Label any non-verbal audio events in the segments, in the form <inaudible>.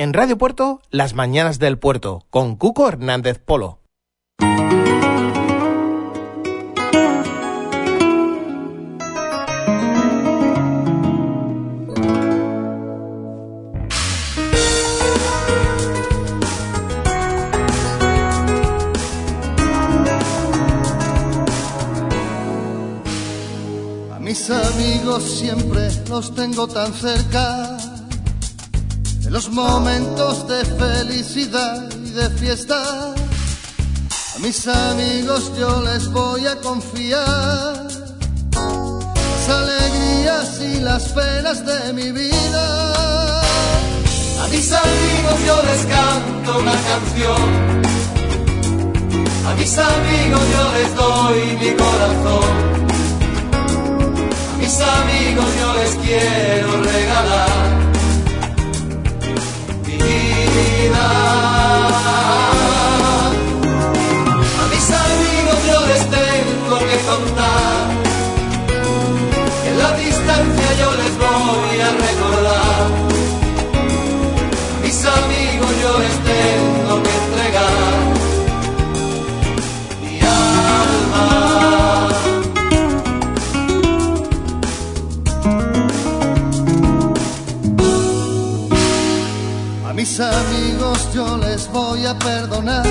En Radio Puerto, Las Mañanas del Puerto, con Cuco Hernández Polo. A mis amigos siempre los tengo tan cerca en los momentos de felicidad y de fiesta, a mis amigos yo les voy a confiar las alegrías y las penas de mi vida. A mis amigos yo les canto una canción. A mis amigos yo les doy mi corazón. A mis amigos yo les quiero regalar a amigos yo les voy a perdonar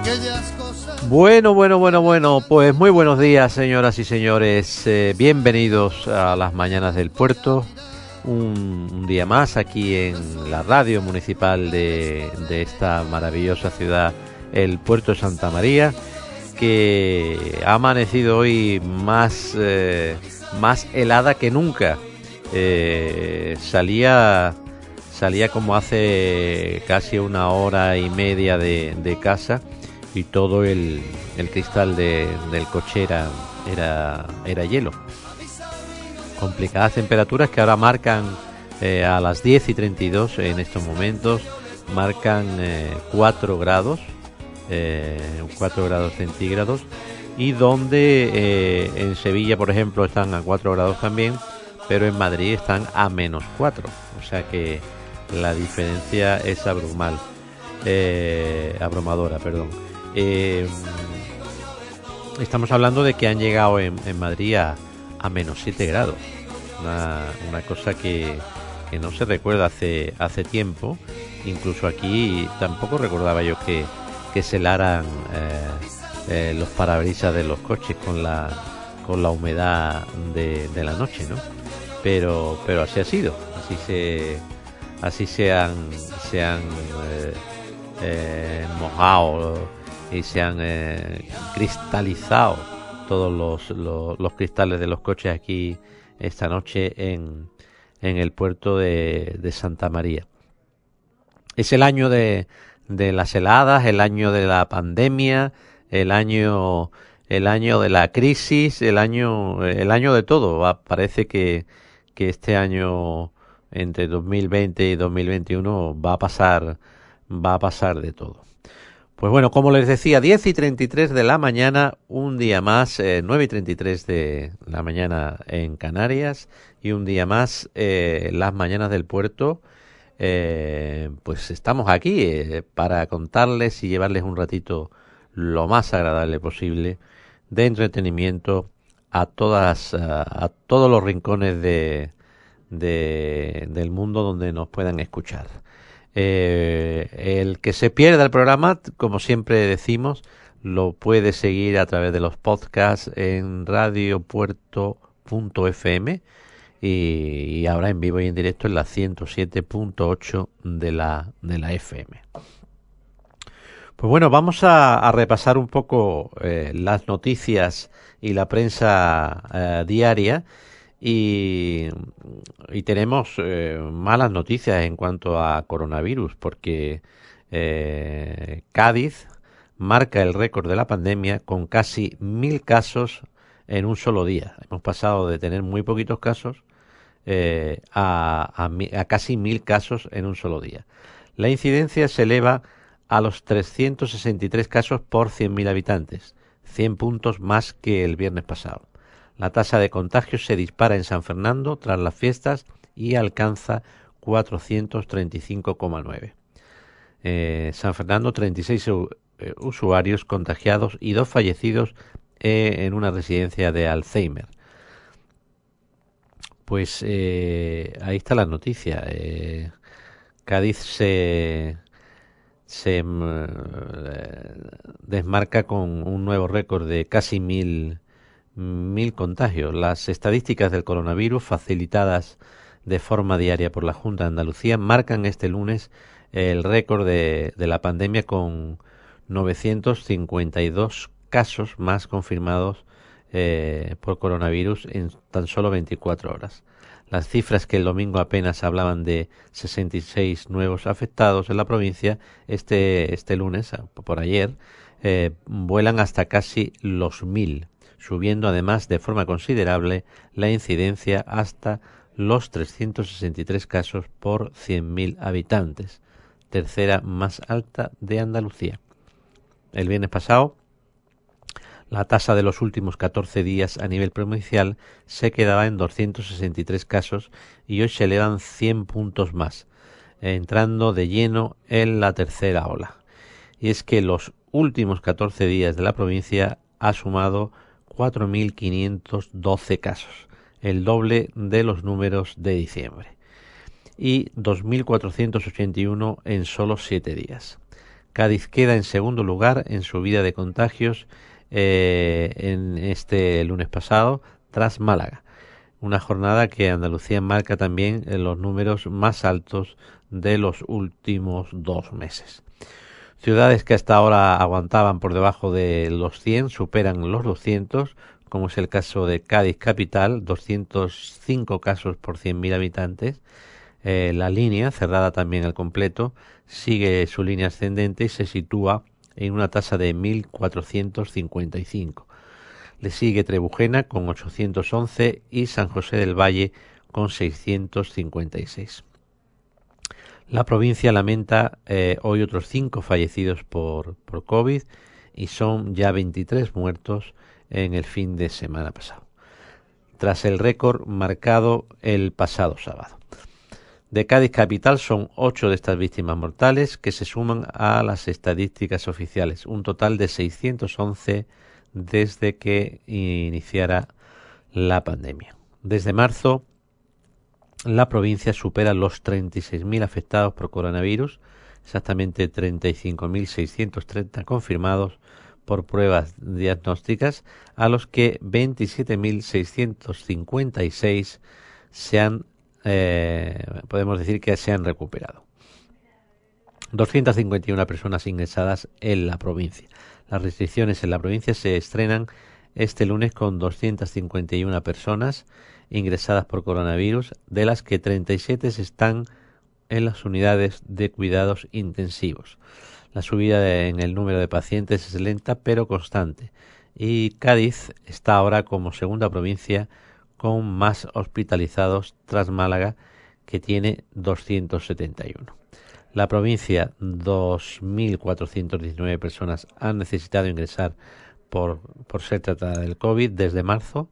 aquellas cosas. Bueno, bueno, bueno, bueno, pues muy buenos días, señoras y señores. Eh, bienvenidos a las mañanas del puerto. Un, día más aquí en la radio municipal de, de esta maravillosa ciudad, el puerto de Santa María, que ha amanecido hoy más, eh, más helada que nunca. Eh, salía salía como hace casi una hora y media de, casa y todo el, cristal de, del coche era, era, era, hielo. Complicadas temperaturas que ahora marcan eh, a las 10 y 32 en estos momentos, marcan eh, 4 grados, eh, 4 grados centígrados y donde eh, en Sevilla, por ejemplo, están a 4 grados también, pero en Madrid están a menos 4. O sea que la diferencia es abrumal, eh, abrumadora, perdón. Eh, estamos hablando de que han llegado en, Madrid a, menos 7 grados, una, cosa que, que, no se recuerda hace, hace tiempo, incluso aquí tampoco recordaba yo que, que se helaran eh, los parabrisas de los coches con la, con la humedad de, de la noche, ¿no? Pero, pero así ha sido, así se así se han, se han eh, eh, mojado y se han eh, cristalizado todos los, los, los, cristales de los coches aquí esta noche en, en el puerto de, de, Santa María. Es el año de, de las heladas, el año de la pandemia, el año el año de la crisis, el año el año de todo. Parece que, que este año entre 2020 y 2021 va a pasar va a pasar de todo. Pues bueno, como les decía, 10 y 33 de la mañana, un día más, eh, 9 y 33 de la mañana en Canarias y un día más eh, las mañanas del puerto. Eh, pues estamos aquí eh, para contarles y llevarles un ratito lo más agradable posible de entretenimiento a todas a todos los rincones de, de, del mundo donde nos puedan escuchar. Eh, el que se pierda el programa, como siempre decimos, lo puede seguir a través de los podcasts en radiopuerto.fm y, y ahora en vivo y en directo en la 107.8 de la, de la FM. Pues bueno, vamos a, a repasar un poco eh, las noticias y la prensa eh, diaria y, tenemos eh, malas noticias en cuanto a coronavirus, porque eh, Cádiz marca el récord de la pandemia con casi mil casos en un solo día. Hemos pasado de tener muy poquitos casos eh, a, a, a casi mil casos en un solo día. La incidencia se eleva a los 363 casos por 100.000 habitantes, 100 puntos más que el viernes pasado. La tasa de contagios se dispara en San Fernando tras las fiestas y alcanza 435,9. Eh, San Fernando, 36 eh, usuarios contagiados y dos fallecidos eh, en una residencia de Alzheimer. Pues ahí está la noticia. Cádiz se, se mm, desmarca con un nuevo récord de casi mil, mil contagios. Las estadísticas del coronavirus facilitadas de forma diaria por la Junta de Andalucía marcan este lunes el récord de, la pandemia con 952 casos más confirmados eh, por coronavirus en tan solo 24 horas. Las cifras que el domingo apenas hablaban de 66 nuevos afectados en la provincia, este, este lunes, por ayer, eh, vuelan hasta casi los mil, subiendo además de forma considerable la incidencia hasta los 363 casos por 100.000 habitantes, tercera más alta de Andalucía. El viernes pasado, la tasa de los últimos 14 días a nivel provincial se quedaba en 263 casos y hoy se elevan 100 puntos más, entrando de lleno en la tercera ola. Y es que los últimos 14 días de la provincia ha sumado 4.512 casos, el doble de los números de diciembre, y 2.481 en solo 7 días. Cádiz queda en segundo lugar en subida de contagios eh, en este lunes pasado tras Málaga. Una jornada que Andalucía marca también en los números más altos de los últimos dos meses. Ciudades que hasta ahora aguantaban por debajo de los 100 superan los 200, como es el caso de Cádiz Capital, 205 casos por 100.000 habitantes, eh, la línea, cerrada también al completo, sigue su línea ascendente y se sitúa en una tasa de 1.455. Le sigue Trebujena con 811 y San José del Valle con 656. La provincia lamenta eh, hoy otros cinco fallecidos por, por COVID y son ya 23 muertos en el fin de semana pasado, tras el récord marcado el pasado sábado de Cádiz Capital son ocho de estas víctimas mortales que se suman a las estadísticas oficiales, un total de 611 desde que iniciara la pandemia. Desde marzo, la provincia supera los 36.000 afectados por coronavirus, exactamente 35.630 confirmados por pruebas diagnósticas, a los que 27.656 se han eh, podemos decir que se han recuperado. 251 personas ingresadas en la provincia. Las restricciones en la provincia se estrenan este lunes con 251 personas ingresadas por coronavirus, de las que 37 están en las unidades de cuidados intensivos. La subida en el número de pacientes es lenta pero constante y Cádiz está ahora como segunda provincia con más hospitalizados tras Málaga, que tiene 271. La provincia, 2.419 personas han necesitado ingresar por, por ser tratada del COVID desde marzo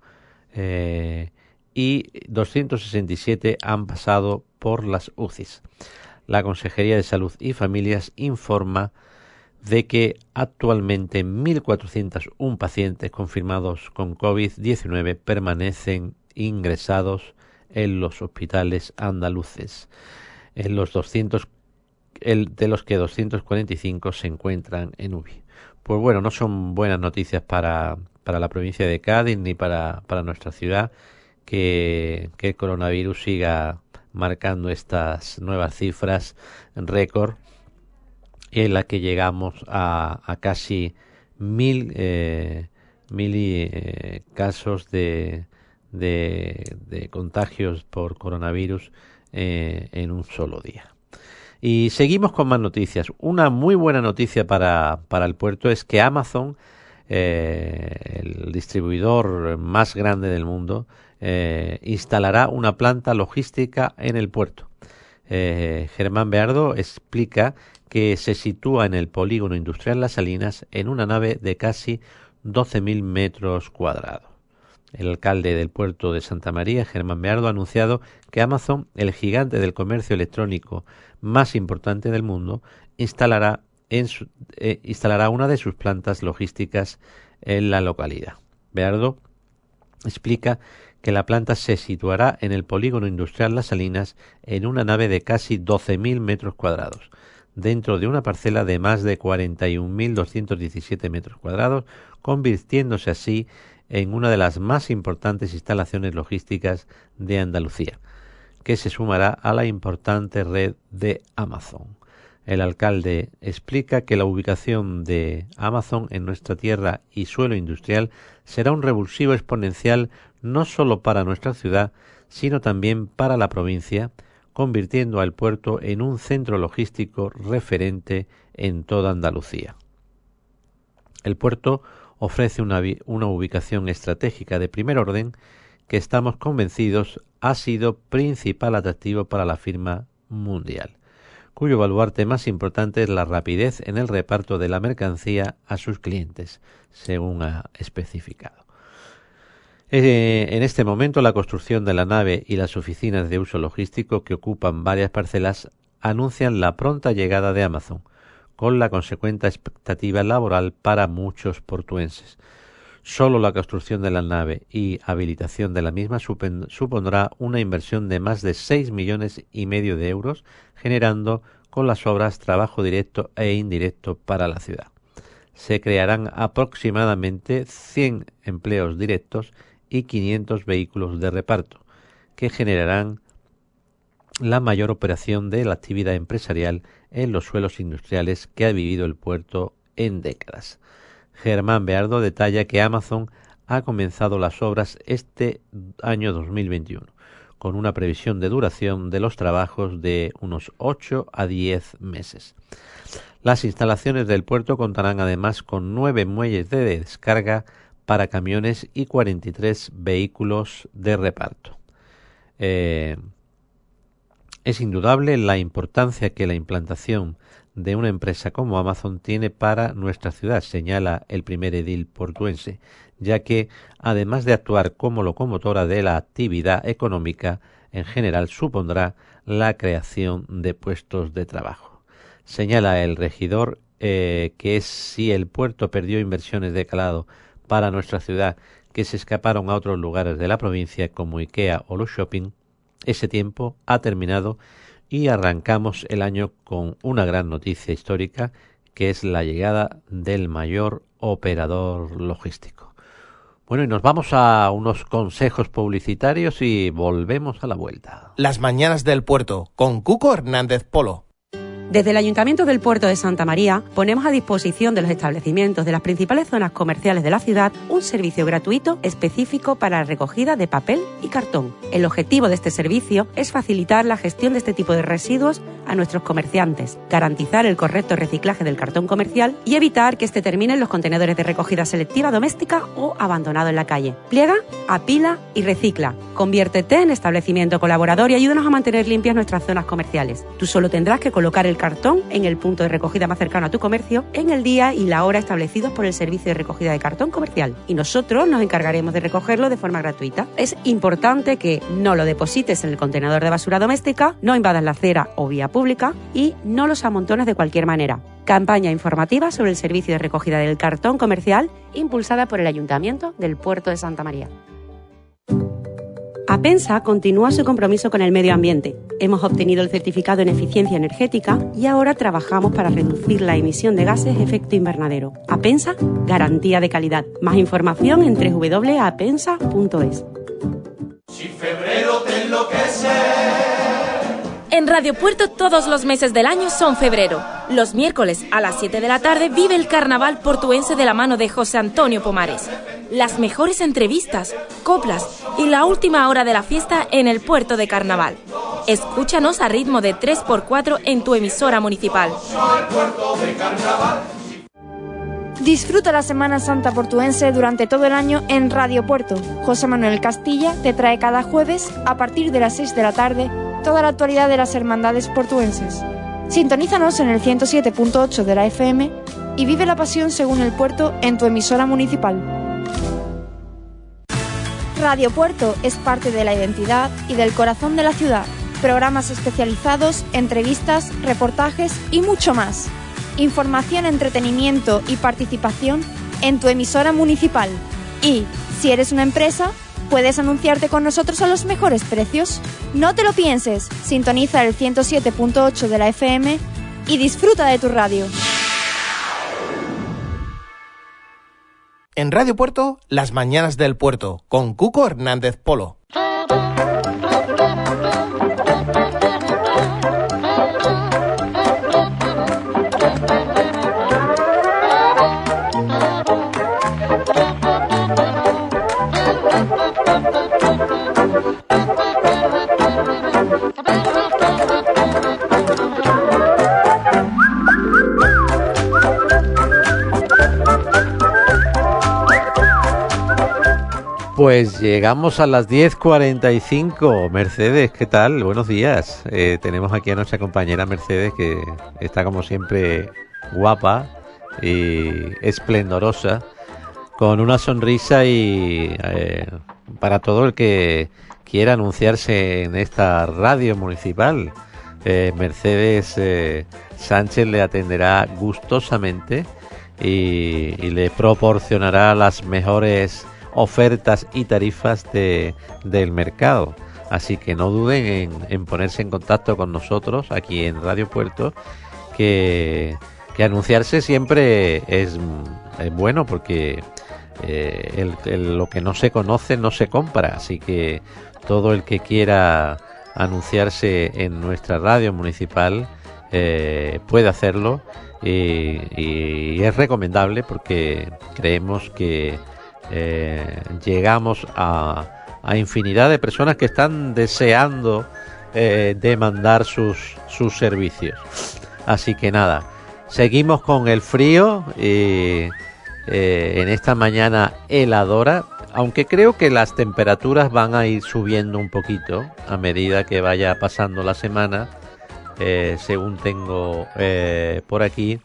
eh, y 267 han pasado por las UCIs. La Consejería de Salud y Familias informa de que actualmente 1.401 pacientes confirmados con COVID-19 permanecen ingresados en los hospitales andaluces, en los 200, el, de los que 245 se encuentran en UBI. Pues bueno, no son buenas noticias para, para la provincia de Cádiz ni para, para nuestra ciudad que, el coronavirus siga marcando estas nuevas cifras récord en la que llegamos a, casi mil, eh, mil eh, casos de, de, contagios por coronavirus eh, en un solo día. Y seguimos con más noticias. Una muy buena noticia para, para el puerto es que Amazon, el distribuidor más grande del mundo, eh, instalará una planta logística en el puerto. Eh, Germán Beardo explica que se sitúa en el polígono industrial Las Salinas en una nave de casi 12.000 metros cuadrados. El alcalde del puerto de Santa María, Germán Beardo, ha anunciado que Amazon, el gigante del comercio electrónico más importante del mundo, instalará, eh, instalará una de sus plantas logísticas en la localidad. Beardo explica que la planta se situará en el polígono industrial Las Salinas en una nave de casi 12.000 metros cuadrados, dentro de una parcela de más de 41.217 metros cuadrados, convirtiéndose así en una de las más importantes instalaciones logísticas de Andalucía, que se sumará a la importante red de Amazon. El alcalde explica que la ubicación de Amazon en nuestra tierra y suelo industrial será un revulsivo exponencial no solo para nuestra ciudad, sino también para la provincia, convirtiendo al puerto en un centro logístico referente en toda Andalucía. El puerto ofrece una, una, ubicación estratégica de primer orden que estamos convencidos ha sido principal atractivo para la firma mundial cuyo baluarte más importante es la rapidez en el reparto de la mercancía a sus clientes, según ha especificado. Eh, en este momento, la construcción de la nave y las oficinas de uso logístico que ocupan varias parcelas anuncian la pronta llegada de Amazon, con la consecuente expectativa laboral para muchos portuenses. Solo la construcción de la nave y habilitación de la misma supondrá una inversión de más de 6 millones y medio de euros, generando con las obras trabajo directo e indirecto para la ciudad. Se crearán aproximadamente 100 empleos directos y 500 vehículos de reparto, que generarán la mayor operación de la actividad empresarial en los suelos industriales que ha vivido el puerto en décadas. Germán Beardo detalla que Amazon ha comenzado las obras este año 2021, con una previsión de duración de los trabajos de unos 8 a 10 meses. Las instalaciones del puerto contarán además con nueve muelles de descarga para camiones y 43 vehículos de reparto. Eh, es indudable la importancia que la implantación de una empresa como Amazon tiene para nuestra ciudad, señala el primer edil portuense, ya que, además de actuar como locomotora de la actividad económica, en general supondrá la creación de puestos de trabajo. Señala el regidor eh, que si el puerto perdió inversiones de calado para nuestra ciudad que se escaparon a otros lugares de la provincia como IKEA o los shopping, ese tiempo ha terminado y arrancamos el año con una gran noticia histórica que es la llegada del mayor operador logístico. Bueno, y nos vamos a unos consejos publicitarios y volvemos a la vuelta. Las mañanas del puerto con Cuco Hernández Polo. Desde el Ayuntamiento del Puerto de Santa María ponemos a disposición de los establecimientos de las principales zonas comerciales de la ciudad un servicio gratuito específico para la recogida de papel y cartón. El objetivo de este servicio es facilitar la gestión de este tipo de residuos a nuestros comerciantes, garantizar el correcto reciclaje del cartón comercial y evitar que este termine en los contenedores de recogida selectiva doméstica o abandonado en la calle. Pliega, apila y recicla. Conviértete en establecimiento colaborador y ayúdanos a mantener limpias nuestras zonas comerciales. Tú solo tendrás que colocar el cartón en el punto de recogida más cercano a tu comercio en el día y la hora establecidos por el servicio de recogida de cartón comercial y nosotros nos encargaremos de recogerlo de forma gratuita. Es importante que no lo deposites en el contenedor de basura doméstica, no invadas la acera o vía pública y no los amontones de cualquier manera. Campaña informativa sobre el servicio de recogida del cartón comercial impulsada por el Ayuntamiento del Puerto de Santa María. APENSA continúa su compromiso con el medio ambiente. Hemos obtenido el certificado en eficiencia energética y ahora trabajamos para reducir la emisión de gases efecto invernadero. APENSA, garantía de calidad. Más información en www.apensa.es. en Radio Puerto todos los meses del año son febrero. Los miércoles a las 7 de la tarde vive el carnaval portuense de la mano de José Antonio Pomares. Las mejores entrevistas, coplas y la última hora de la fiesta en el puerto de carnaval. Escúchanos a ritmo de 3x4 en tu emisora municipal. Disfruta la Semana Santa portuense durante todo el año en Radio Puerto. José Manuel Castilla te trae cada jueves, a partir de las 6 de la tarde, toda la actualidad de las hermandades portuenses. Sintonízanos en el 107.8 de la FM y vive la pasión según el puerto en tu emisora municipal. Radio Puerto es parte de la identidad y del corazón de la ciudad. Programas especializados, entrevistas, reportajes y mucho más. Información, entretenimiento y participación en tu emisora municipal. Y, si eres una empresa, puedes anunciarte con nosotros a los mejores precios. No te lo pienses, sintoniza el 107.8 de la FM y disfruta de tu radio. En Radio Puerto, Las Mañanas del Puerto, con Cuco Hernández Polo. Pues llegamos a las 10.45. Mercedes, ¿qué tal? Buenos días. Eh, tenemos aquí a nuestra compañera Mercedes que está como siempre guapa y esplendorosa, con una sonrisa y eh, para todo el que quiera anunciarse en esta radio municipal, eh, Mercedes Sánchez le atenderá gustosamente y, y le proporcionará las mejores ofertas y tarifas de, del mercado. Así que no duden en, en, ponerse en contacto con nosotros aquí en Radio Puerto, que, que anunciarse siempre es, es bueno porque eh, el, lo que no se conoce no se compra. Así que todo el que quiera anunciarse en nuestra radio municipal eh, puede hacerlo y, y es recomendable porque creemos que eh, llegamos a, infinidad de personas que están deseando eh, demandar sus, sus servicios. Así que nada, seguimos con el frío y eh, en esta mañana heladora, aunque creo que las temperaturas van a ir subiendo un poquito a medida que vaya pasando la semana, según tengo por aquí.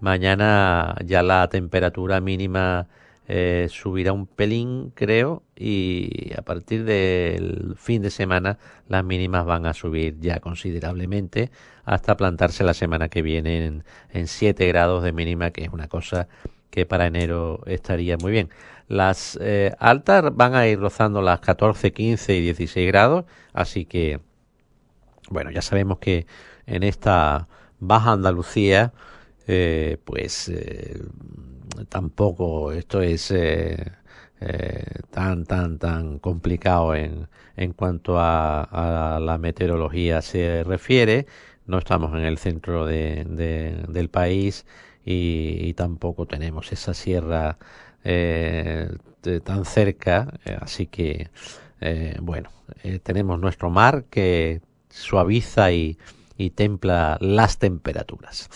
Mañana ya la temperatura mínima eh, subirá un pelín, creo, y a partir del fin de semana las mínimas van a subir ya considerablemente hasta plantarse la semana que viene en, en 7 grados de mínima, que es una cosa que para enero estaría muy bien. Las eh, altas van a ir rozando las 14, 15 y 16 grados, así que, bueno, ya sabemos que en esta Baja Andalucía, eh, pues eh, tampoco esto es eh, eh, tan tan tan complicado en, en cuanto a, a, la meteorología se refiere. No estamos en el centro de, de, del país y, tampoco tenemos esa sierra eh, tan cerca así que bueno tenemos nuestro mar que suaviza y, y templa las temperaturas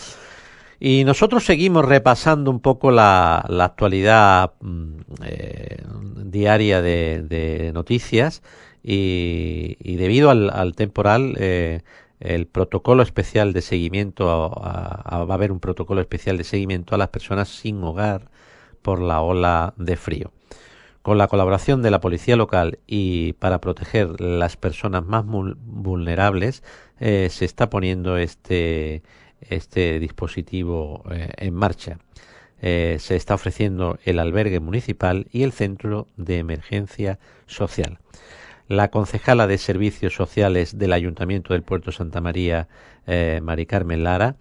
y nosotros seguimos repasando un poco la, la actualidad eh, diaria de, de noticias y, debido al, al temporal eh, el protocolo especial de seguimiento a, va a haber un protocolo especial de seguimiento a las personas sin hogar por la ola de frío. Con la colaboración de la policía local y para proteger las personas más vulnerables eh, se está poniendo este este dispositivo eh, en marcha. Eh, se está ofreciendo el albergue municipal y el centro de emergencia social. La concejala de Servicios Sociales del Ayuntamiento del Puerto Santa María, eh, Mari Carmen Lara,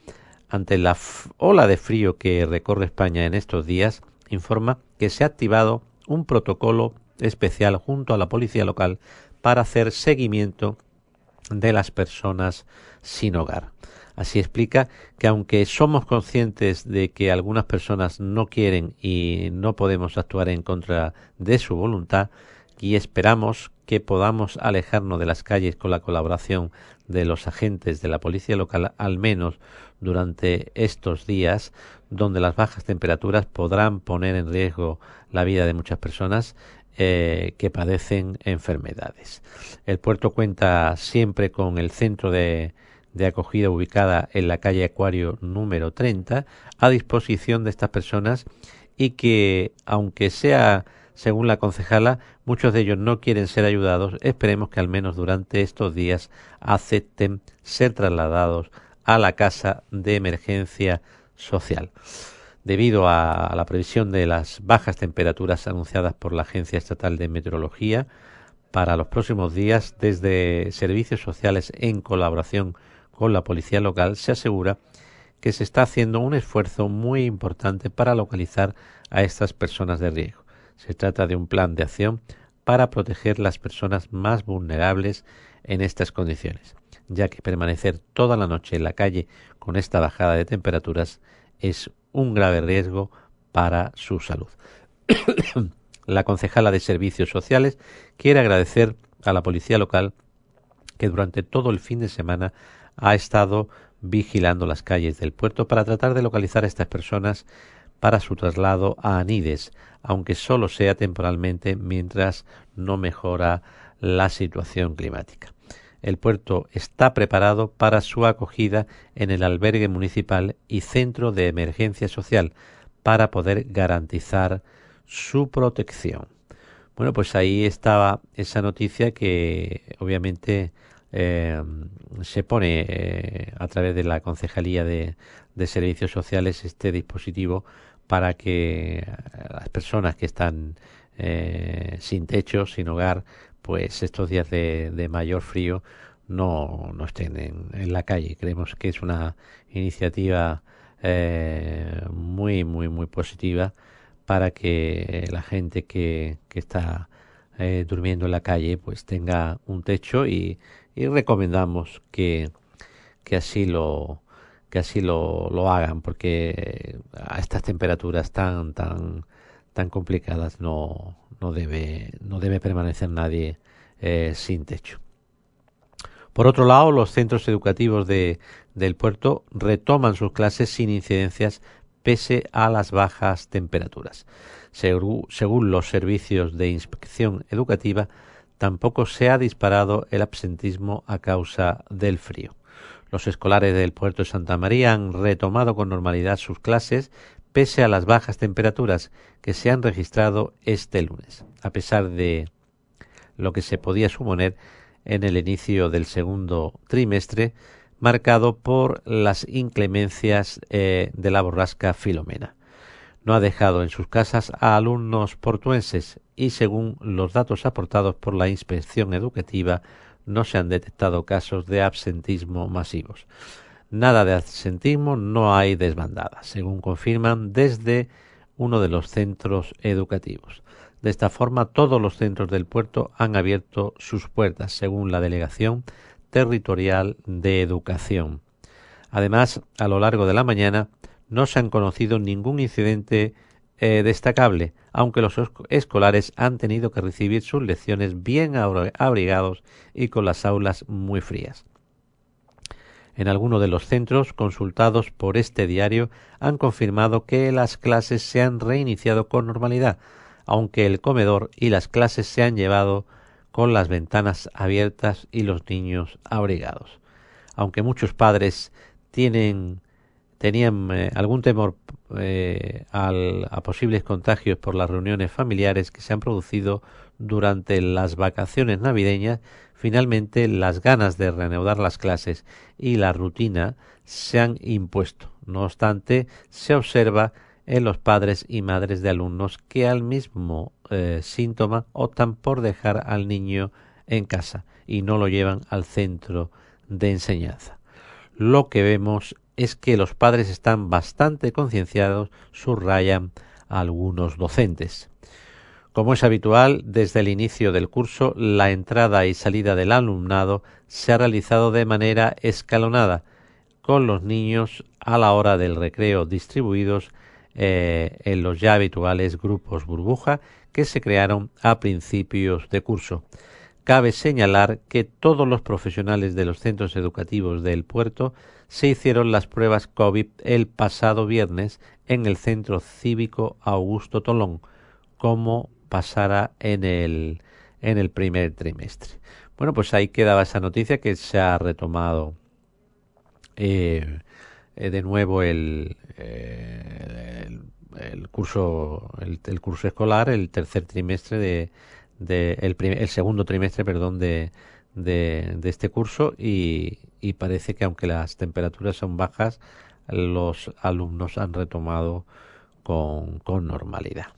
ante la ola de frío que recorre España en estos días, informa que se ha activado un protocolo especial junto a la policía local para hacer seguimiento de las personas sin hogar. Así explica que aunque somos conscientes de que algunas personas no quieren y no podemos actuar en contra de su voluntad, y esperamos que podamos alejarnos de las calles con la colaboración de los agentes de la policía local, al menos durante estos días, donde las bajas temperaturas podrán poner en riesgo la vida de muchas personas eh, que padecen enfermedades. El puerto cuenta siempre con el centro de de acogida ubicada en la calle Acuario número 30 a disposición de estas personas y que aunque sea Según la concejala, muchos de ellos no quieren ser ayudados. Esperemos que al menos durante estos días acepten ser trasladados a la casa de emergencia social. Debido a la previsión de las bajas temperaturas anunciadas por la Agencia Estatal de Meteorología para los próximos días, desde Servicios Sociales en colaboración con la Policía Local, se asegura que se está haciendo un esfuerzo muy importante para localizar a estas personas de riesgo. Se trata de un plan de acción para proteger las personas más vulnerables en estas condiciones, ya que permanecer toda la noche en la calle con esta bajada de temperaturas es un grave riesgo para su salud. <coughs> la concejala de Servicios Sociales quiere agradecer a la policía local que durante todo el fin de semana ha estado vigilando las calles del puerto para tratar de localizar a estas personas para su traslado a Anides, aunque solo sea temporalmente mientras no mejora la situación climática. El puerto está preparado para su acogida en el albergue municipal y centro de emergencia social para poder garantizar su protección. Bueno, pues ahí estaba esa noticia que obviamente eh, se pone eh, a través de la Concejalía de, de Servicios Sociales este dispositivo para que las personas que están eh, sin techo, sin hogar, pues estos días de, mayor frío no, no estén en, la calle. Creemos que es una iniciativa eh, muy, muy, muy positiva para que la gente que, que está eh, durmiendo en la calle pues tenga un techo y, y recomendamos que, que así lo, que así lo, lo hagan, porque a estas temperaturas tan, tan, tan complicadas no, no, debe, no debe permanecer nadie eh, sin techo. Por otro lado, los centros educativos de, del puerto retoman sus clases sin incidencias pese a las bajas temperaturas. Según los servicios de inspección educativa, tampoco se ha disparado el absentismo a causa del frío. Los escolares del puerto de Santa María han retomado con normalidad sus clases pese a las bajas temperaturas que se han registrado este lunes, a pesar de lo que se podía suponer en el inicio del segundo trimestre, marcado por las inclemencias eh, de la borrasca Filomena. No ha dejado en sus casas a alumnos portuenses y, según los datos aportados por la Inspección Educativa, no se han detectado casos de absentismo masivos. Nada de absentismo, no hay desbandadas, según confirman desde uno de los centros educativos. De esta forma, todos los centros del puerto han abierto sus puertas, según la Delegación Territorial de Educación. Además, a lo largo de la mañana no se han conocido ningún incidente eh, destacable, aunque los escolares han tenido que recibir sus lecciones bien abrigados y con las aulas muy frías. En algunos de los centros consultados por este diario han confirmado que las clases se han reiniciado con normalidad, aunque el comedor y las clases se han llevado con las ventanas abiertas y los niños abrigados. Aunque muchos padres tienen tenían eh, algún temor eh, a posibles contagios por las reuniones familiares que se han producido durante las vacaciones navideñas, finalmente las ganas de reanudar las clases y la rutina se han impuesto. No obstante, se observa en los padres y madres de alumnos que al mismo eh, síntoma optan por dejar al niño en casa y no lo llevan al centro de enseñanza. Lo que vemos es que los padres están bastante concienciados, subrayan algunos docentes. Como es habitual, desde el inicio del curso, la entrada y salida del alumnado se ha realizado de manera escalonada, con los niños a la hora del recreo distribuidos eh, en los ya habituales grupos burbuja que se crearon a principios de curso. Cabe señalar que todos los profesionales de los centros educativos del puerto se hicieron las pruebas COVID el pasado viernes en el Centro Cívico Augusto Tolón, como pasara en el, en el primer trimestre. Bueno, pues ahí quedaba esa noticia que se ha retomado eh, eh, de nuevo el, eh, el curso el, curso escolar el tercer trimestre de el, el, segundo trimestre perdón de, de, de este curso y, y, parece que aunque las temperaturas son bajas los alumnos han retomado con, normalidad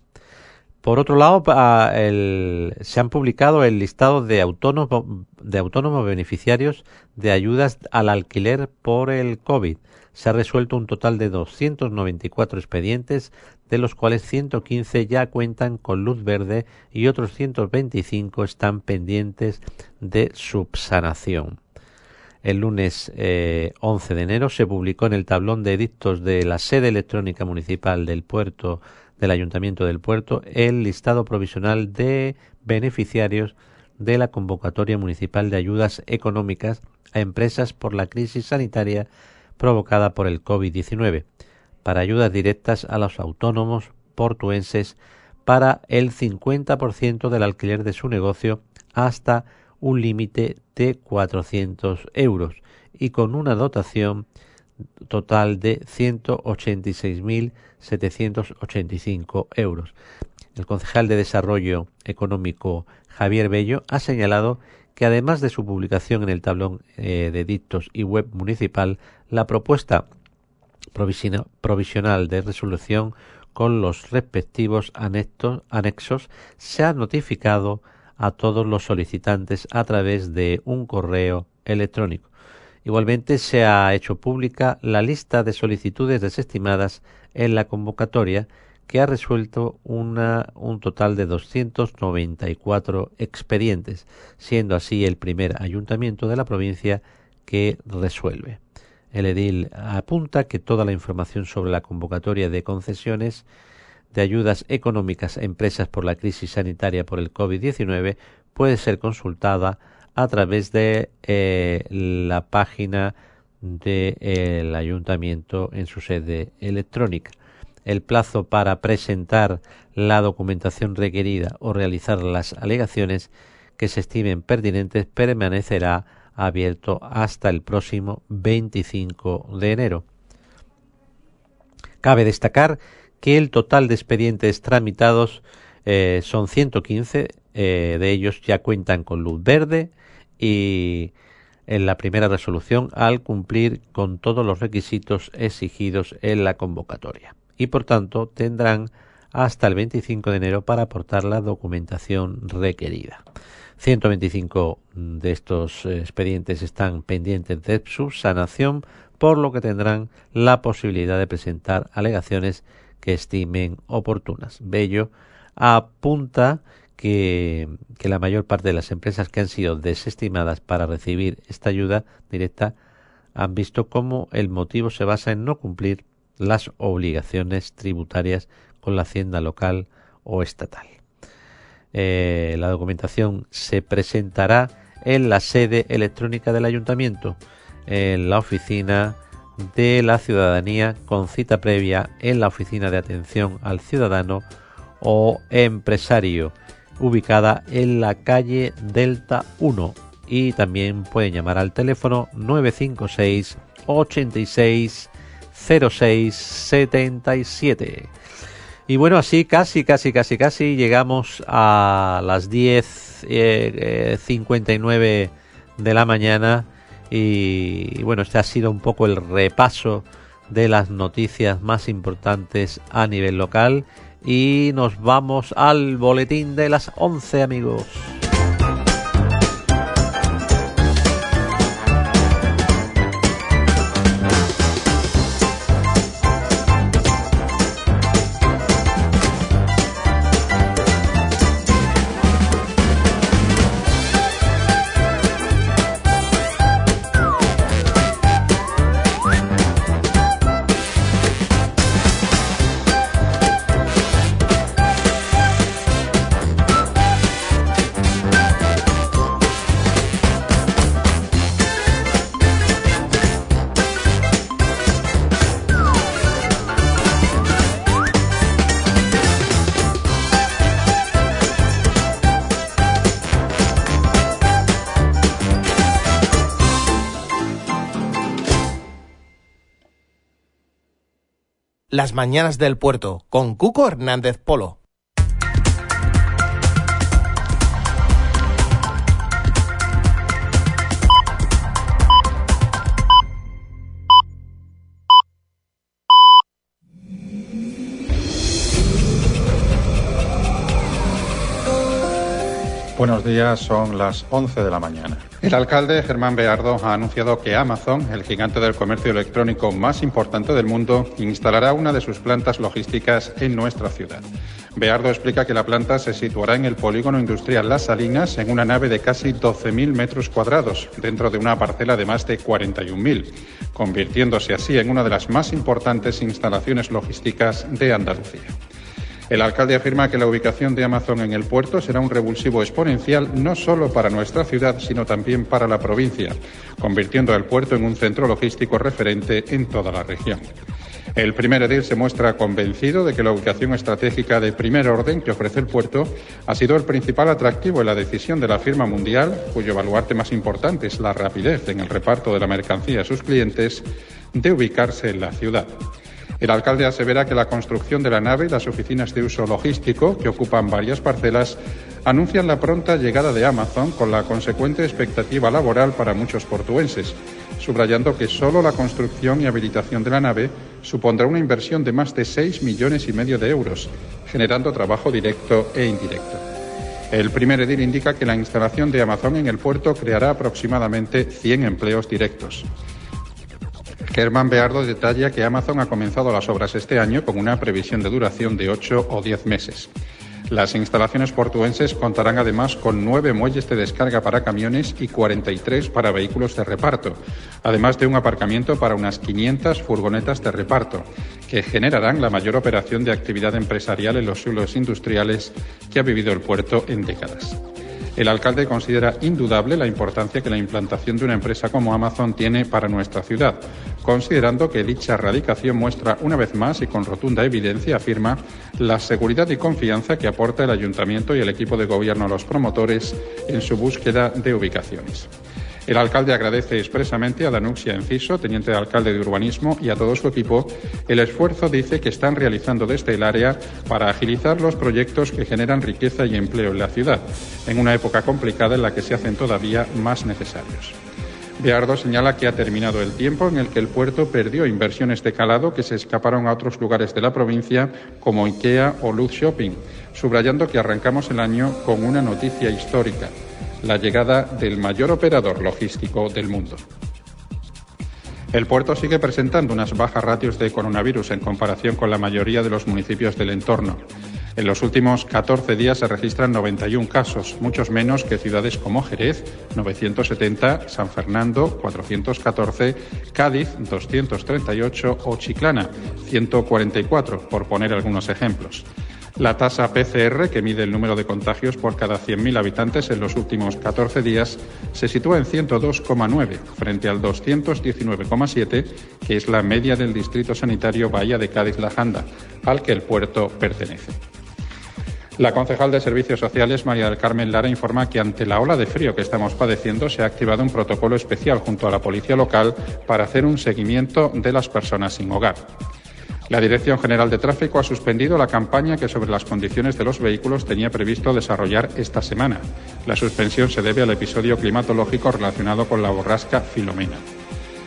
por otro lado, se han publicado el listado de autónomos, de autónomos beneficiarios de ayudas al alquiler por el COVID. Se ha resuelto un total de 294 expedientes, de los cuales 115 ya cuentan con luz verde y otros 125 están pendientes de subsanación. El lunes 11 eh, de enero se publicó en el tablón de edictos de la sede electrónica municipal del puerto del Ayuntamiento del Puerto el listado provisional de beneficiarios de la convocatoria municipal de ayudas económicas a empresas por la crisis sanitaria provocada por el COVID-19 para ayudas directas a los autónomos portuenses para el 50% del alquiler de su negocio hasta un límite de 400 euros y con una dotación total de 186.785 euros. El concejal de Desarrollo Económico Javier Bello ha señalado que además de su publicación en el tablón eh, de dictos y web municipal, la propuesta provisional de resolución con los respectivos anexos se ha notificado a todos los solicitantes a través de un correo electrónico. Igualmente se ha hecho pública la lista de solicitudes desestimadas en la convocatoria que ha resuelto una, un total de 294 expedientes, siendo así el primer ayuntamiento de la provincia que resuelve. El edil apunta que toda la información sobre la convocatoria de concesiones de ayudas económicas a empresas por la crisis sanitaria por el COVID-19 puede ser consultada a través de eh, la página del ayuntamiento en su sede electrónica. El plazo para presentar la documentación requerida o realizar las alegaciones que se estimen pertinentes permanecerá abierto hasta el próximo 25 de enero. Cabe destacar que el total de expedientes tramitados eh, son 115, eh, de ellos ya cuentan con luz verde, y en la primera resolución al cumplir con todos los requisitos exigidos en la convocatoria y por tanto tendrán hasta el 25 de enero para aportar la documentación requerida. 125 de estos expedientes están pendientes de subsanación, por lo que tendrán la posibilidad de presentar alegaciones que estimen oportunas. Bello apunta que, la mayor parte de las empresas que han sido desestimadas para recibir esta ayuda directa han visto cómo el motivo se basa en no cumplir las obligaciones tributarias con la hacienda local o estatal. Eh, la documentación se presentará en la sede electrónica del ayuntamiento, en la oficina de la ciudadanía con cita previa en la oficina de atención al ciudadano o empresario ubicada en la calle Delta 1 y también pueden llamar al teléfono 956 86 06 77. Y bueno, así casi, casi, casi, casi llegamos a las 10.59 eh, eh, de la mañana y bueno, este ha sido un poco el repaso de las noticias más importantes a nivel local y nos vamos al boletín de las 11 amigos. Las Mañanas del Puerto, con Cuco Hernández Polo. Buenos días, son las 11 de la mañana. El alcalde Germán Beardo ha anunciado que Amazon, el gigante del comercio electrónico más importante del mundo, instalará una de sus plantas logísticas en nuestra ciudad. Beardo explica que la planta se situará en el polígono industrial Las Salinas en una nave de casi 12.000 metros cuadrados, dentro de una parcela de más de 41.000, convirtiéndose así en una de las más importantes instalaciones logísticas de Andalucía. El alcalde afirma que la ubicación de Amazon en el puerto será un revulsivo exponencial no solo para nuestra ciudad, sino también para la provincia, convirtiendo el puerto en un centro logístico referente en toda la región. El primer edil se muestra convencido de que la ubicación estratégica de primer orden que ofrece el puerto ha sido el principal atractivo en la decisión de la firma mundial, cuyo baluarte más importante es la rapidez en el reparto de la mercancía a sus clientes, de ubicarse en la ciudad. El alcalde asevera que la construcción de la nave y las oficinas de uso logístico, que ocupan varias parcelas, anuncian la pronta llegada de Amazon con la consecuente expectativa laboral para muchos portuenses, subrayando que solo la construcción y habilitación de la nave supondrá una inversión de más de 6 millones y medio de euros, generando trabajo directo e indirecto. El primer edil indica que la instalación de Amazon en el puerto creará aproximadamente 100 empleos directos. Germán Beardo detalla que Amazon ha comenzado las obras este año con una previsión de duración de 8 o 10 meses. Las instalaciones portuenses contarán además con nueve muelles de descarga para camiones y 43 para vehículos de reparto, además de un aparcamiento para unas 500 furgonetas de reparto, que generarán la mayor operación de actividad empresarial en los suelos industriales que ha vivido el puerto en décadas. El alcalde considera indudable la importancia que la implantación de una empresa como Amazon tiene para nuestra ciudad, considerando que dicha radicación muestra una vez más y con rotunda evidencia, afirma, la seguridad y confianza que aporta el ayuntamiento y el equipo de gobierno a los promotores en su búsqueda de ubicaciones. El alcalde agradece expresamente a Danuxia Enciso, teniente de alcalde de urbanismo, y a todo su equipo el esfuerzo, dice, que están realizando desde el área para agilizar los proyectos que generan riqueza y empleo en la ciudad, en una época complicada en la que se hacen todavía más necesarios. Beardo señala que ha terminado el tiempo en el que el puerto perdió inversiones de calado que se escaparon a otros lugares de la provincia como IKEA o Luz Shopping, subrayando que arrancamos el año con una noticia histórica la llegada del mayor operador logístico del mundo. El puerto sigue presentando unas bajas ratios de coronavirus en comparación con la mayoría de los municipios del entorno. En los últimos 14 días se registran 91 casos, muchos menos que ciudades como Jerez, 970, San Fernando, 414, Cádiz, 238 o Chiclana, 144, por poner algunos ejemplos. La tasa PCR, que mide el número de contagios por cada 100.000 habitantes en los últimos 14 días, se sitúa en 102,9 frente al 219,7, que es la media del Distrito Sanitario Bahía de Cádiz-La Janda, al que el puerto pertenece. La concejal de Servicios Sociales, María del Carmen Lara, informa que ante la ola de frío que estamos padeciendo se ha activado un protocolo especial junto a la policía local para hacer un seguimiento de las personas sin hogar. La Dirección General de Tráfico ha suspendido la campaña que sobre las condiciones de los vehículos tenía previsto desarrollar esta semana. La suspensión se debe al episodio climatológico relacionado con la borrasca Filomena.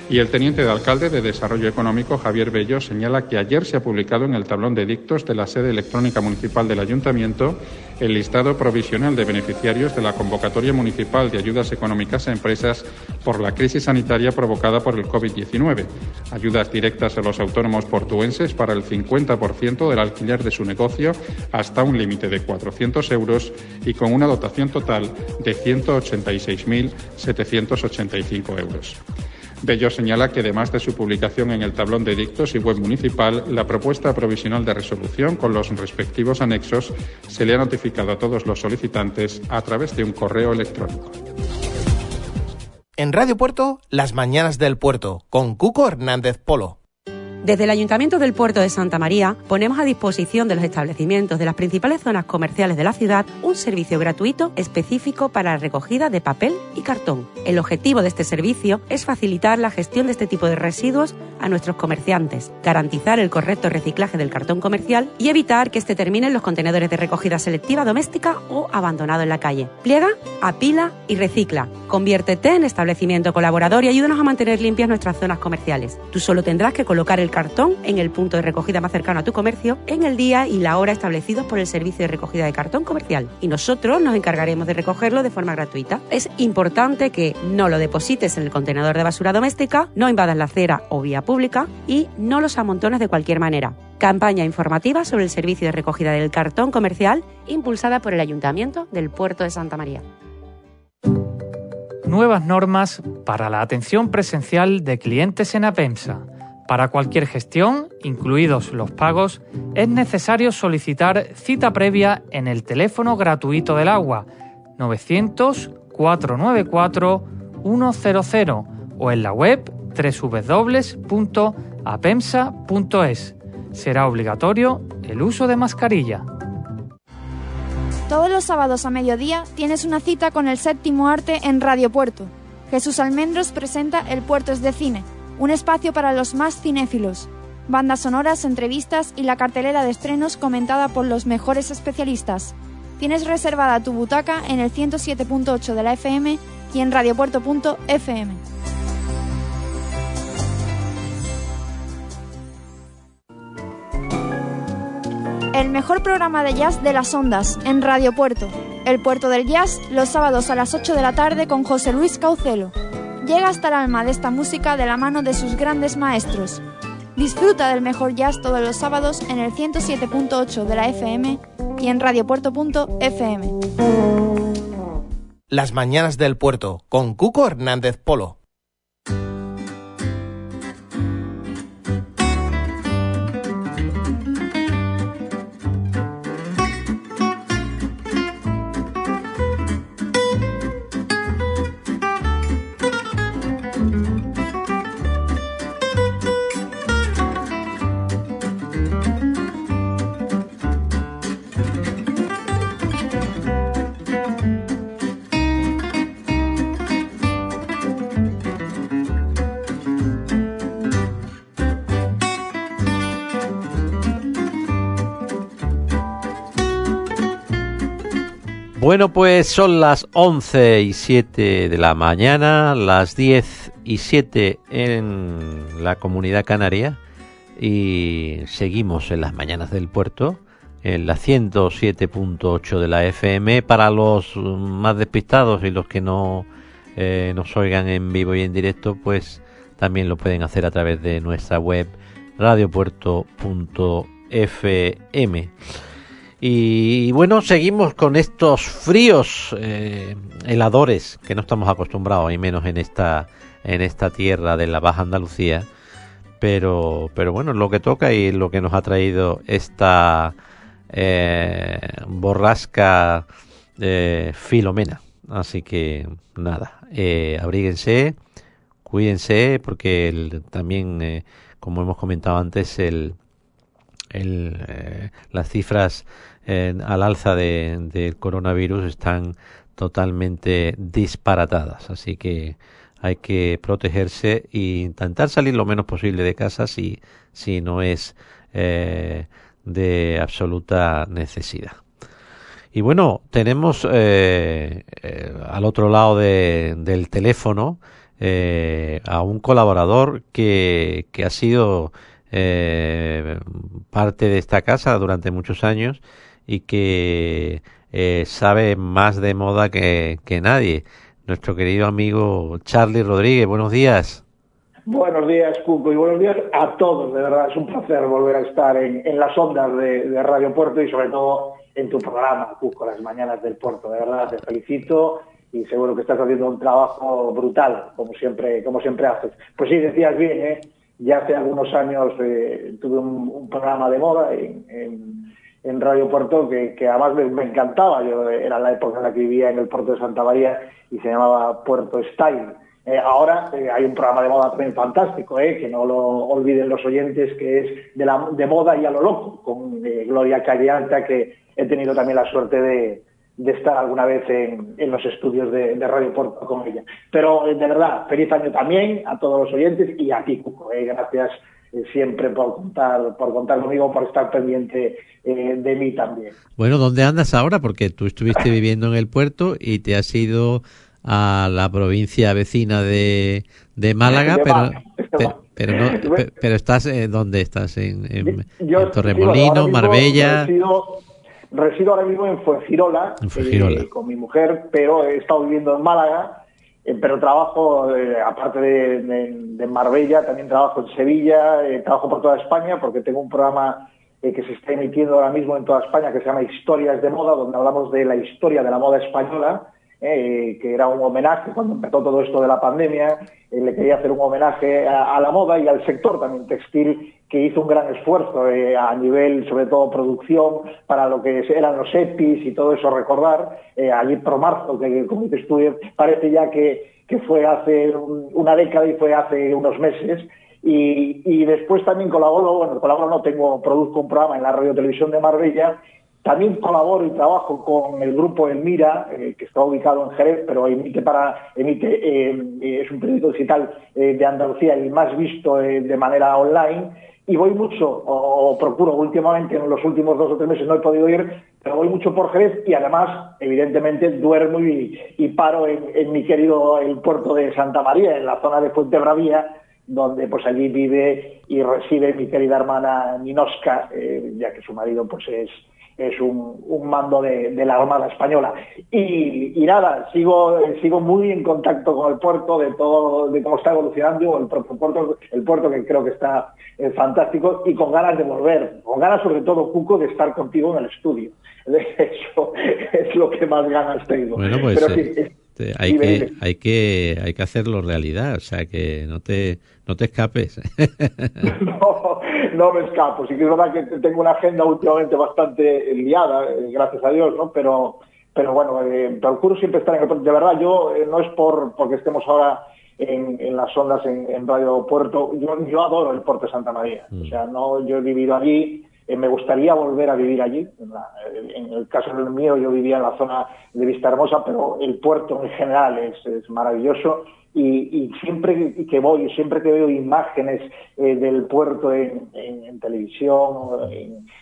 Y el teniente de alcalde de Desarrollo Económico, Javier Bello, señala que ayer se ha publicado en el tablón de dictos de la sede electrónica municipal del Ayuntamiento el listado provisional de beneficiarios de la convocatoria municipal de ayudas económicas a empresas por la crisis sanitaria provocada por el COVID-19. Ayudas directas a los autónomos portuenses para el 50% del alquiler de su negocio hasta un límite de 400 euros y con una dotación total de 186.785 euros. Bello señala que además de su publicación en el tablón de dictos y web municipal, la propuesta provisional de resolución con los respectivos anexos se le ha notificado a todos los solicitantes a través de un correo electrónico. En Radio Puerto, las mañanas del puerto, con Cuco Hernández Polo. Desde el Ayuntamiento del Puerto de Santa María ponemos a disposición de los establecimientos de las principales zonas comerciales de la ciudad un servicio gratuito específico para la recogida de papel y cartón. El objetivo de este servicio es facilitar la gestión de este tipo de residuos a nuestros comerciantes, garantizar el correcto reciclaje del cartón comercial y evitar que este termine en los contenedores de recogida selectiva doméstica o abandonado en la calle. Pliega, apila y recicla. Conviértete en establecimiento colaborador y ayúdanos a mantener limpias nuestras zonas comerciales. Tú solo tendrás que colocar el cartón en el punto de recogida más cercano a tu comercio en el día y la hora establecidos por el servicio de recogida de cartón comercial y nosotros nos encargaremos de recogerlo de forma gratuita. Es importante que no lo deposites en el contenedor de basura doméstica, no invadas la acera o vía pública y no los amontones de cualquier manera. Campaña informativa sobre el servicio de recogida del cartón comercial impulsada por el Ayuntamiento del Puerto de Santa María. Nuevas normas para la atención presencial de clientes en APEMSA para cualquier gestión, incluidos los pagos, es necesario solicitar cita previa en el teléfono gratuito del agua 900-494-100 o en la web www.apemsa.es. Será obligatorio el uso de mascarilla. Todos los sábados a mediodía tienes una cita con el séptimo arte en Radio Puerto. Jesús Almendros presenta El Puerto es de Cine un espacio para los más cinéfilos. Bandas sonoras, entrevistas y la cartelera de estrenos comentada por los mejores especialistas. Tienes reservada tu butaca en el 107.8 de la FM y en radiopuerto.fm. El mejor programa de jazz de las ondas en Radio Puerto. El Puerto del Jazz los sábados a las 8 de la tarde con José Luis Caucelo llega hasta el alma de esta música de la mano de sus grandes maestros. Disfruta del mejor jazz todos los sábados en el 107.8 de la FM y en radiopuerto.fm. Las mañanas del puerto con Cuco Hernández Polo. Bueno, pues son las 11 y 7 de la mañana, las 10 y 7 en la comunidad canaria y seguimos en las mañanas del puerto en la 107.8 de la FM para los más despistados y los que no eh, nos oigan en vivo y en directo pues también lo pueden hacer a través de nuestra web radiopuerto.fm. Y, bueno, seguimos con estos fríos eh, heladores que no estamos acostumbrados, y menos en esta, en esta tierra de la Baja Andalucía. Pero, pero bueno, lo que toca y lo que nos ha traído esta eh, borrasca eh, filomena. Así que nada, eh, abríguense, cuídense, porque también, como hemos comentado antes, el, el, las cifras al alza de, del coronavirus están totalmente disparatadas. Así que hay que protegerse e intentar salir lo menos posible de casa si, si no es eh, de absoluta necesidad. Y bueno, tenemos eh, eh, al otro lado de, del teléfono a un colaborador que, que ha sido parte de esta casa durante muchos años y que eh, sabe más de moda que, que nadie. Nuestro querido amigo Charlie Rodríguez, buenos días. Buenos días, Cuco, y buenos días a todos. De verdad, es un placer volver a estar en, en las ondas de, de, Radio Puerto y sobre todo en tu programa, Cuco, las mañanas del puerto. De verdad, te felicito y seguro que estás haciendo un trabajo brutal, como siempre, como siempre haces. Pues sí, decías bien, ¿eh? Ya hace algunos años eh, tuve un, programa de moda en, en Radio Puerto que, que además me, encantaba. Yo era la época en la que vivía en el puerto de Santa María y se llamaba Puerto Style. Eh, ahora eh, hay un programa de moda también fantástico, eh, que no lo olviden los oyentes, que es de, la, de moda y a lo loco, con Gloria Calleanta, que he tenido también la suerte de, de estar alguna vez en, en los estudios de, de, Radio Porto con ella. Pero de verdad, feliz año también a todos los oyentes y a ti, Cuco. gracias siempre por contar, por contar conmigo, por estar pendiente eh, de mí también. Bueno, ¿dónde andas ahora? Porque tú estuviste <laughs> viviendo en el puerto y te has ido a la provincia vecina de, de Málaga, pero, pero, no, <laughs> pero, estás, eh, ¿dónde estás? ¿En, en, Torremolino, Marbella? Resido, ahora mismo en Fuengirola, eh, con mi mujer, pero he estado viviendo en Málaga eh, pero trabajo, eh, aparte de, Marbella, también trabajo en Sevilla, trabajo por toda España porque tengo un programa que se está emitiendo ahora mismo en toda España que se llama Historias de Moda, donde hablamos de la historia de la moda española, que era un homenaje cuando empezó todo esto de la pandemia, le quería hacer un homenaje a, la moda y al sector también textil que hizo un gran esfuerzo eh, a nivel, sobre todo, producción, para lo que eran los EPIs y todo eso, recordar, eh, allí pro marzo, que como dices tú, parece ya que, que fue hace una década y fue hace unos meses, y, y, después también colaboro, bueno, colaboro no, tengo, produzco un programa en la radio televisión de Marbella, también colaboro y trabajo con el grupo Elmira, eh, que está ubicado en Jerez, pero emite para, emite, eh, es un periódico digital eh, de Andalucía, el más visto de manera online, y voy mucho, o, procuro últimamente, en los últimos dos o tres meses no he podido ir, pero voy mucho por Jerez y además, evidentemente, duermo y, paro en, mi querido el puerto de Santa María, en la zona de Fuente Bravía, donde pues allí vive y reside mi querida hermana Ninoska, eh, ya que su marido pues es es un, un mando de, de, la Armada Española. Y, y, nada, sigo, sigo muy en contacto con el puerto, de todo, de cómo está evolucionando el propio puerto, el puerto que creo que está eh, fantástico y con ganas de volver, con ganas sobre todo, Cuco, de estar contigo en el estudio. <laughs> Eso es lo que más ganas tengo. Bueno, pues, Pero, eh, este, hay que hay que hay que hacerlo realidad o sea que no te no te escapes <laughs> <laughs> no, no me escapo sí que es verdad que tengo una agenda últimamente bastante liada eh, gracias a Dios no pero pero bueno eh, procuro siempre estar en el de verdad yo eh, no es por porque estemos ahora en, en las ondas en, en, Radio Puerto yo, yo adoro el puerto de Santa María o mm. sea no yo he vivido allí eh, me gustaría volver a vivir allí. En, el caso del mío, yo vivía en la zona de Vista Hermosa, pero el puerto en general es, maravilloso. Y, siempre que voy, siempre que veo imágenes eh, del puerto en, televisión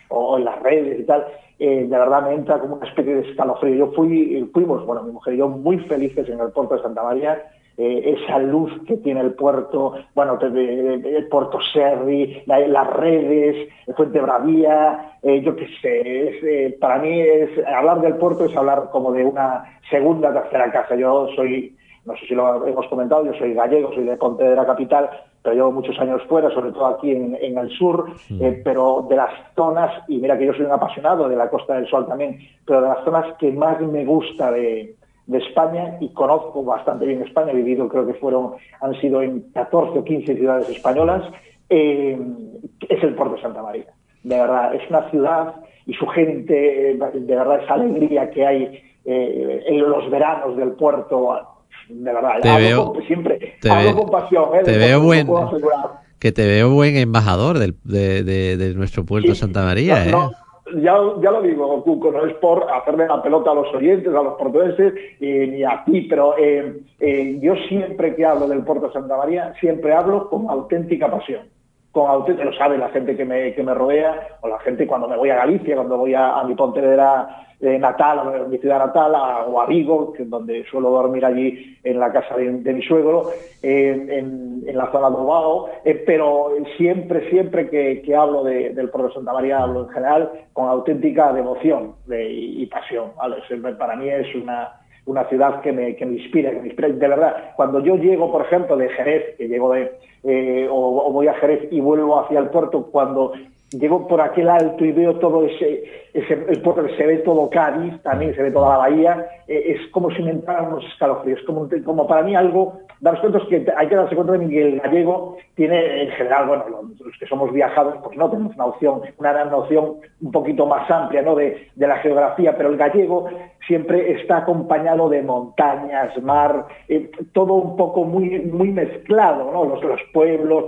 o en, las redes y tal, eh, de verdad me entra como una especie de escalofrío. Yo fui, fuimos, bueno, mi mujer y yo muy felices en el puerto de Santa María eh, esa luz que tiene el puerto, bueno, el puerto Serri, las redes, Fuente Bravía, yo qué sé, para mí es hablar del puerto es hablar como de una segunda, tercera casa. Yo soy, no sé si lo hemos comentado, yo soy gallego, soy de Pontevedra capital, pero llevo muchos años fuera, sobre todo aquí en, en el sur, pero de las zonas, y mira que yo soy un apasionado de la Costa del Sol también, pero de las zonas que más me gusta de, de España y conozco bastante bien España, he vivido, creo que fueron, han sido en 14 o 15 ciudades españolas, eh, es el puerto de Santa María. De verdad, es una ciudad y su gente, eh, de verdad, esa alegría que hay eh, en los veranos del puerto, de verdad, te veo, siempre, te con pasión. te veo buen, que te veo buen embajador del, de, de, nuestro puerto Santa María. ¿eh? ya, ya lo digo, Cuco, no es por hacerle la pelota a los oyentes, a los portugueses, eh, ni a ti, pero eh, eh, yo siempre que hablo del puerto Santa María, siempre hablo con auténtica pasión. Con auténtica, lo sabe la gente que me, que me rodea, o la gente cuando me voy a Galicia, cuando voy a, a mi Pontevedra natal, a mi ciudad natal, o a Vigo, que donde suelo dormir allí en la casa de, mi suegro, en, la zona de Obao, eh, pero siempre, siempre que, hablo del puerto de Santa María, hablo en general con auténtica devoción y, pasión. Para mí es una, una ciudad que me, que me inspira, que me inspira. De verdad, cuando yo llego, por ejemplo, de Jerez, que llego de, eh, o, voy a Jerez y vuelvo hacia el puerto, cuando llego por aquel alto y veo todo ese, ese se ve todo Cádiz, también se ve toda la bahía, eh, es como si me entraran unos escalofríos, como, como para mí algo, daros cuenta que hay que darse cuenta de que el gallego tiene en general, bueno, los, que somos viajados, pues no tenemos una opción, una noción un poquito más amplia ¿no? de, de la geografía, pero el gallego siempre está acompañado de montañas, mar, eh, todo un poco muy, muy mezclado, ¿no? los, los pueblos,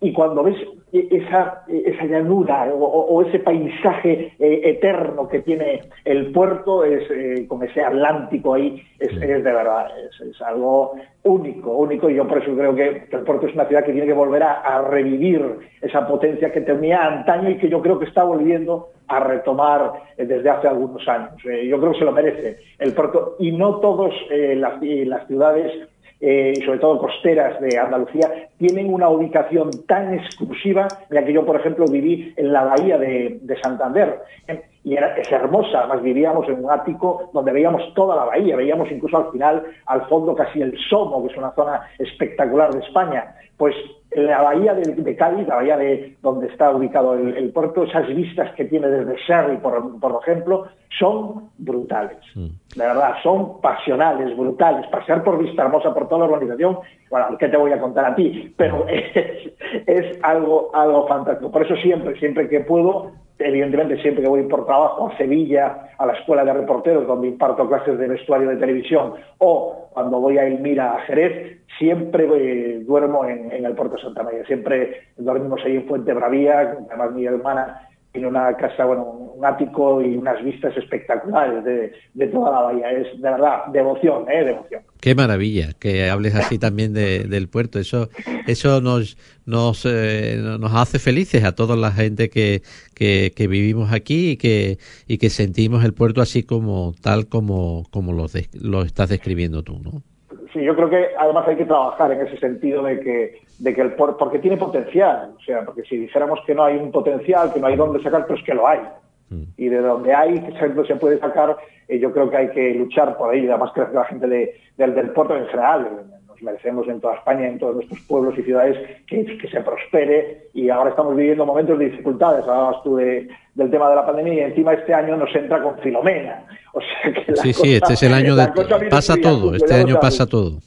y cuando ves esa, esa llanura o, ese paisaje eh, eterno que tiene el puerto, es, eh, con ese Atlántico ahí, es, es de verdad, es, algo único, único, y yo por eso creo que, el puerto es una ciudad que tiene que volver a, a revivir esa potencia que tenía antaño y que yo creo que está volviendo a retomar eh, desde hace algunos años. yo creo que se lo merece el puerto, y no todas las, las ciudades eh, y sobre todo costeras de Andalucía, tienen una ubicación tan exclusiva, ya que yo, por ejemplo, viví en la bahía de, Santander, eh, y era, es hermosa, además vivíamos en un ático donde veíamos toda la bahía, veíamos incluso al final, al fondo casi el Somo, que es una zona espectacular de España, pues la bahía de, Cádiz, la bahía de donde está ubicado el, puerto, esas vistas que tiene desde Sherry, por, por ejemplo, son brutales. Mm. De verdad, son pasionales, brutales. Pasear por Vista Hermosa, por toda la organización, bueno, ¿qué te voy a contar a ti? Pero <laughs> es, es algo, algo fantástico. Por eso siempre, siempre que puedo, evidentemente siempre que voy por trabajo a Sevilla, a la escuela de reporteros, donde imparto clases de vestuario de televisión, o cuando voy a Elmira, a Jerez, siempre eh, duermo en, el puerto de Santa María. Siempre dormimos ahí en Fuente Bravía, además mi hermana tiene una casa, bueno, un ático y unas vistas espectaculares de, toda la bahía. Es de verdad devoción, ¿eh? Devoción. Qué maravilla que hables así también del puerto. Eso, eso nos, nos, eh, nos hace felices a toda la gente que, que, vivimos aquí y que, y que sentimos el puerto así como tal como, como lo, lo estás describiendo tú, ¿no? Sí, yo creo que además hay que trabajar en ese sentido de que, de que el porque tiene potencial, o sea, porque si dijéramos que no hay un potencial, que no hay dónde sacar, pues que lo hay. Mm. Y de donde hay, que se puede sacar, eh, yo creo que hay que luchar por ahí, además creo que la gente del, del puerto en general, nos merecemos en toda España, en todos nuestros pueblos y ciudades, que, que se prospere. Y ahora estamos viviendo momentos de dificultades, hablabas tú de, del tema de la pandemia y encima este año nos entra con Filomena. O sea que sí, sí, este es el año de... Pasa todo, este año pasa todo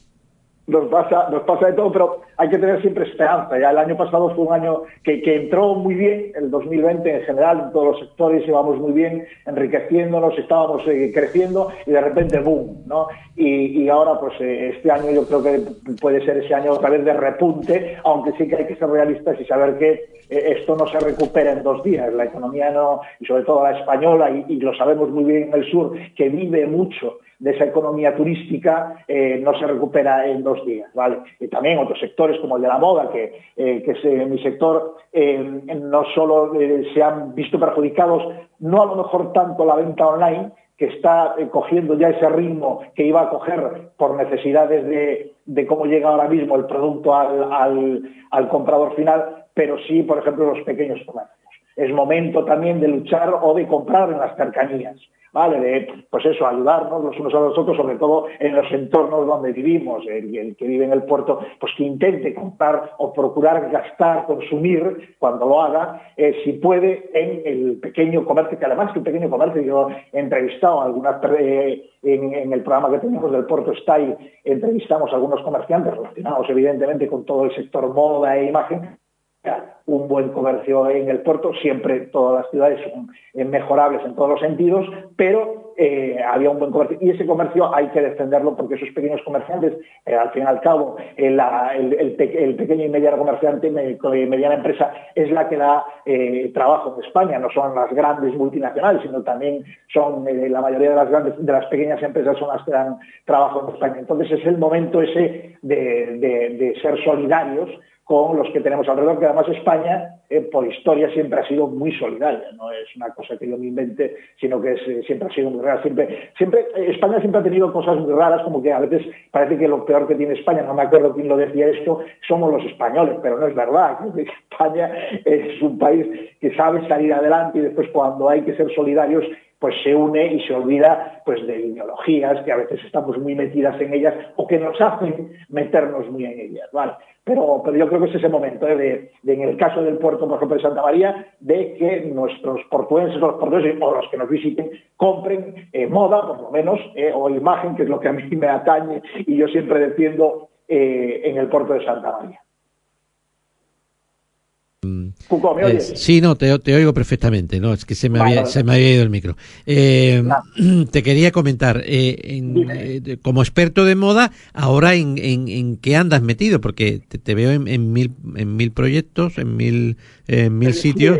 nos pasa, nos pasa de todo, pero hay que tener siempre esperanza. Ya el año pasado fue un año que, entró muy bien, el 2020 en general, en todos los sectores íbamos muy bien, enriqueciéndonos, estábamos eh, creciendo y de repente boom, ¿no? Y, ahora pues eh, este año yo creo que puede ser ese año otra vez de repunte, aunque sí que hay que ser realistas y saber que eh, esto no se recupera en dos días. La economía no, y sobre todo la española, y lo sabemos muy bien en el sur, que vive mucho de esa economía turística eh, no se recupera en dos días, ¿vale? Y también otros sectores como el de la moda, que, eh, que es eh, mi sector, no solo se han visto perjudicados, no a lo mejor tanto la venta online, que está cogiendo ya ese ritmo que iba a coger por necesidades de, cómo llega ahora mismo el producto al, al comprador final, pero sí, por ejemplo, los pequeños comercios. Es momento también de luchar o de comprar en las cercanías. ¿Vale? De, pues eso, ayudarnos los unos a los otros, sobre todo en los entornos donde vivimos. El, que vive en el puerto, pues que intente comprar o procurar gastar, consumir, cuando lo haga, eh, si puede, en el pequeño comercio, que además que el pequeño comercio, yo he entrevistado algunas, eh, en, el programa que tenemos del Puerto Style, entrevistamos a algunos comerciantes relacionados evidentemente con todo el sector moda e imagen, un buen comercio en el puerto, siempre todas las ciudades son mejorables en todos los sentidos, pero eh, había un buen comercio y ese comercio hay que defenderlo porque esos pequeños comerciantes, eh, al fin y al cabo, eh, el, pequeño y mediano comerciante, mediana empresa, es la que da trabajo en España, no son las grandes multinacionales, sino también son la mayoría de las grandes, de las pequeñas empresas son las que dan trabajo en España. Entonces es el momento ese de ser solidarios con los que tenemos alrededor, que además España, por historia, siempre ha sido muy solidaria, no es una cosa que yo me invente, sino que siempre ha sido muy Siempre, siempre, eh, España siempre ha tenido cosas muy raras, como que a veces parece que lo peor que tiene España, no me acuerdo quién lo decía esto, somos los españoles, pero no es verdad. <laughs> España es un país que sabe salir adelante y después cuando hay que ser solidarios, pues se une y se olvida pues de ideologías que a veces estamos muy metidas en ellas o que nos hacen meternos muy en ellas, ¿vale? Pero, pero yo creo que es ese momento ¿eh? de, en el caso del puerto, por ejemplo, de Santa María, de que nuestros portuenses, los portugueses o los que nos visiten, compren eh, moda, por lo menos, eh, o imagen, que es lo que a mí me atañe y yo siempre defiendo en el puerto de Santa María. Eh, sí, no, te, oigo perfectamente, no, es que se me, había, se me había ido el micro. Eh, <clears throat> te quería comentar, eh, como experto de moda, ahora en, en, qué andas metido, porque te, veo en, mil, en mil proyectos, en mil, en mil sitios,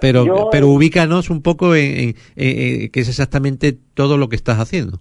pero, pero ubícanos un poco en, en qué es exactamente todo lo que estás haciendo.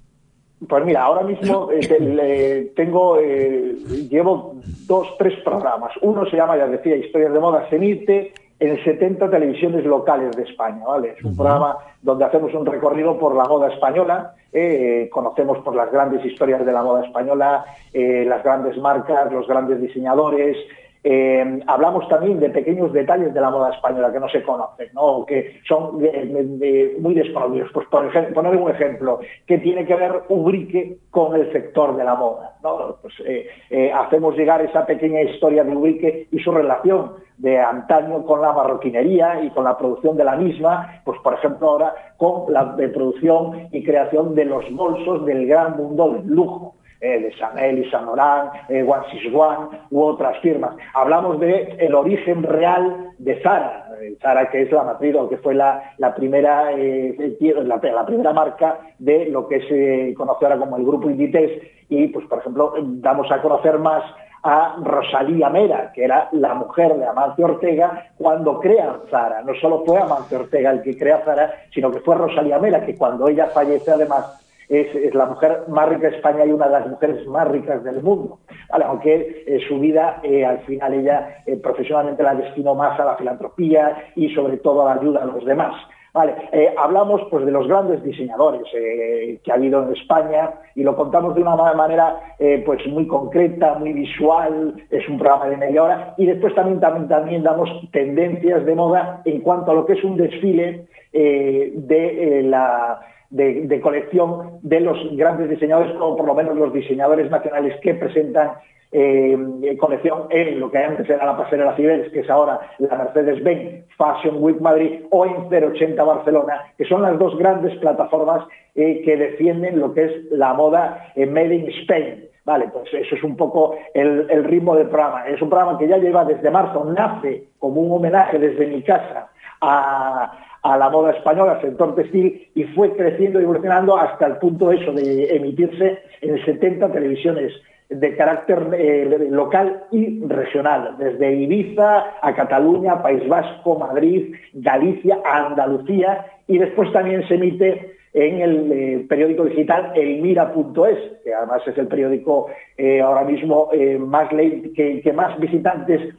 Pues mira, ahora mismo eh, tengo, eh, llevo dos, tres programas. Uno se llama, ya decía, Historias de Moda, se emite en 70 televisiones locales de España, ¿vale? Es un programa donde hacemos un recorrido por la moda española, eh, conocemos por las grandes historias de la moda española, las grandes marcas, los grandes diseñadores, eh, hablamos también de pequeños detalles de la moda española que no se conocen, ¿no? que son muy desconocidos. Pues por ejemplo, poner un ejemplo, que tiene que ver Ubrique con el sector de la moda. ¿no? Pues, eh, eh, hacemos llegar esa pequeña historia de Ubrique y su relación de antaño con la marroquinería y con la producción de la misma, pues por ejemplo ahora con la producción y creación de los bolsos del gran mundo del lujo. Eh, de Chanel y Saint Laurent, eh, One u otras firmas. Hablamos de el origen real de Zara, eh, Zara que es la matriz o que fue la, primera la, primera marca de lo que se conoce ahora como el grupo Inditex y pues por ejemplo damos a conocer más a Rosalía Mera, que era la mujer de Amancio Ortega cuando crea Zara. No solo fue Amancio Ortega el que crea Zara, sino que fue Rosalía Mera, que cuando ella fallece además es, la mujer más rica de España y una de las mujeres más ricas del mundo. aunque eh, su vida, eh, al final ella eh, profesionalmente la destinó más a la filantropía y sobre todo a la ayuda a los demás. Vale, hablamos pues de los grandes diseñadores que ha habido en España y lo contamos de una manera pues muy concreta, muy visual, es un programa de media hora y después también, también, también damos tendencias de moda en cuanto a lo que es un desfile de la de, colección de los grandes diseñadores, o por lo menos los diseñadores nacionales que presentan eh, colección en lo que antes era la pasarela Cibeles, que es ahora la Mercedes-Benz Fashion Week Madrid, o en 080 Barcelona, que son las dos grandes plataformas eh, que defienden lo que es la moda en Made in Spain. Vale, pues eso es un poco el ritmo del programa. Es un programa que ya lleva desde marzo, nace como un homenaje desde mi casa a, la moda española, al sector textil, y fue creciendo y evolucionando hasta el punto eso de emitirse en 70 televisiones de carácter eh, local y regional, desde Ibiza a Cataluña, País Vasco, Madrid, Galicia, Andalucía, y después también se emite en el eh, periódico digital elmira.es, que además es el periódico eh, ahora mismo más que, que, más visitantes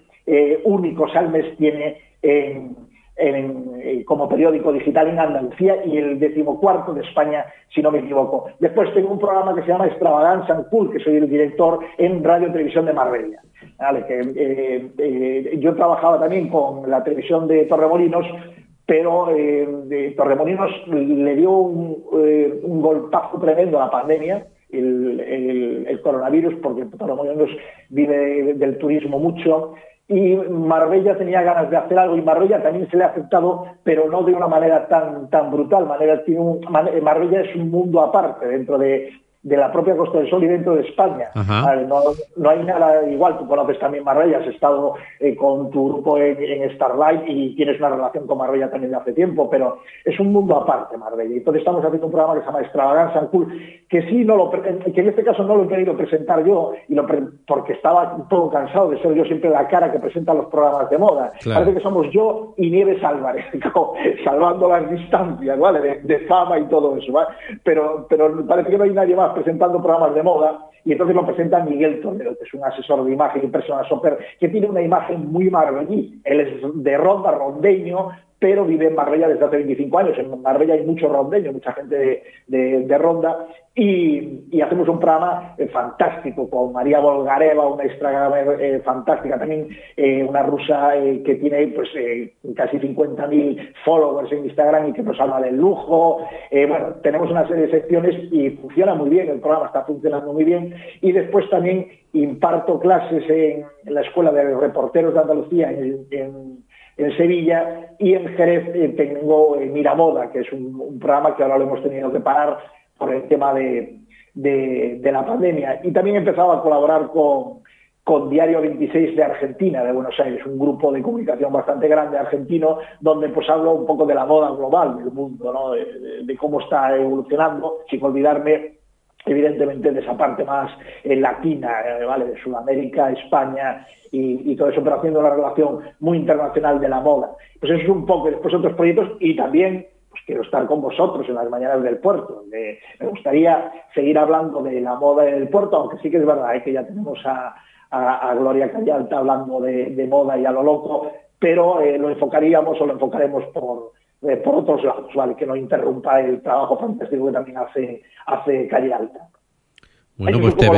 únicos al mes tiene en, eh, como periódico digital en Andalucía y el decimocuarto de España, si no me equivoco. Después tengo un programa que se llama Extravaganza Cool, que soy el director en Radio Televisión de Marbella. eh, eh, yo trabajaba también con la televisión de Torremolinos, pero de Torremolinos le dio un, un golpazo tremendo a la pandemia, el, el, coronavirus, porque Torremolinos vive del turismo mucho y Marbella tenía ganas de hacer algo y Marbella también se le ha aceptado, pero no de una manera tan, tan brutal. Marbella es un mundo aparte dentro de, de la propia Costa del Sol y dentro de España. no, hay nada igual, tú conoces también Marbella, has estado eh, con tu grupo en, Starlight y tienes una relación con Marbella también de hace tiempo, pero es un mundo aparte Marbella. Entonces estamos haciendo un programa que se llama Extravaganza Cool, que sí no lo, que en este caso no lo he querido presentar yo, y lo porque estaba un poco cansado de ser yo siempre la cara que presenta los programas de moda. Parece que somos yo y Nieves Álvarez, <laughs> salvando las distancias, ¿vale? De, fama y todo eso, Pero, pero parece que no hay nadie más presentando programas de moda y entonces lo presenta Miguel Toledo, que es un asesor de imagen y persona super, que tiene una imagen muy maravillosa. Él es de ronda, rondeño, pero vive en Marbella desde hace 25 años. En Marbella hay mucho rondeño, mucha gente de, ronda, y, hacemos un programa eh, fantástico con María Volgareva, una extra eh, fantástica, también eh, una rusa que tiene pues casi 50.000 followers en Instagram y que nos habla del lujo. bueno, tenemos una serie de secciones y funciona muy bien, el programa está funcionando muy bien. Y después también imparto clases en, la Escuela de Reporteros de Andalucía en Sevilla y en Jerez eh, tengo eh, Miramoda, que es un, programa que ahora lo hemos tenido que parar por el tema de, la pandemia. Y también he empezado a colaborar con, Diario 26 de Argentina, de Buenos Aires, un grupo de comunicación bastante grande argentino, donde pues hablo un poco de la moda global del mundo, ¿no? de, cómo está evolucionando, sin olvidarme evidentemente de esa parte más eh, latina, ¿vale? de Sudamérica, España y, todo eso, pero haciendo una relación muy internacional de la moda. Pues eso es un poco, después otros proyectos y también pues quiero estar con vosotros en las mañanas del puerto. me gustaría seguir hablando de la moda en el puerto, aunque sí que es verdad ¿eh? que ya tenemos a, Gloria Callalta hablando de, moda y a lo loco, pero eh, lo enfocaríamos o lo enfocaremos por, eh, por otros lados, ¿vale? Que no interrumpa el trabajo fantástico que también hace, hace Callalta. Bueno, pues te,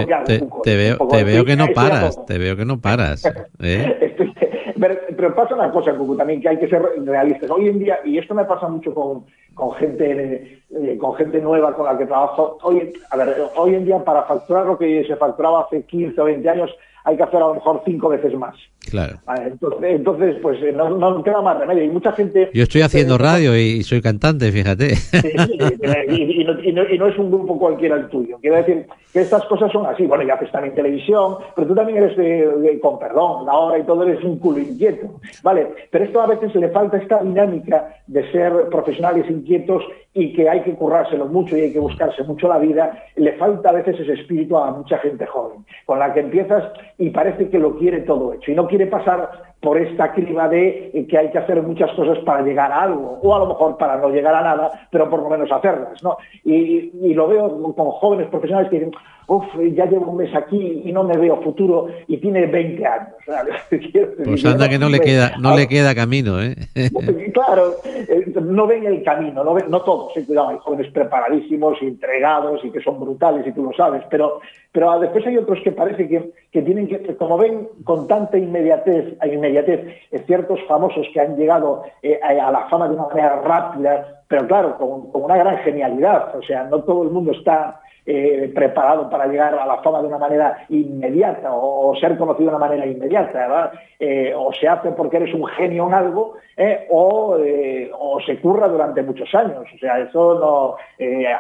veo, te veo que no paras, te veo que no paras. ¿eh? pero, pasa una cosa, Cucu, también que hay que ser realistas. Hoy en día, y esto me pasa mucho con, con gente eh, con gente nueva con la que trabajo, hoy, a ver, hoy en día para facturar lo que se facturaba hace 15 o 20 años, hay que hacer a lo mejor cinco veces más. Claro. Entonces, pues eh, no, no, queda más remedio. Y mucha gente... Yo estoy haciendo radio y soy cantante, fíjate. y, no, es un grupo cualquiera el tuyo. Quiero decir que estas cosas son así. Bueno, ya haces también televisión, pero tú también eres, de, con perdón, la hora y todo, eres un culo inquieto. Vale, pero esto a veces le falta esta dinámica de ser profesionales inquietos y que hay que currárselo mucho y hay que buscarse mucho la vida. Le falta a veces ese espíritu a mucha gente joven, con la que empiezas y parece que lo quiere todo hecho y no quiere pasar por esta criba de que hay que hacer muchas cosas para llegar a algo, o a lo mejor para no llegar a nada, pero por lo menos hacerlas, ¿no? Y, y lo veo con jóvenes profesionales que dicen, uff, ya llevo un mes aquí y no me veo futuro y tiene 20 años. <laughs> <laughs> Pues anda que no le queda, no le queda camino, ¿eh? <laughs> claro, eh, no ven el camino, no, ven, no todos, ¿eh? cuidado, hay jóvenes preparadísimos, entregados y que son brutales y tú lo sabes, pero, pero después hay otros que parece que, que tienen que, como ven con tanta inmediatez, inmediatez ciertos famosos que han llegado eh, a la fama de una manera rápida, pero claro, con, con una gran genialidad, o sea, no todo el mundo está eh, preparado para llegar a la fama de una manera inmediata o, ser conocido de una manera inmediata, eh, o se hace porque eres un genio en algo eh, o, se curra durante muchos años. O sea, eso no...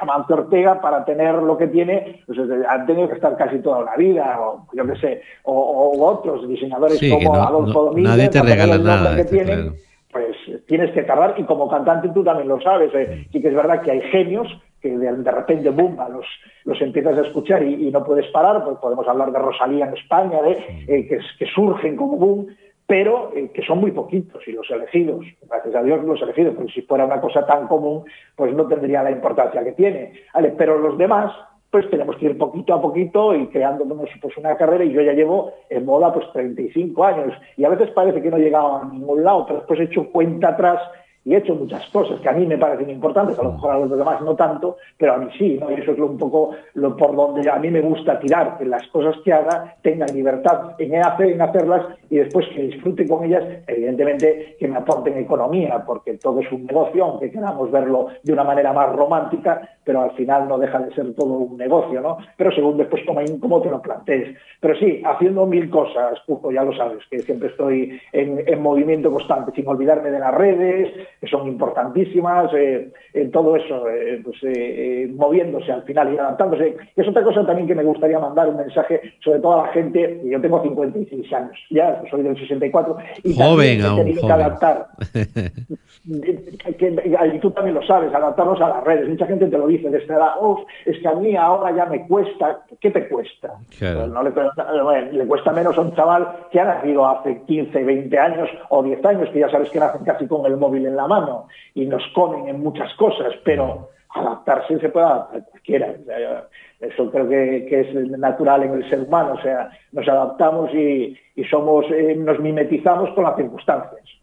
Amancio Ortega, para tener lo que tiene, pues, han tenido que estar casi toda la vida, o yo qué sé, o, otros diseñadores como Adolfo Domínguez, nadie te regala nada, que tienen, pues tienes que tardar, y como cantante tú también lo sabes, sí que es verdad que hay genios que de, repente, boom, los, los empiezas a escuchar y, no puedes parar, pues podemos hablar de Rosalía en España, de, eh, que, surgen como boom, pero eh, que son muy poquitos y los elegidos, gracias a Dios los elegidos, porque si fuera una cosa tan común, pues no tendría la importancia que tiene. ¿vale? Pero los demás, pues tenemos que ir poquito a poquito y creándonos pues una carrera y yo ya llevo en moda pues 35 años. Y a veces parece que no he llegado a ningún lado, pero después he hecho cuenta atrás y he hecho muchas cosas que a mí me parecen importantes, a lo mejor a los demás no tanto, pero a mí sí, ¿no? Y eso es un poco lo por donde a mí me gusta tirar, que las cosas que haga tengan libertad en, hacer, en hacerlas y después que disfrute con ellas, evidentemente que me aporten economía, porque todo es un negocio, aunque queramos verlo de una manera más romántica, pero al final no deja de ser todo un negocio, ¿no? Pero según después como, te lo plantees. Pero sí, haciendo mil cosas, Cuco, ya lo sabes, que siempre estoy en, en movimiento constante, sin olvidarme de las redes, que son importantísimas, eh, en todo eso, eh, pues, eh, moviéndose al final y adaptándose. Es otra cosa también que me gustaría mandar un mensaje, sobre todo a la gente, yo tengo 56 años, ya soy del 64, y también he tenido que adaptar. <laughs> y tú también lo sabes, adaptarnos a las redes. Mucha gente te lo dice de esta edad, es que a mí ahora ya me cuesta, ¿qué te cuesta? Pues no le, le, cuesta menos a un chaval que ha nacido hace 15, 20 años o 10 años, que ya sabes que nacen casi con el móvil en la y nos comen en muchas cosas, pero adaptarse se puede adaptar cualquiera. eso creo que, es natural en el ser humano, o sea, nos adaptamos y, somos, eh, nos mimetizamos con las circunstancias.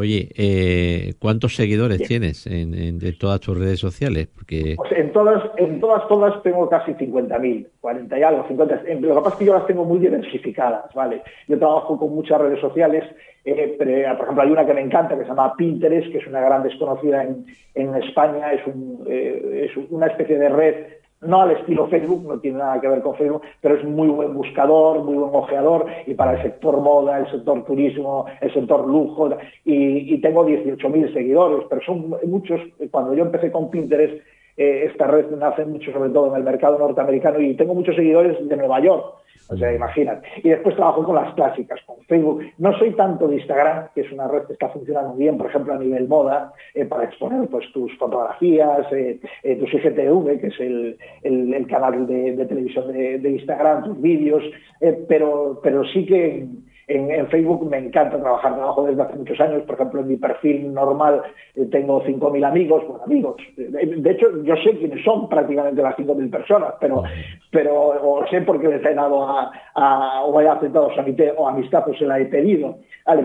Oye, eh, ¿cuántos seguidores tienes en, en, todas tus redes sociales? Porque... Pues en todas, en todas, todas tengo casi 50.000, 40 y algo, 50. Lo que pasa es que yo las tengo muy diversificadas, ¿vale? Yo trabajo con muchas redes sociales, eh, pero, por ejemplo, hay una que me encanta que se llama Pinterest, que es una gran desconocida en, en España, es, un, eh, es una especie de red no al estilo Facebook, no tiene nada que ver con Facebook, pero es muy buen buscador, muy buen ojeador y para el sector moda, el sector turismo, el sector lujo y, y tengo 18.000 seguidores, pero son muchos. Cuando yo empecé con Pinterest, eh, esta red nace mucho sobre todo en el mercado norteamericano y tengo muchos seguidores de Nueva York o sea, imagínate. Y después trabajo con las clásicas, con Facebook. No soy tanto de Instagram, que es una red que está funcionando bien, por ejemplo, a nivel moda, eh, para exponer pues tus fotografías, eh, eh, tus IGTV, que es el, el, canal de, televisión de, de, Instagram, tus vídeos, pero, pero sí que en, Facebook me encanta trabajar, trabajo desde hace muchos años, por ejemplo, en mi perfil normal eh, tengo 5.000 amigos, bueno, amigos, de hecho yo sé quiénes son prácticamente las 5.000 personas, pero, pero o sé por qué les he dado a, o he aceptado su o amistad, pues se la he pedido,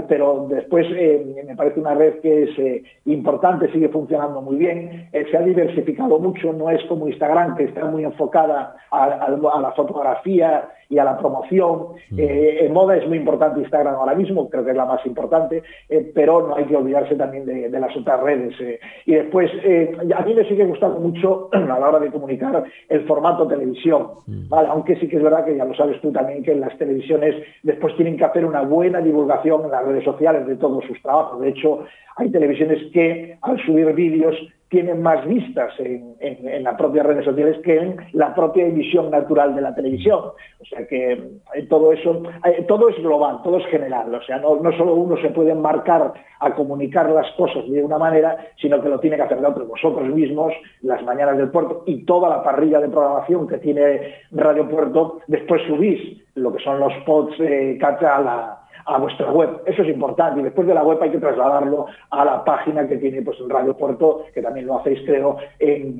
pero después eh, me parece una red que es eh, importante, sigue funcionando muy bien, se ha diversificado mucho, no es como Instagram, que está muy enfocada a la fotografía y a la promoción. Mm. Eh, en moda es muy importante Instagram ahora mismo, creo que es la más importante, eh, pero no hay que olvidarse también de, las otras redes. Eh. Y después, a mí me sigue gustando mucho <clears throat> a la hora de comunicar el formato televisión, mm. aunque sí que es verdad que ya lo sabes tú también que las televisiones después tienen que hacer una buena divulgación en las redes sociales de todos sus trabajos. De hecho, hay televisiones que al subir vídeos tienen más vistas en, las propias redes sociales que en la propia emisión natural de la televisión. O sea que eh, todo eso, eh, todo es global, todo es general. O sea, no, solo uno se puede marcar a comunicar las cosas de una manera, sino que lo tiene que hacer de otro. Vosotros mismos, las mañanas del puerto y toda la parrilla de programación que tiene Radio Puerto, después subís lo que son los pods eh, a la a vuestra web. Eso es importante. Y después de la web hay que trasladarlo a la página que tiene pues, Radio Puerto, que también lo hacéis, creo, en,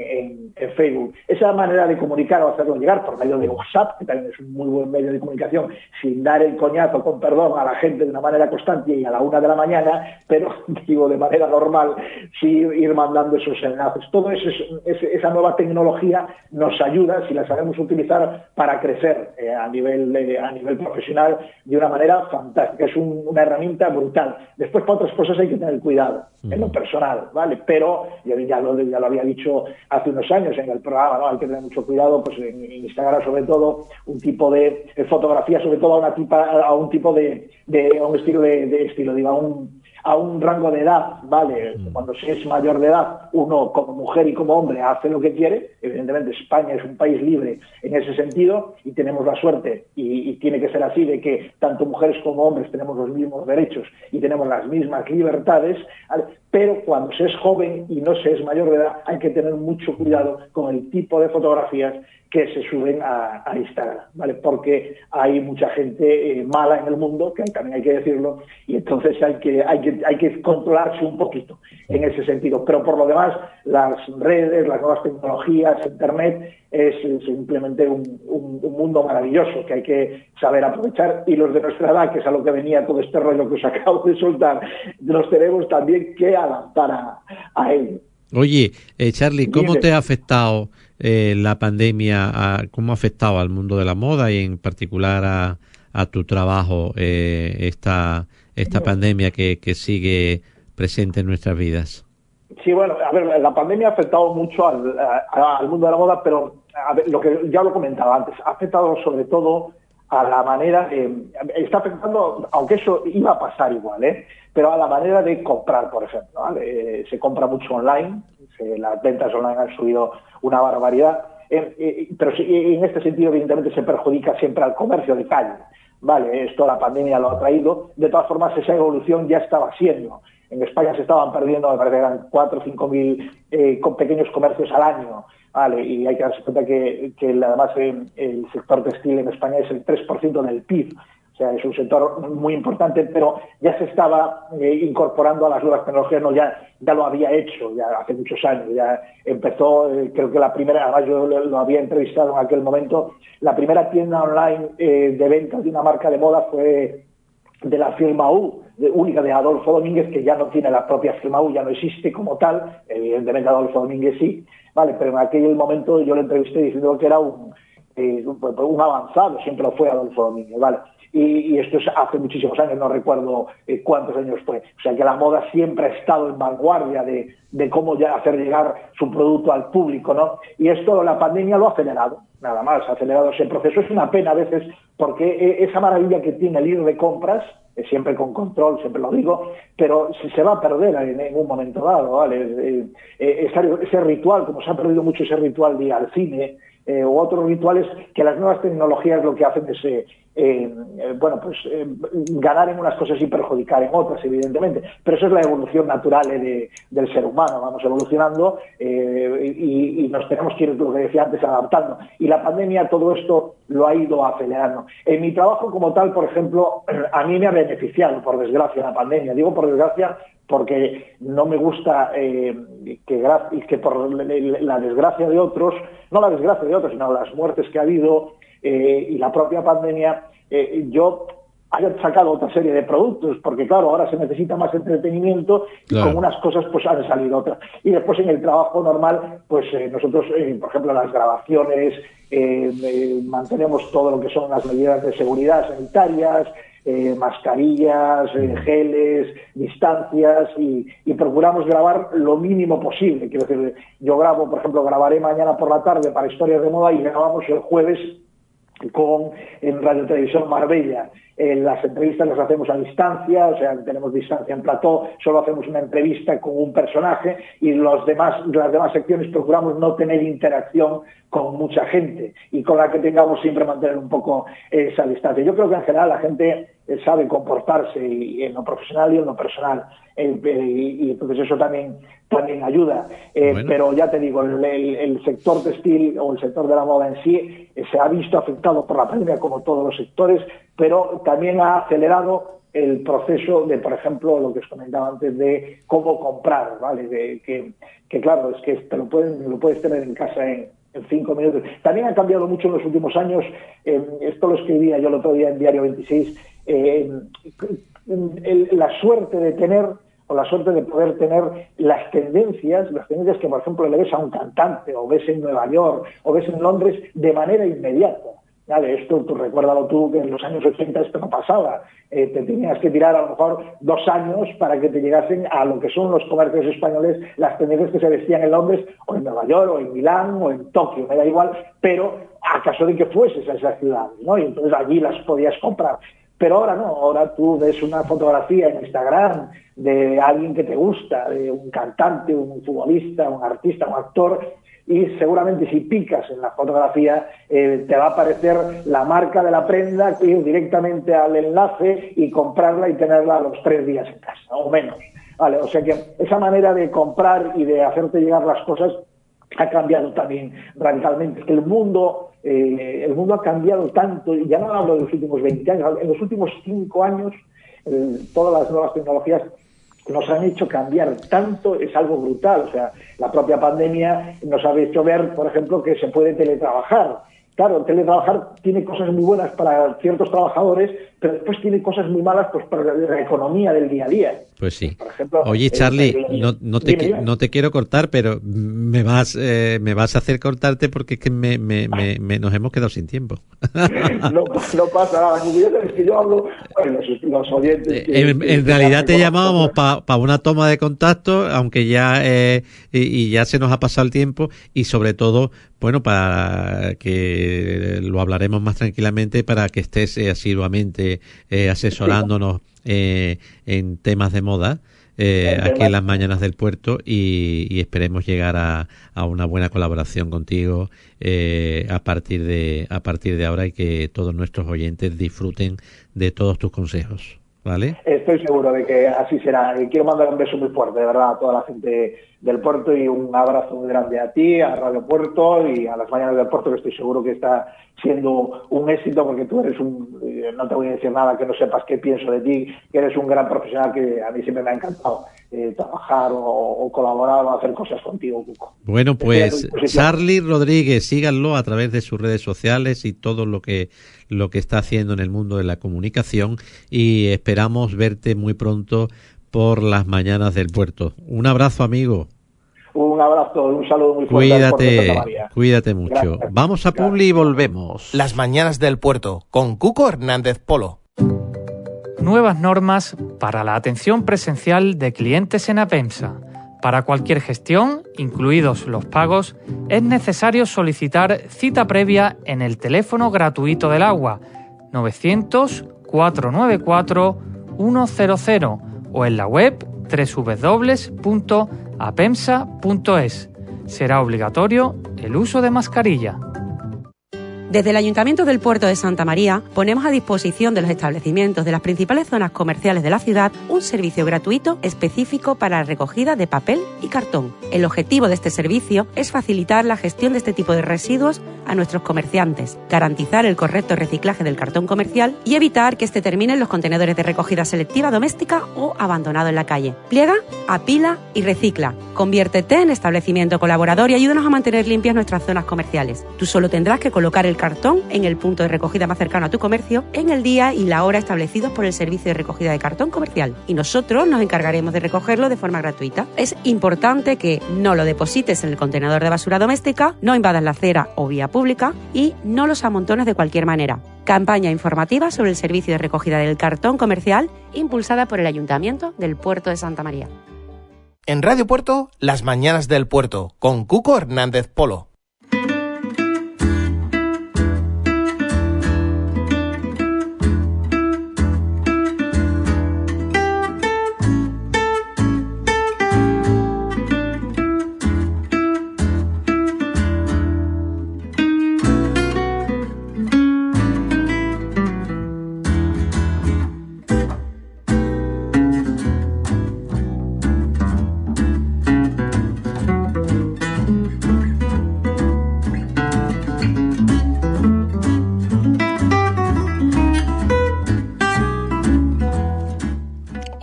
Facebook. Esa manera de comunicar o hacerlo llegar por medio de WhatsApp, que también es un muy buen medio de comunicación, sin dar el coñazo, con perdón, a la gente de una manera constante y a la una de la mañana, pero <laughs> digo de manera normal, sí ir mandando esos enlaces. Todo eso, esa nueva tecnología nos ayuda, si la sabemos utilizar, para crecer eh, a, nivel, a nivel profesional de una manera fantástica que es una herramienta brutal. Después para otras cosas hay que tener cuidado, en lo personal, ¿vale? Pero yo ya lo, ya lo había dicho hace unos años en el programa, ¿no? Hay que tener mucho cuidado, pues en, Instagram sobre todo, un tipo de, fotografía, sobre todo a, una tipa, a un tipo de, de a un estilo de, de estilo, digo, a un a un rango de edad, ¿vale? Mm. Cuando se es mayor de edad, uno como mujer y como hombre hace lo que quiere. Evidentemente España es un país libre en ese sentido y tenemos la suerte, y, tiene que ser así, de que tanto mujeres como hombres tenemos los mismos derechos y tenemos las mismas libertades, pero cuando se es joven y no se es mayor de edad hay que tener mucho cuidado con el tipo de fotografías que se suben a, Instagram, ¿vale? Porque hay mucha gente eh, mala en el mundo, que también hay que decirlo, y entonces hay que, hay que, hay que controlarse un poquito en ese sentido. Pero por lo demás, las redes, las nuevas tecnologías, Internet, es simplemente un, mundo maravilloso que hay que saber aprovechar y los de nuestra edad, que es a lo que venía todo este rollo que os <laughs> acabo de soltar, nos tenemos también que adaptar a, a ello. Oye, eh, Charlie, ¿cómo te ha afectado eh, la pandemia, cómo ha afectado al mundo de la moda y en particular a, tu trabajo eh, esta, esta pandemia que, que sigue presente en nuestras vidas? Sí, bueno, a ver, la pandemia ha afectado mucho al, al mundo de la moda, pero lo que ya lo comentaba antes, ha afectado sobre todo a la manera, está afectando, aunque eso iba a pasar igual, ¿eh? pero a la manera de comprar, por ejemplo. Eh, se compra mucho online, las ventas online han subido una barbaridad, eh, eh, pero en este sentido evidentemente se perjudica siempre al comercio de calle. Vale, esto la pandemia lo ha traído, de todas formas esa evolución ya estaba siendo. En España se estaban perdiendo, me parece que eran 4 o 5 mil pequeños comercios al año Vale, y hay que darse cuenta que, además el sector textil en España es el 3% del PIB. O sea, es un sector muy importante, pero ya se estaba eh, incorporando a las nuevas tecnologías, no, ya, ya lo había hecho ya hace muchos años. Ya empezó, eh, creo que la primera, además yo lo, había entrevistado en aquel momento, la primera tienda online eh, de ventas de una marca de moda fue de la firma U, única de Adolfo Domínguez, que ya no tiene la propia firma U, ya no existe como tal, evidentemente Adolfo Domínguez sí, vale, pero en aquel momento yo le entrevisté diciendo que era un, eh, un avanzado, siempre lo fue Adolfo Domínguez, vale. Y, esto es hace muchísimos años, no recuerdo eh, cuántos años fue. O sea que la moda siempre ha estado en vanguardia de, cómo ya hacer llegar su producto al público, ¿no? Y esto la pandemia lo ha acelerado, nada más, ha acelerado ese proceso. Es una pena a veces porque eh, esa maravilla que tiene el ir de compras, eh, siempre con control, siempre lo digo, pero si se va a perder en, un momento dado, ¿vale? Ese, ritual, como se ha perdido mucho ese ritual de ir al cine, eh, u otros rituales que las nuevas tecnologías lo que hacen es eh, eh, bueno pues ganar en unas cosas y perjudicar en otras evidentemente. Pero eso es la evolución natural de, del ser humano. Vamos evolucionando y, y, nos tenemos que ir lo que decía antes adaptando. Y la pandemia todo esto lo ha ido acelerando. En mi trabajo como tal por ejemplo a mí me ha beneficiado por desgracia la pandemia. Digo por desgracia porque no me gusta eh, que, que, por la desgracia de otros, no la desgracia de otros, sino las muertes que ha habido eh, y la propia pandemia, eh, yo haya sacado otra serie de productos, porque claro, ahora se necesita más entretenimiento y con unas cosas pues han salido otras. Y después en el trabajo normal, pues eh, nosotros, eh, por ejemplo, las grabaciones, eh, mantenemos todo lo que son las medidas de seguridad sanitarias, mascarillas, eh, geles, distancias y, y, procuramos grabar lo mínimo posible. Quiero decir, yo grabo, por ejemplo, grabaré mañana por la tarde para Historias de Moda y grabamos el jueves con en Radio Televisión Marbella. Eh, las entrevistas las hacemos a distancia, o sea, tenemos distancia en plató, solo hacemos una entrevista con un personaje y los demás, las demás secciones procuramos no tener interacción con mucha gente y con la que tengamos siempre mantener un poco esa distancia. Yo creo que en general la gente eh, sabe comportarse y, en lo profesional y en lo personal. Eh, y, y, entonces eso también, también ayuda. Eh, bueno. Pero ya te digo, el, el, el, sector textil o el sector de la moda en sí eh, se ha visto afectado por la pandemia como todos los sectores, pero también ha acelerado el proceso de, por ejemplo, lo que os comentaba antes de cómo comprar, ¿vale? De, que, que claro, es que te lo, pueden, lo puedes tener en casa en, en cinco minutos. También ha cambiado mucho en los últimos años, eh, esto lo escribía yo el otro día en Diario 26, eh, la suerte de tener o la suerte de poder tener las tendencias, las tendencias que por ejemplo le ves a un cantante o ves en Nueva York o ves en Londres de manera inmediata. Vale, esto tú recuérdalo tú que en los años 80 esto no pasaba. Eh, te tenías que tirar a lo mejor dos años para que te llegasen a lo que son los comercios españoles, las tendencias que se vestían en Londres o en Nueva York o en Milán o en Tokio, me da igual, pero a caso de que fueses a esas ciudades, ¿no? Y entonces allí las podías comprar. Pero ahora no, ahora tú ves una fotografía en Instagram de alguien que te gusta, de un cantante, un futbolista, un artista, un actor, y seguramente si picas en la fotografía eh, te va a aparecer la marca de la prenda, ir directamente al enlace y comprarla y tenerla a los tres días en casa, o menos. Vale, o sea que esa manera de comprar y de hacerte llegar las cosas ha cambiado también radicalmente. El mundo, eh, el mundo ha cambiado tanto, y ya no hablo de los últimos 20 años, en los últimos 5 años eh, todas las nuevas tecnologías nos han hecho cambiar tanto, es algo brutal. O sea, la propia pandemia nos ha hecho ver, por ejemplo, que se puede teletrabajar. Claro, teletrabajar tiene cosas muy buenas para ciertos trabajadores, pero después tiene cosas muy malas pues para la economía del día a día. Pues sí. Por ejemplo, Oye, Charlie, no, no, te, dime, no te quiero cortar, pero me vas, eh, me vas a hacer cortarte porque es que me, me, me, me nos hemos quedado sin tiempo. <laughs> no, no, pasa nada. Es que yo hablo, bueno, los, los oyentes. Que, en, que en realidad te llamábamos para pa una toma de contacto, aunque ya eh, y, y ya se nos ha pasado el tiempo y sobre todo bueno, para que lo hablaremos más tranquilamente, para que estés eh, eh, asesorándonos eh, en temas de moda. Eh, aquí en las mañanas del puerto y, y esperemos llegar a, a, una buena colaboración contigo eh, a partir de a partir de ahora y que todos nuestros oyentes disfruten de todos tus consejos. ¿Vale? Estoy seguro de que así será. Quiero mandar un beso muy fuerte, de verdad, a toda la gente del puerto y un abrazo muy grande a ti, a Radio Puerto y a las mañanas del puerto, que estoy seguro que está siendo un éxito porque tú eres un, no te voy a decir nada que no sepas qué pienso de ti, que eres un gran profesional que a mí siempre me ha encantado eh, trabajar o, colaborar o hacer cosas contigo, Cuco. Bueno, pues Charlie Rodríguez, síganlo a través de sus redes sociales y todo lo que lo que está haciendo en el mundo de la comunicación y esperamos verte muy pronto por las mañanas del puerto. Un abrazo, amigo. Un abrazo, un saludo muy fuerte. Cuídate, cuídate mucho. Vamos a Publi y volvemos. Las mañanas del puerto con Cuco Hernández Polo nuevas normas para la atención presencial de clientes en APEMSA. Para cualquier gestión, incluidos los pagos, es necesario solicitar cita previa en el teléfono gratuito del agua 900-494-100 o en la web www.apemsa.es. Será obligatorio el uso de mascarilla. Desde el Ayuntamiento del Puerto de Santa María ponemos a disposición de los establecimientos de las principales zonas comerciales de la ciudad un servicio gratuito específico para la recogida de papel y cartón. El objetivo de este servicio es facilitar la gestión de este tipo de residuos a nuestros comerciantes, garantizar el correcto reciclaje del cartón comercial y evitar que este termine en los contenedores de recogida selectiva doméstica o abandonado en la calle. Pliega, apila y recicla. Conviértete en establecimiento colaborador y ayúdanos a mantener limpias nuestras zonas comerciales. Tú solo tendrás que colocar el cartón en el punto de recogida más cercano a tu comercio en el día y la hora establecidos por el servicio de recogida de cartón comercial y nosotros nos encargaremos de recogerlo de forma gratuita. Es importante que no lo deposites en el contenedor de basura doméstica, no invadas la acera o vía pública y no los amontones de cualquier manera. Campaña informativa sobre el servicio de recogida del cartón comercial impulsada por el Ayuntamiento del Puerto de Santa María. En Radio Puerto, las mañanas del puerto, con Cuco Hernández Polo.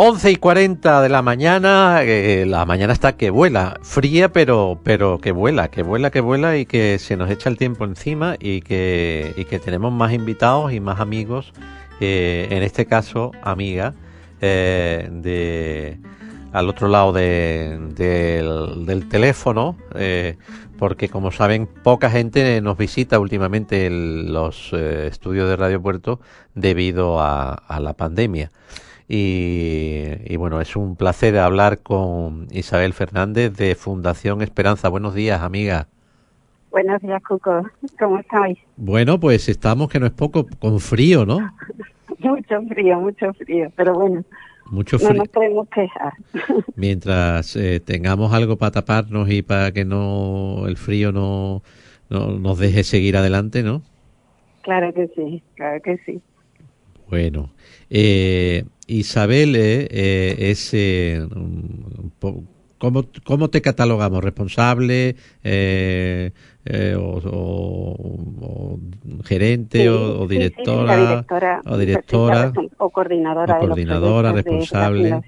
11 y 40 de la mañana, eh, la mañana está que vuela, fría pero, pero que vuela, que vuela, que vuela y que se nos echa el tiempo encima y que, y que tenemos más invitados y más amigos, eh, en este caso amiga, eh, de, al otro lado de, del, teléfono, porque como saben, poca gente nos visita últimamente los estudios de Radio Puerto debido a, a la pandemia. Y, bueno, es un placer hablar con Isabel Fernández de Fundación Esperanza. Buenos días, amiga. Buenos días, Cuco. ¿Cómo estáis? Bueno, pues estamos, que no es poco, con frío, ¿no? <laughs> mucho frío, mucho frío, pero bueno. Mucho frío. No nos podemos quejar. <laughs> Mientras eh, tengamos algo para taparnos y para que no el frío no, no nos deje seguir adelante, ¿no? Claro que sí, claro que sí. Bueno, eh, Isabel eh, eh, es... Eh, ¿cómo, ¿Cómo te catalogamos? ¿Responsable o, gerente o, directora, o directora o coordinadora, coordinadora responsable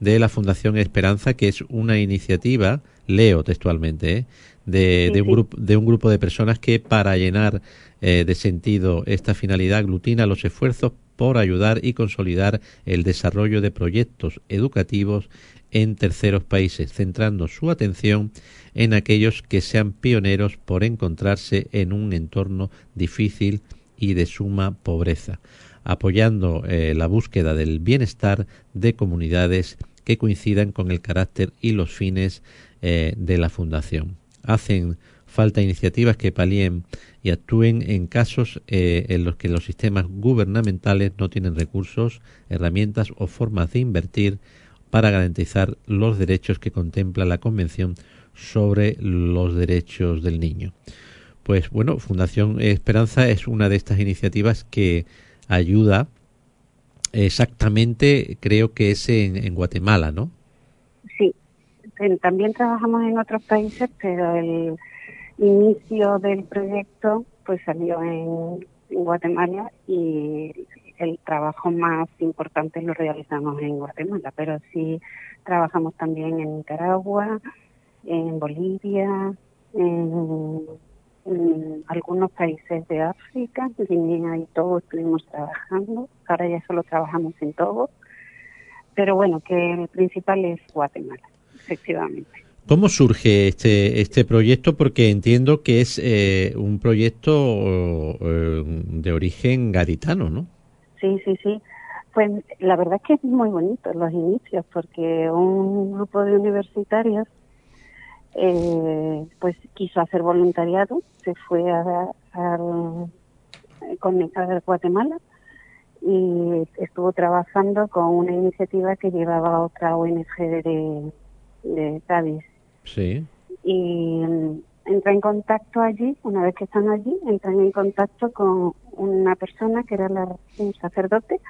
de la, Fundación Esperanza, que es una iniciativa, leo textualmente, de, de, un grupo, de un grupo de personas que para llenar de sentido esta finalidad aglutina los esfuerzos por ayudar y consolidar el desarrollo de proyectos educativos en terceros países, centrando su atención en aquellos que sean pioneros por encontrarse en un entorno difícil y de suma pobreza, apoyando eh, la búsqueda del bienestar de comunidades que coincidan con el carácter y los fines eh, de la Fundación. Hacen falta iniciativas que palíen y actúen en casos eh, en los que los sistemas gubernamentales no tienen recursos, herramientas o formas de invertir para garantizar los derechos que contempla la Convención sobre los Derechos del Niño. Pues bueno, Fundación Esperanza es una de estas iniciativas que ayuda exactamente, creo que es en, en Guatemala, ¿no? También trabajamos en otros países, pero el inicio del proyecto pues salió en, Guatemala y el trabajo más importante lo realizamos en Guatemala, pero sí trabajamos también en Nicaragua, en Bolivia, en, algunos países de África, Guinea y todo estuvimos trabajando. Ahora ya solo trabajamos en Togo, pero bueno, que el principal es Guatemala, efectivamente. ¿Cómo surge este, este proyecto? Porque entiendo que es eh, un proyecto eh, de origen gaditano, ¿no? Sí, sí, sí. Pues la verdad es que es muy bonito los inicios, porque un grupo de universitarios eh, pues quiso hacer voluntariado, se fue a, a, con a Guatemala y estuvo trabajando con una iniciativa que llevaba otra ONG de, de Cádiz. Sí. Y mm, entra en contacto allí, una vez que están allí, entran en contacto con una persona que era la, un sacerdote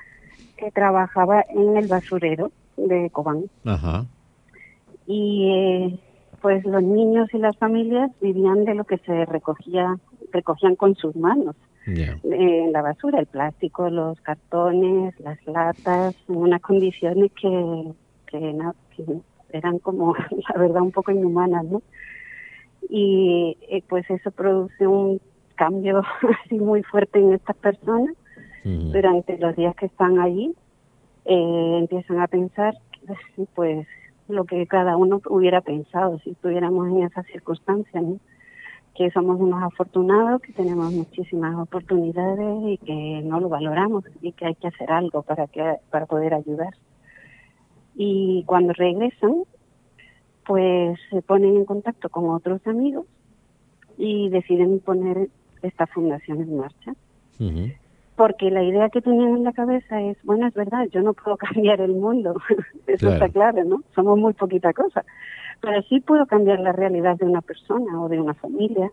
que trabajaba en el basurero de Cobán. Ajá. Y eh, pues los niños y las familias vivían de lo que se recogía, recogían con sus manos eh, en la basura, el plástico, los cartones, las latas, en unas condiciones que, que, na- que eran como, <laughs> la verdad, un poco inhumanas, ¿no? Y eh, pues eso produce un cambio <laughs> así muy fuerte en estas personas. Durante los días que están allí, eh, empiezan a pensar, pues, lo que cada uno hubiera pensado si estuviéramos en esas circunstancias, ¿no? que somos unos afortunados, que tenemos muchísimas oportunidades y que no lo valoramos y que hay que hacer algo para que para poder ayudar. Y cuando regresan, pues se ponen en contacto con otros amigos y deciden poner esta fundación en marcha. Porque la idea que tenían en la cabeza es, bueno, es verdad, yo no puedo <laughs> cambiar el mundo, <laughs> eso Claro. está claro, ¿no? Somos muy poquita cosa, pero sí puedo cambiar la realidad de una persona o de una familia,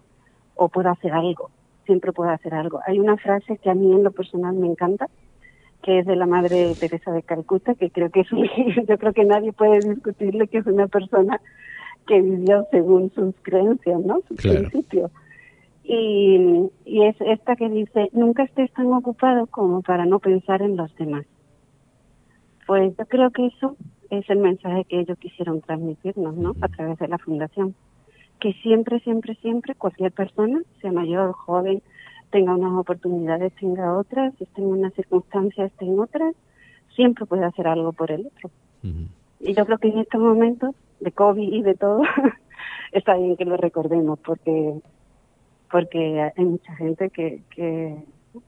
o puedo hacer algo, siempre puedo hacer algo. Hay una frase que a mí en lo personal me encanta, que es de la Madre Teresa de Calcuta, que creo que es un- <laughs> yo creo que nadie puede discutirle que es una persona que vivió según sus creencias, ¿no? Sus Claro. principios. Y, y es esta que dice, nunca estés tan ocupado como para no pensar en los demás. Pues yo creo que eso es el mensaje que ellos quisieron transmitirnos, ¿no? A través de la fundación. Que siempre, siempre, siempre cualquier persona, sea mayor, joven, tenga unas oportunidades, tenga otras, esté en unas circunstancias, esté en otras, siempre puede hacer algo por el otro. Y yo creo que en estos momentos de COVID y de todo, <laughs> está bien que lo recordemos porque porque hay mucha gente que, que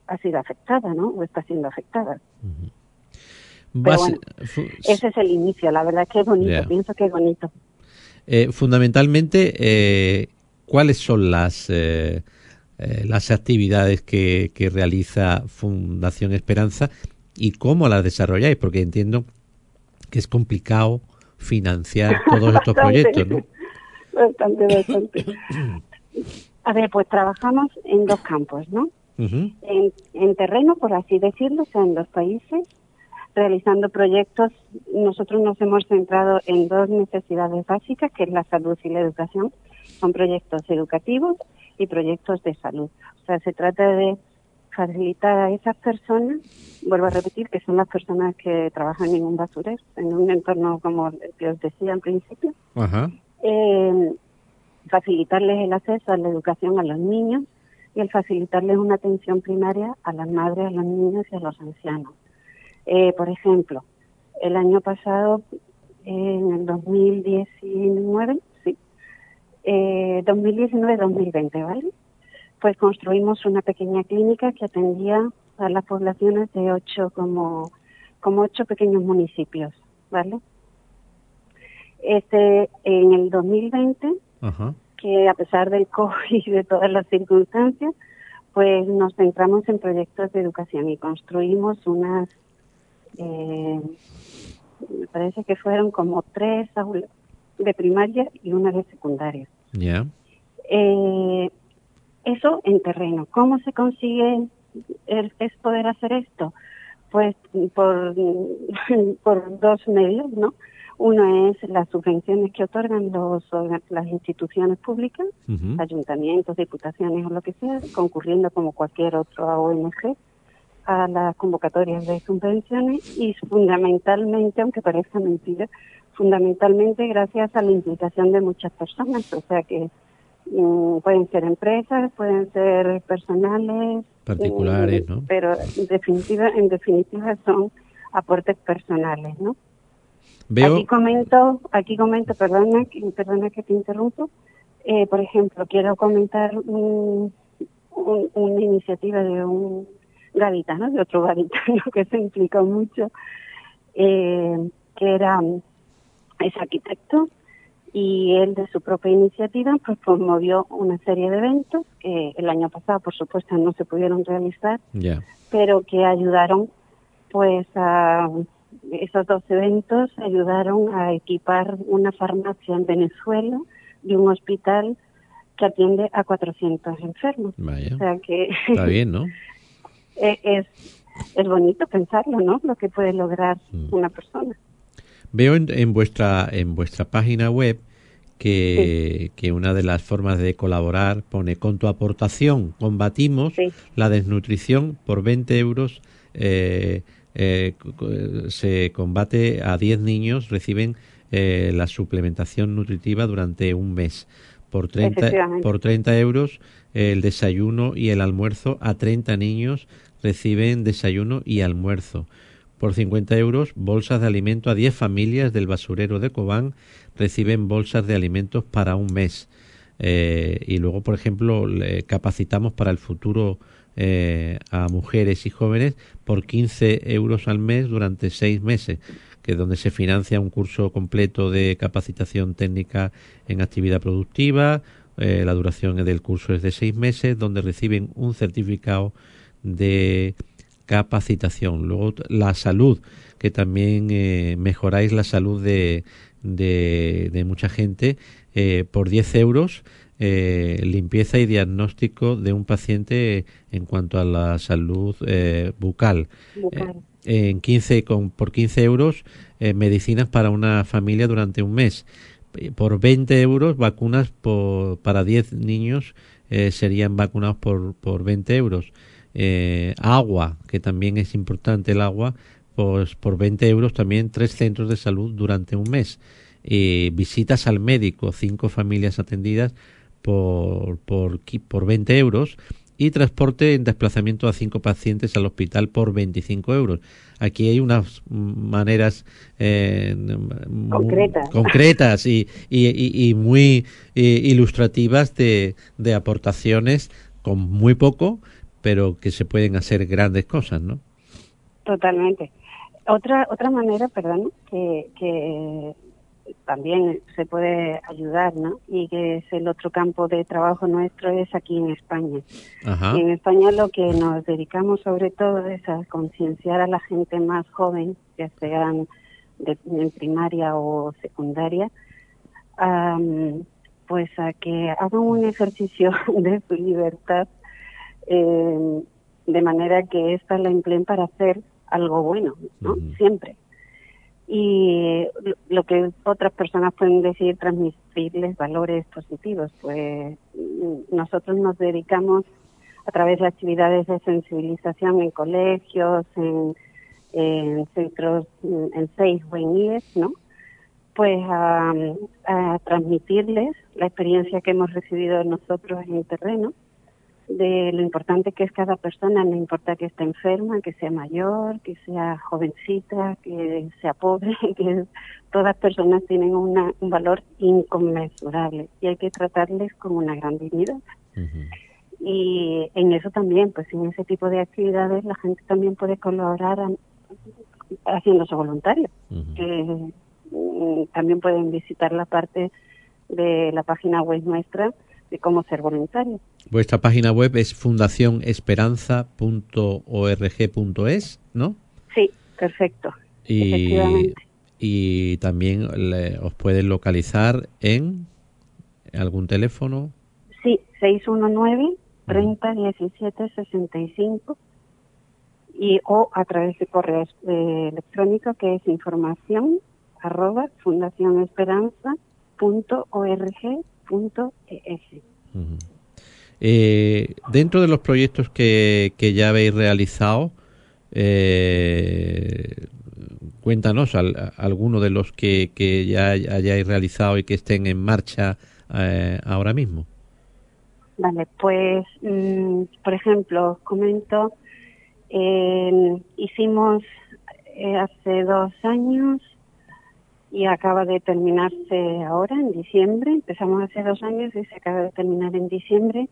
ha sido afectada, ¿no? O está siendo afectada. Pero bueno, ese es el inicio, la verdad que es bonito, pienso que es bonito. eh, fundamentalmente, eh, ¿cuáles son las eh, eh, las actividades que, que realiza Fundación Esperanza y cómo las desarrolláis? Porque entiendo que es complicado financiar <laughs> todos estos Bastante. proyectos, ¿no? Bastante, bastante. <coughs> A ver, pues trabajamos en dos campos, ¿no? En, en terreno, por así decirlo, o sea, en los países, realizando proyectos. Nosotros nos hemos centrado en dos necesidades básicas, que es la salud y la educación. Son proyectos educativos y proyectos de salud. O sea, se trata de facilitar a esas personas, vuelvo a repetir, que son las personas que trabajan en un basurero, en un entorno como el que os decía al principio, Ajá. eh, facilitarles el acceso a la educación a los niños y el facilitarles una atención primaria a las madres, a los niños y a los ancianos. Eh, por ejemplo, el año pasado, en el 2019, sí, eh, 2019-2020, ¿vale? Pues construimos una pequeña clínica que atendía a las poblaciones de ocho, como, como ocho pequeños municipios, ¿vale? Este, en el 2020, Ajá. que a pesar del <laughs> COVID y de todas las circunstancias, pues nos centramos en proyectos de educación y construimos unas, eh, me parece que fueron como tres aulas de primaria y una de secundaria. Ya. Eh, eso en terreno. ¿Cómo se consigue el- es poder hacer esto? Pues por, <laughs> por dos medios, ¿no? Uno es las subvenciones que otorgan los, las instituciones públicas, ayuntamientos, diputaciones o lo que sea, concurriendo como cualquier otro ONG a las convocatorias de subvenciones y fundamentalmente, aunque parezca mentira, fundamentalmente gracias a la implicación de muchas personas, o sea que mm, pueden ser empresas, pueden ser personales, particulares, mm, ¿no? Pero en definitiva, en definitiva son aportes personales, ¿no? Veo, Aquí comento, aquí comento, perdona, que- perdona que te interrumpo. Eh, por ejemplo, quiero comentar un- un- una iniciativa de un gaditano, de otro gaditano <laughs> que se implicó mucho, eh, que era es arquitecto y él de su propia iniciativa pues promovió una serie de eventos que el año pasado por supuesto no se pudieron realizar pero que ayudaron pues a esos dos eventos ayudaron a equipar una farmacia en Venezuela y un hospital que atiende a 400 enfermos. Vaya. O sea que <laughs> Está bien, ¿no? e- es, es bonito pensarlo, ¿no? Lo que puede lograr Mm. una persona. Veo en, en vuestra en vuestra página web que, que una de las formas de colaborar pone con tu aportación combatimos la desnutrición por 20 euros eh, eh, se combate a 10 niños reciben eh, la suplementación nutritiva durante un mes. Por 30 Efectivamente. por 30 euros el desayuno y el almuerzo a 30 niños reciben desayuno y almuerzo por 50 euros, bolsas de alimento a 10 familias del basurero de Cobán reciben bolsas de alimentos para un mes. Eh, y luego, por ejemplo, le capacitamos para el futuro eh, a mujeres y jóvenes por 15 euros al mes durante seis meses, que es donde se financia un curso completo de capacitación técnica en actividad productiva. Eh, la duración del curso es de seis meses, donde reciben un certificado de capacitación. Luego la salud, que también eh, mejoráis la salud de, de, de mucha gente eh, por 10 euros. eh, limpieza y diagnóstico de un paciente en cuanto a la salud eh, bucal. Bucal. Eh, en 15 con, por 15 euros eh, medicinas para una familia durante un mes. Por 20 euros vacunas por, para 10 niños serían vacunados por, por 20 euros. Eh, agua, que también es importante el agua, pues por 20 euros también tres centros de salud durante un mes. Eh, visitas al médico, cinco familias atendidas por, por, por 20 euros y transporte en desplazamiento a cinco pacientes al hospital por 25 euros. Aquí hay unas maneras eh, Concretas. concretas y, y, y- y muy eh, ilustrativas de, de aportaciones con muy poco, pero que se pueden hacer grandes cosas, ¿no? Totalmente. Otra otra manera, perdón, que, que también se puede ayudar, ¿no? Y que es el otro campo de trabajo nuestro es aquí en España. Ajá. Y en España lo que nos dedicamos sobre todo es a concienciar a la gente más joven, ya sean de, en primaria o secundaria, pues a que hagan un ejercicio <laughs> de su libertad eh, de manera que ésta la empleen para hacer algo bueno, ¿no? Siempre. Y lo- que otras personas pueden decir, transmitirles valores positivos, pues nosotros nos dedicamos a través de actividades de sensibilización en colegios, en, en centros, en SEIS o en IES, ¿no? Pues a, a transmitirles la experiencia que hemos recibido nosotros en el terreno de lo importante que es cada persona, no importa que esté enferma, que sea mayor, que sea jovencita, que sea pobre, <laughs> que todas personas tienen una, un valor inconmensurable y hay que tratarles con una gran dignidad. Y en eso también, pues en ese tipo de actividades la gente también puede colaborar a- haciéndose voluntario. Eh, mm, también pueden visitar la parte de la página web nuestra de cómo ser voluntario. Vuestra página web es fundacionesperanza.org.es, ¿no? Sí, perfecto. Y, y también le- os pueden localizar en algún teléfono. Sí, 619 30 17 65 y o a través de correo eh, electrónico que es información arroba fundacionesperanza.org.es. Eh, dentro de los proyectos que, que ya habéis realizado, Eh, cuéntanos alguno de los que, que ya hayáis realizado y que estén en marcha eh, ahora mismo. Vale, pues, mm, por ejemplo, comento, eh, hicimos hace dos años y acaba de terminarse ahora, en diciembre, empezamos hace dos años y se acaba de terminar en diciembre,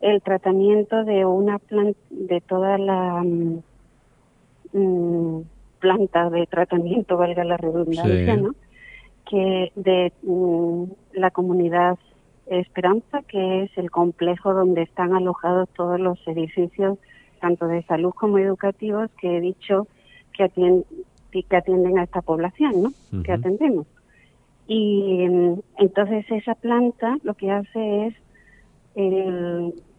el tratamiento de una planta, de toda la mm, mm, planta de tratamiento, valga la redundancia, ¿no? Que de la comunidad Esperanza, que es el complejo donde están alojados todos los edificios, tanto de salud como educativos, que he dicho que, atienden, que atienden a esta población, ¿no? Que atendemos. Y mm, entonces esa planta lo que hace es,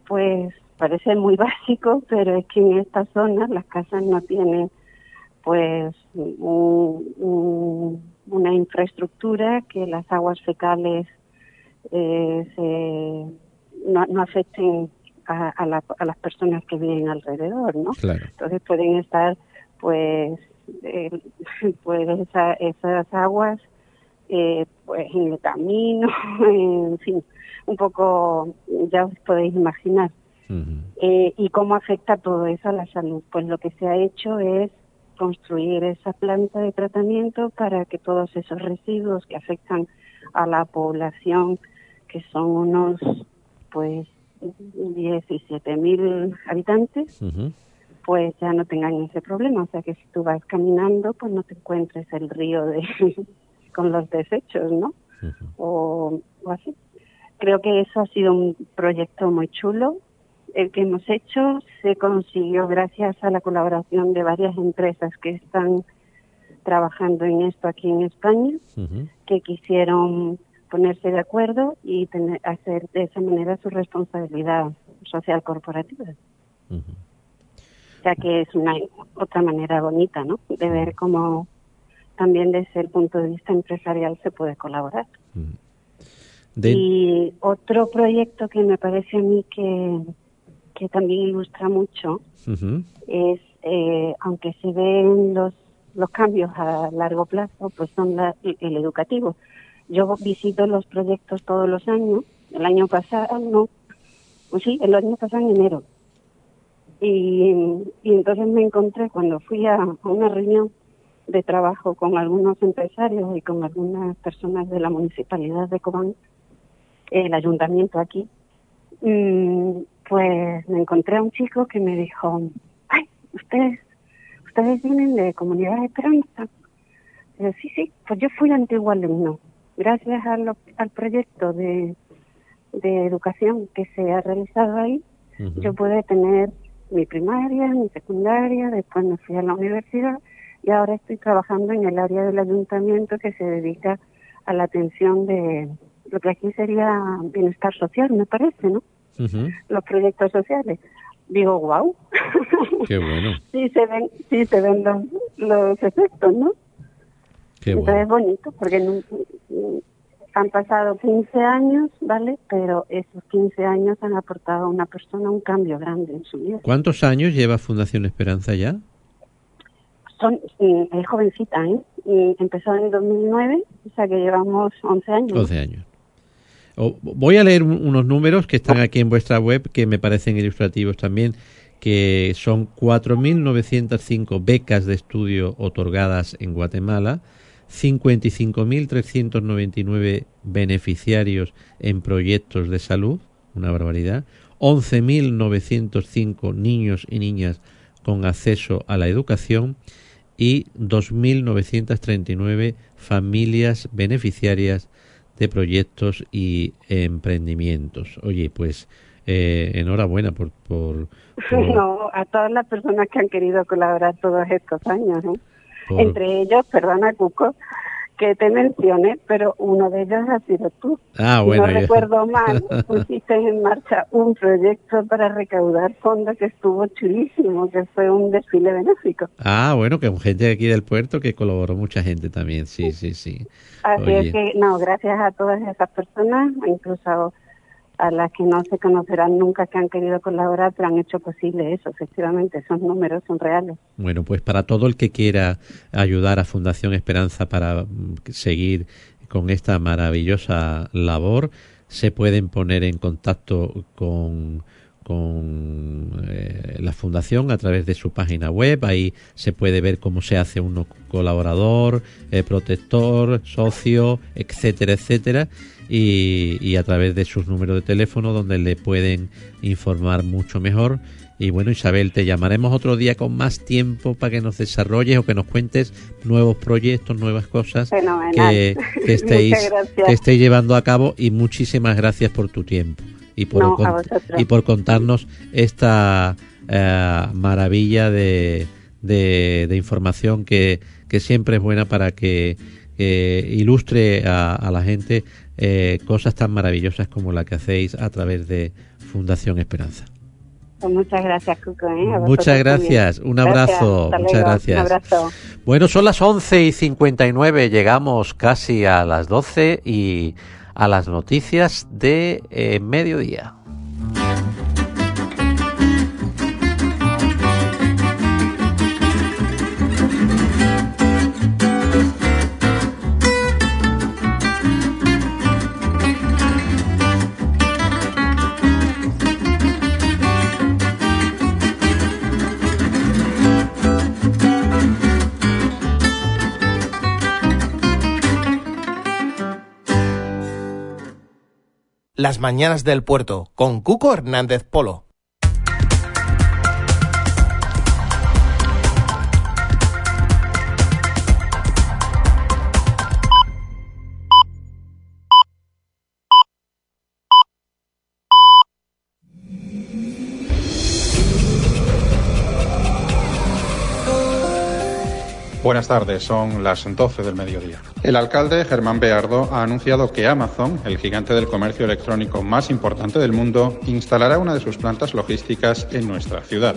pues parece muy <laughs> básico, pero es que en esta zona las casas no tienen pues una infraestructura que las aguas fecales eh, se, no, afecten a, las personas que viven alrededor, ¿no? Entonces pueden estar, pues, eh, <laughs> pues esas aguas, eh, pues en el camino, <laughs> en fin, un poco, ya os podéis imaginar. Eh, ¿Y cómo afecta todo eso a la salud? Pues lo que se ha hecho es construir esa planta de tratamiento para que todos esos residuos que afectan a la población que son unos pues 17 mil habitantes, pues ya no tengan ese problema. O sea que si tú vas caminando, pues no te encuentres el río de <laughs> con los desechos, ¿no? o, así. Creo que eso ha sido un proyecto muy chulo. El que hemos hecho se consiguió gracias a la colaboración de varias empresas que están trabajando en esto aquí en España, que quisieron ponerse de acuerdo y tener, hacer de esa manera su responsabilidad social corporativa. Ya que es una otra manera bonita, ¿no? De ver cómo también desde el punto de vista empresarial se puede colaborar. Y otro proyecto que me parece a mí que, que también ilustra mucho es, eh, aunque se ven los, los cambios a largo plazo, pues son el educativo. Yo visito los proyectos todos los años. El año pasado, no, pues sí, el año pasado en enero. Y, entonces me encontré cuando fui a, una reunión de trabajo con algunos empresarios y con algunas personas de la municipalidad de Cobán, el ayuntamiento aquí, mm, pues me encontré a un chico que me dijo, ay, ustedes, ustedes vienen de Comunidad de Esperanza. Y sí, sí, pues yo fui antiguo alumno gracias al proyecto de, educación que se ha realizado ahí, yo pude tener mi primaria, mi secundaria, después me fui a la universidad y ahora estoy trabajando en el área del ayuntamiento que se dedica a la atención de lo que aquí sería bienestar social, me parece, ¿no? Los proyectos sociales. Digo, wow. <laughs> Qué bueno. <laughs> sí se ven, sí se ven los, los efectos, ¿no? Entonces es bonito porque han pasado 15 años, ¿vale? Pero esos 15 años han aportado a una persona un cambio grande en su vida. ¿Cuántos años lleva Fundación Esperanza ya? Son, es jovencita, ¿eh? empezó en 2009, o sea que llevamos 11 años. 11 años. voy a leer unos números que están aquí en vuestra web que me parecen ilustrativos también que son 4.905 becas de estudio otorgadas en Guatemala, 55.399 beneficiarios en proyectos de salud, una barbaridad, 11.905 niños y niñas con acceso a la educación y 2.939 familias beneficiarias de proyectos y emprendimientos. Oye, pues eh, enhorabuena por, por, <laughs> No, a todas las personas que han querido colaborar todos estos años. ¿eh? Entre ellos, perdona Cuco, que te mencioné, pero uno de ellos ha sido tú. Ah, bueno. no recuerdo mal, <laughs> pusiste en marcha un proyecto para recaudar fondos que estuvo chulísimo, que fue un desfile benéfico. Ah, bueno, que gente aquí del puerto que colaboró mucha gente también, sí, sí, sí. Así es que, no, gracias a todas esas personas, incluso a las que no se conocerán nunca que han querido colaborar, pero han hecho posible eso, efectivamente, esos números son reales. Bueno, pues para todo el que quiera ayudar a Fundación Esperanza para mm, seguir con esta maravillosa labor, se pueden poner en contacto con con eh, la fundación a través de su página web. Ahí se puede ver cómo se hace uno colaborador, eh, protector, socio, etcétera, etcétera. Y, y, a través de sus números de teléfono donde le pueden informar mucho mejor. Y bueno, Isabel, te llamaremos otro día con más tiempo para que nos desarrolles o que nos cuentes nuevos proyectos, nuevas cosas que, <laughs> que, estéis, que estéis llevando a cabo. Y muchísimas gracias por tu tiempo y por, y por contarnos esta eh, maravilla de, de, información que, que, siempre es buena para que ilustre a, la gente eh, cosas tan maravillosas como la que hacéis a través de Fundación Esperanza. Pues muchas gracias, Cuco. ¿eh? Muchas gracias. Un abrazo. Muchas gracias. Un abrazo. Bueno, son las 11 y 59. Llegamos casi a las 12 y a las noticias de eh, mediodía. Las Mañanas del Puerto, con Cuco Hernández Polo. Buenas tardes, son las 12 del mediodía. El alcalde Germán Beardo ha anunciado que Amazon, el gigante del comercio electrónico más importante del mundo, instalará una de sus plantas logísticas en nuestra ciudad.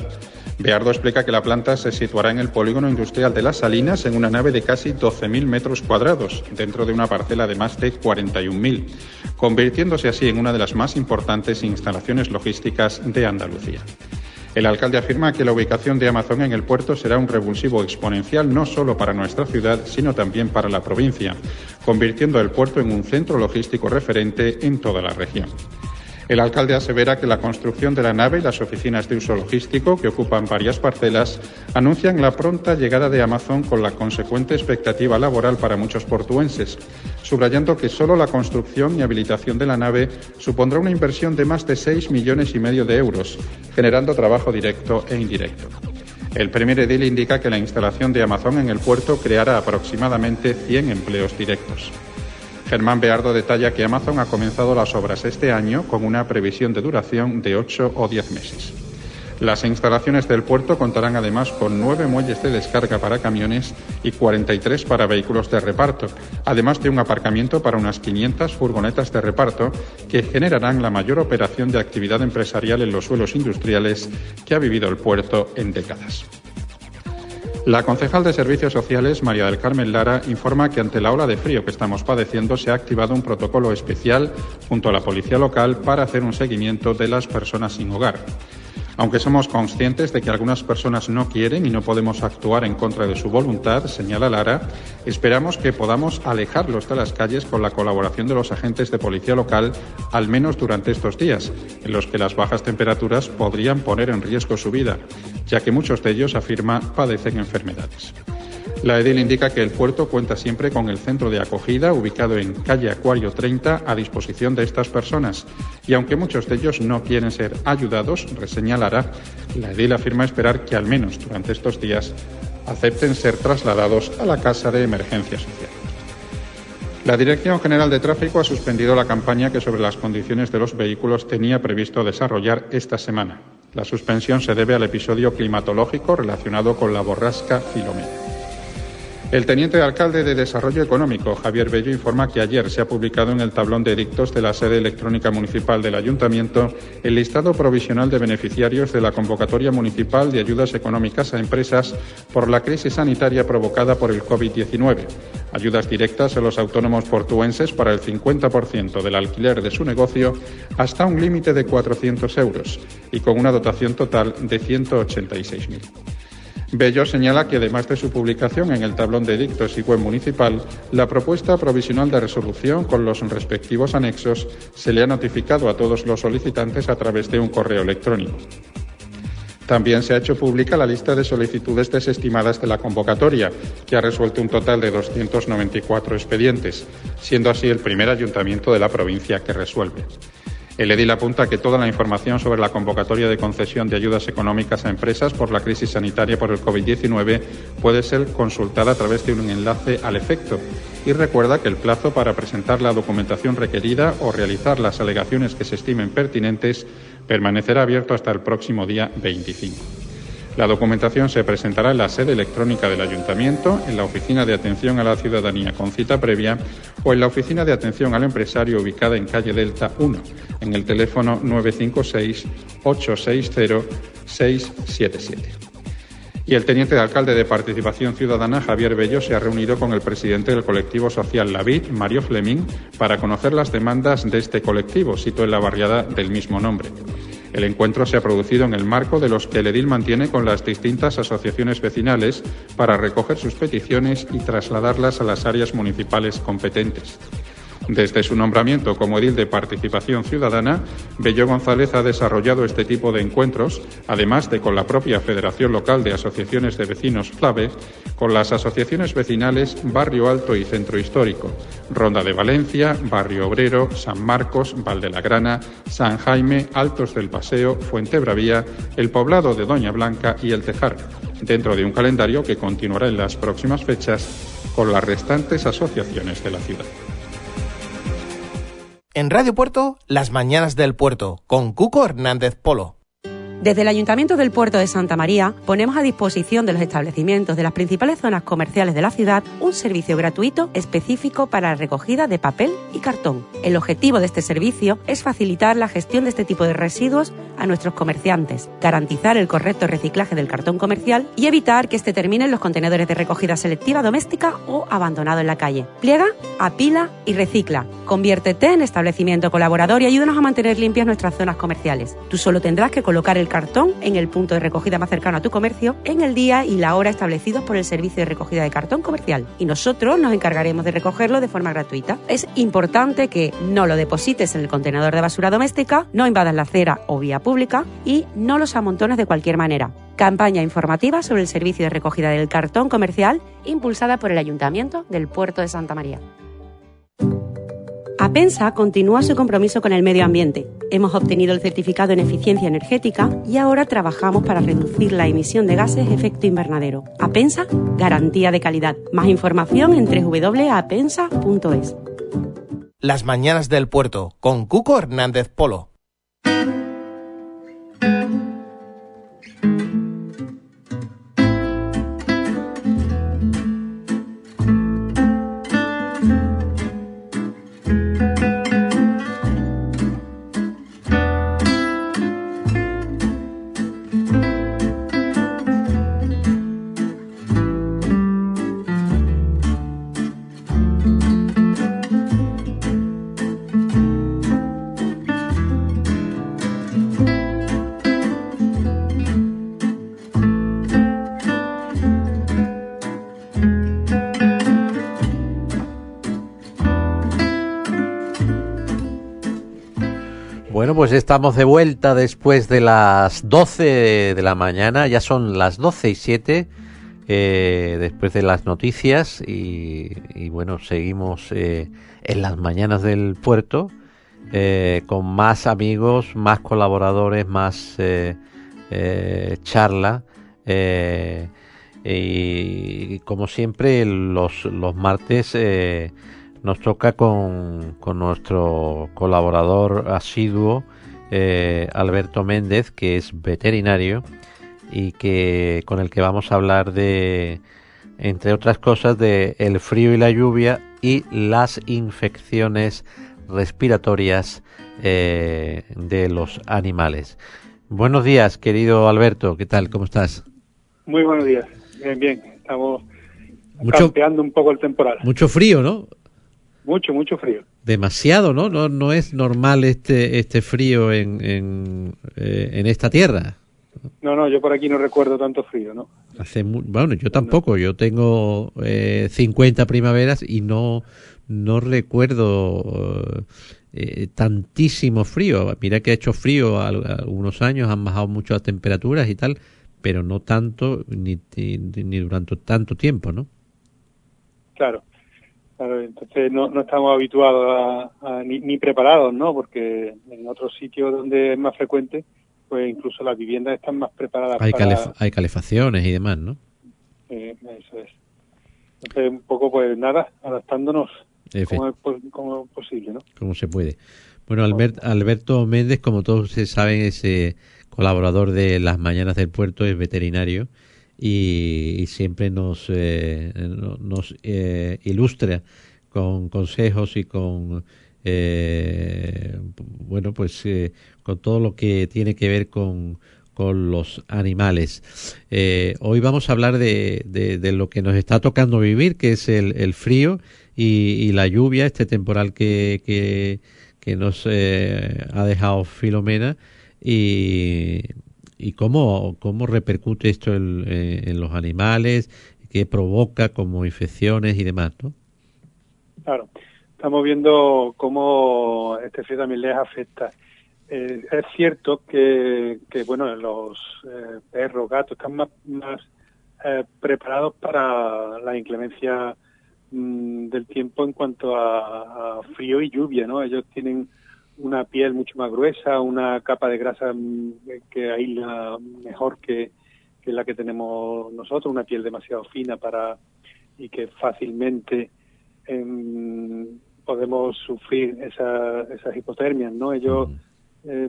Beardo explica que la planta se situará en el polígono industrial de Las Salinas en una nave de casi 12.000 metros cuadrados, dentro de una parcela de más de 41.000, convirtiéndose así en una de las más importantes instalaciones logísticas de Andalucía. El alcalde afirma que la ubicación de Amazon en el puerto será un revulsivo exponencial no solo para nuestra ciudad, sino también para la provincia, convirtiendo el puerto en un centro logístico referente en toda la región. El alcalde asevera que la construcción de la nave y las oficinas de uso logístico, que ocupan varias parcelas, anuncian la pronta llegada de Amazon con la consecuente expectativa laboral para muchos portuenses, subrayando que solo la construcción y habilitación de la nave supondrá una inversión de más de 6 millones y medio de euros, generando trabajo directo e indirecto. El primer edil indica que la instalación de Amazon en el puerto creará aproximadamente 100 empleos directos. Germán Beardo detalla que Amazon ha comenzado las obras este año con una previsión de duración de ocho o diez meses. Las instalaciones del puerto contarán además con nueve muelles de descarga para camiones y 43 para vehículos de reparto, además de un aparcamiento para unas 500 furgonetas de reparto que generarán la mayor operación de actividad empresarial en los suelos industriales que ha vivido el puerto en décadas. La concejal de Servicios Sociales, María del Carmen Lara, informa que ante la ola de frío que estamos padeciendo se ha activado un protocolo especial junto a la policía local para hacer un seguimiento de las personas sin hogar. Aunque somos conscientes de que algunas personas no quieren y no podemos actuar en contra de su voluntad, señala Lara, esperamos que podamos alejarlos de las calles con la colaboración de los agentes de policía local, al menos durante estos días, en los que las bajas temperaturas podrían poner en riesgo su vida, ya que muchos de ellos, afirma, padecen enfermedades. La EDIL indica que el puerto cuenta siempre con el centro de acogida ubicado en calle Acuario 30 a disposición de estas personas y aunque muchos de ellos no quieren ser ayudados, reseñalará, la EDIL afirma esperar que al menos durante estos días acepten ser trasladados a la Casa de Emergencia Social. La Dirección General de Tráfico ha suspendido la campaña que sobre las condiciones de los vehículos tenía previsto desarrollar esta semana. La suspensión se debe al episodio climatológico relacionado con la borrasca Filomena. El teniente alcalde de Desarrollo Económico, Javier Bello, informa que ayer se ha publicado en el tablón de edictos de la sede electrónica municipal del Ayuntamiento el listado provisional de beneficiarios de la convocatoria municipal de ayudas económicas a empresas por la crisis sanitaria provocada por el COVID-19. Ayudas directas a los autónomos portuenses para el 50% del alquiler de su negocio hasta un límite de 400 euros y con una dotación total de 186.000. Bello señala que además de su publicación en el tablón de dictos y web municipal, la propuesta provisional de resolución con los respectivos anexos se le ha notificado a todos los solicitantes a través de un correo electrónico. También se ha hecho pública la lista de solicitudes desestimadas de la convocatoria, que ha resuelto un total de 294 expedientes, siendo así el primer ayuntamiento de la provincia que resuelve. El edil apunta que toda la información sobre la convocatoria de concesión de ayudas económicas a empresas por la crisis sanitaria por el COVID-19 puede ser consultada a través de un enlace al efecto y recuerda que el plazo para presentar la documentación requerida o realizar las alegaciones que se estimen pertinentes permanecerá abierto hasta el próximo día 25. La documentación se presentará en la sede electrónica del Ayuntamiento, en la Oficina de Atención a la Ciudadanía con cita previa o en la Oficina de Atención al Empresario ubicada en calle Delta 1, en el teléfono 956-860-677. Y el teniente de alcalde de Participación Ciudadana, Javier Bello, se ha reunido con el presidente del colectivo social La Vid, Mario Fleming, para conocer las demandas de este colectivo, sito en la barriada del mismo nombre. El encuentro se ha producido en el marco de los que el edil mantiene con las distintas asociaciones vecinales para recoger sus peticiones y trasladarlas a las áreas municipales competentes. Desde su nombramiento como edil de participación ciudadana, Bello González ha desarrollado este tipo de encuentros, además de con la propia Federación Local de Asociaciones de Vecinos FLAVE, con las asociaciones vecinales Barrio Alto y Centro Histórico, Ronda de Valencia, Barrio Obrero, San Marcos, Valdelagrana, San Jaime, Altos del Paseo, Fuente Bravía, el poblado de Doña Blanca y El Tejar, dentro de un calendario que continuará en las próximas fechas con las restantes asociaciones de la ciudad. En Radio Puerto, Las Mañanas del Puerto, con Cuco Hernández Polo. Desde el Ayuntamiento del Puerto de Santa María ponemos a disposición de los establecimientos de las principales zonas comerciales de la ciudad un servicio gratuito específico para la recogida de papel y cartón. El objetivo de este servicio es facilitar la gestión de este tipo de residuos a nuestros comerciantes, garantizar el correcto reciclaje del cartón comercial y evitar que este termine en los contenedores de recogida selectiva doméstica o abandonado en la calle. Pliega, apila y recicla. Conviértete en establecimiento colaborador y ayúdanos a mantener limpias nuestras zonas comerciales. Tú solo tendrás que colocar el cartón en el punto de recogida más cercano a tu comercio en el día y la hora establecidos por el servicio de recogida de cartón comercial y nosotros nos encargaremos de recogerlo de forma gratuita. Es importante que no lo deposites en el contenedor de basura doméstica, no invadas la acera o vía pública y no los amontones de cualquier manera. Campaña informativa sobre el servicio de recogida del cartón comercial impulsada por el Ayuntamiento del Puerto de Santa María. Apensa continúa su compromiso con el medio ambiente. Hemos obtenido el certificado en eficiencia energética y ahora trabajamos para reducir la emisión de gases efecto invernadero. Apensa, garantía de calidad. Más información en www.apensa.es. Las Mañanas del Puerto, con Cuco Hernández Polo. Estamos de vuelta después de las 12 de la mañana, ya son las 12 y 7, eh, después de las noticias y, bueno, seguimos eh, en las mañanas del puerto eh, con más amigos, más colaboradores, más charla. y como siempre, los, los martes nos toca con, con nuestro colaborador asiduo, eh, Alberto Méndez, que es veterinario y que con el que vamos a hablar de, entre otras cosas, de el frío y la lluvia y las infecciones respiratorias eh, de los animales. Buenos días, querido Alberto. ¿Qué tal? ¿Cómo estás? Muy buenos días. Bien, bien. Estamos campeando un poco el temporal. Mucho frío, ¿no? Mucho, mucho frío. Demasiado, ¿no? No, no es normal este, este frío en, en, eh, en esta tierra. No, no, yo por aquí no recuerdo tanto frío, ¿no? Hace bueno, yo tampoco. Yo tengo eh, 50 primaveras y no, no recuerdo eh, tantísimo frío. Mira que ha hecho frío algunos años, han bajado mucho las temperaturas y tal, pero no tanto ni, ni, durante tanto tiempo, ¿no? Claro. Claro, entonces no, no estamos habituados a, ni, ni, preparados, ¿no? Porque en otros sitios donde es más frecuente, pues incluso las viviendas están más preparadas. Hay, hay calefacciones y demás, ¿no? Eh, eso es. Entonces, un poco, pues nada, adaptándonos como es, como posible, ¿no? Como se puede. Bueno, Albert, Alberto Méndez, como todos ustedes saben, es eh, colaborador de Las Mañanas del Puerto, es veterinario y, siempre nos, eh, nos eh, ilustra con consejos y con eh, bueno pues eh, con todo lo que tiene que ver con, con los animales. Eh, hoy vamos a hablar de, de, lo que nos está tocando vivir, que es el, el frío y, y, la lluvia, este temporal que, que, que nos eh, ha dejado Filomena y, y cómo, cómo repercute esto en, eh, en, los animales, qué provoca como infecciones y demás, ¿no? Claro, estamos viendo cómo este frío también les afecta. Eh, es cierto que, bueno, los eh, perros, gatos están más, eh, preparados para la inclemencia mmm, del tiempo en cuanto a, a, frío y lluvia, ¿no? Ellos tienen una piel mucho más gruesa, una capa de grasa que aísla mejor que, que la que tenemos nosotros, una piel demasiado fina para y que fácilmente eh, podemos sufrir esa, esas hipotermias, ¿no? Ellos eh,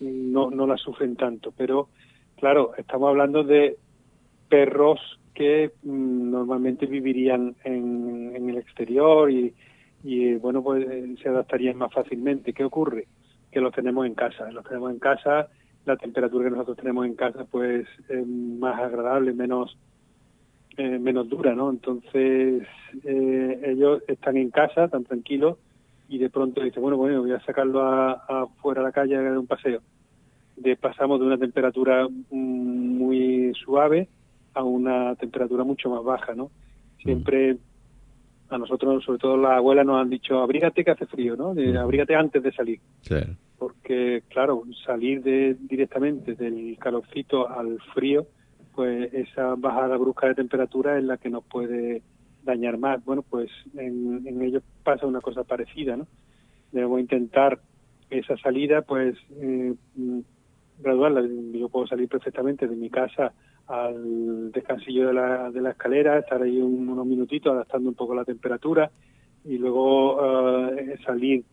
no, no la sufren tanto, pero claro, estamos hablando de perros que mm, normalmente vivirían en, en, el exterior y, y bueno, pues se adaptarían más fácilmente. ¿Qué ocurre? Que los tenemos en casa, los tenemos en casa, la temperatura que nosotros tenemos en casa pues es más agradable, menos eh, menos dura, ¿no? Entonces eh, ellos están en casa, están tranquilos y de pronto dicen, bueno, bueno, voy a sacarlo a, a fuera a la calle a dar un paseo. De, pasamos de una temperatura muy suave a una temperatura mucho más baja, ¿no? Siempre a nosotros, sobre todo las abuelas, nos han dicho, abrígate que hace frío, ¿no? De, abrígate antes de salir. Claro. Porque, claro, salir de, directamente del calorcito al frío, pues esa bajada brusca de temperatura es la que nos puede dañar más. Bueno, pues en, en ellos pasa una cosa parecida, ¿no? Debemos intentar esa salida, pues, eh, graduarla. Yo puedo salir perfectamente de mi casa al descansillo de la, de la escalera, estar ahí un, unos minutitos adaptando un poco la temperatura y luego uh, salir.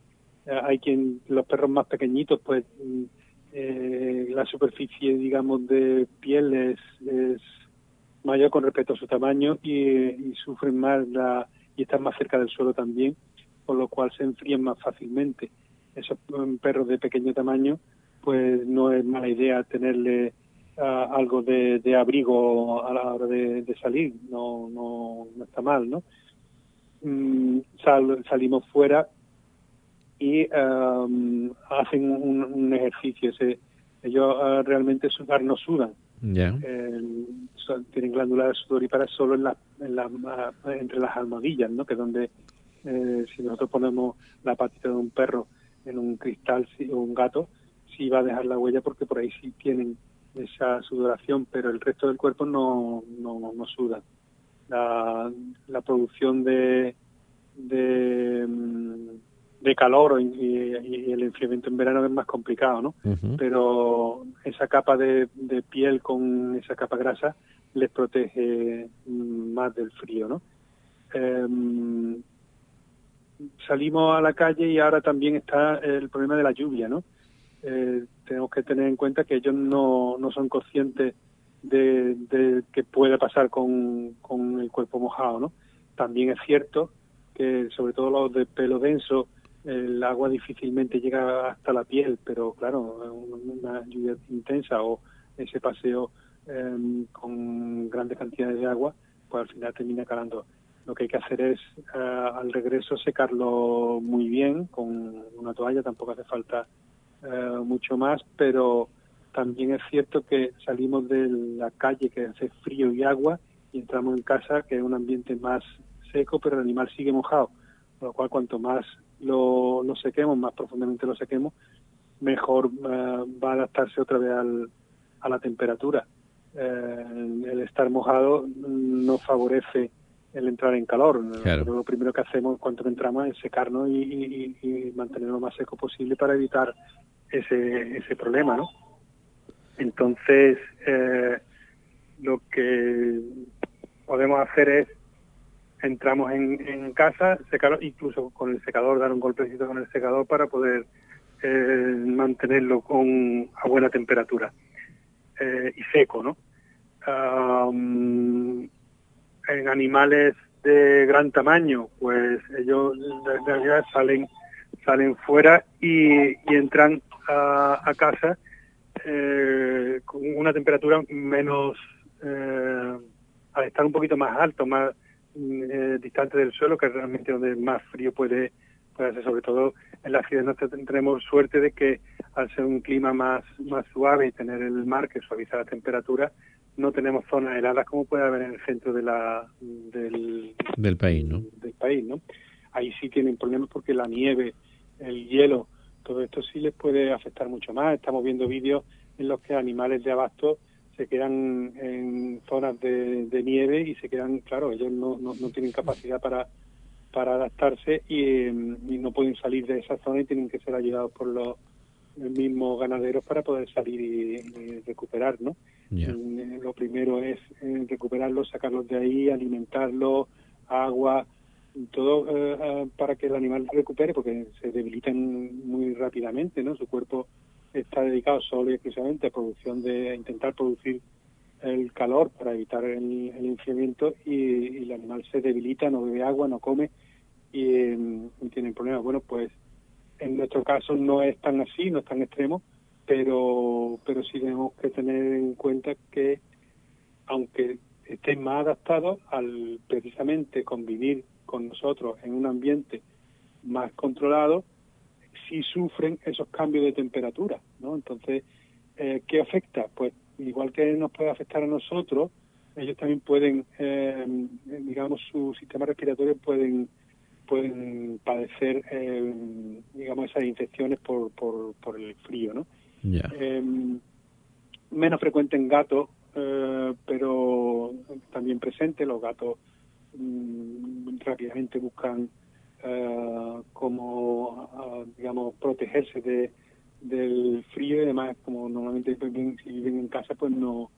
hay quien, los perros más pequeñitos, pues eh, la superficie, digamos, de piel es, es, mayor con respecto a su tamaño y, y sufren más la, y están más cerca del suelo también, por lo cual se enfrían más fácilmente. Esos perros de pequeño tamaño, pues no es mala idea tenerle algo de, de, abrigo a la hora de, de salir, no, no, no, está mal, ¿no? Mm, sal, salimos fuera y um, hacen un, un, ejercicio, se, ellos uh, realmente sudar no sudan. Yeah. Eh, son, tienen glándulas sudoríparas solo en la, en la, uh, entre las almohadillas, ¿no? Que donde eh, si nosotros ponemos la patita de un perro en un cristal o un gato, sí va a dejar la huella porque por ahí sí tienen esa sudoración, pero el resto del cuerpo no, no, no suda. La, la producción de, de, de calor y, y, el enfriamiento en verano es más complicado, ¿no? Uh -huh. Pero esa capa de, de, piel con esa capa grasa les protege más del frío, ¿no? Eh, salimos a la calle y ahora también está el problema de la lluvia, ¿no? Eh, tenemos que tener en cuenta que ellos no, no son conscientes de, de que puede pasar con, con el cuerpo mojado, ¿no? También es cierto que sobre todo los de pelo denso el agua difícilmente llega hasta la piel, pero claro, una lluvia intensa o ese paseo em, con grandes cantidades de agua, pues al final termina calando. Lo que hay que hacer es eh, al regreso secarlo muy bien con una toalla, tampoco hace falta eh, mucho más, pero también es cierto que salimos de la calle que hace frío y agua y entramos en casa que es un ambiente más seco, pero el animal sigue mojado, con lo cual cuanto más lo, lo sequemos, más profundamente lo sequemos, mejor eh, va a adaptarse otra vez al, a la temperatura. Eh, el estar mojado no favorece el entrar en calor. Lo primero que hacemos cuando entramos es secarnos y, y, mantenerlo lo más seco posible para evitar ese, ese problema, ¿no? Entonces, eh, lo que podemos hacer es entramos en, en casa, secarlo, incluso con el secador, dar un golpecito con el secador para poder eh, mantenerlo con a buena temperatura eh, y seco, ¿no? en animales de gran tamaño, pues ellos en realidad salen salen fuera y, y entran a, a casa eh, con una temperatura menos eh, al estar un poquito más alto, más eh, distante del suelo, que es realmente donde más frío puede, puede ser, sobre todo en las ciudades tenemos suerte de que al ser un clima más, más suave y tener el mar que suaviza la temperatura, no tenemos zonas heladas como puede haber en el centro de la, del, del país, ¿no? Del país, ¿no? Ahí sí tienen problemas porque la nieve, el hielo, todo esto sí les puede afectar mucho más. Estamos viendo vídeos en los que animales de abasto se quedan en zonas de, nieve y se quedan, claro, ellos no, no, tienen capacidad para, para adaptarse y, no pueden salir de esa zona y tienen que ser ayudados por los mismos ganaderos para poder salir y, recuperar, ¿no? Eh, lo primero es eh, recuperarlos, sacarlos de ahí, alimentarlos, agua, todo eh, para que el animal recupere porque se debilitan muy rápidamente, ¿no? Su cuerpo está dedicado solo y exclusivamente a producción de intentar producir el calor para evitar el, el enfriamiento y, el animal se debilita, no bebe agua, no come y, tiene problemas. Bueno, pues en nuestro caso no es tan así, no es tan extremo, pero, pero sí tenemos que tener en cuenta que aunque estén más adaptados al precisamente convivir con nosotros en un ambiente más controlado, si sufren esos cambios de temperatura, ¿no? Entonces, eh, ¿qué afecta? Pues igual que nos puede afectar a nosotros, ellos también pueden, eh, digamos, su sistema respiratorio pueden pueden padecer, eh, digamos, esas infecciones por, por, por el frío, ¿no? menos frecuente en gatos, pero también presente. Los gatos mm, rápidamente buscan eh, como, uh, digamos, protegerse de, del frío y además, como normalmente viven, si viven en casa, pues no,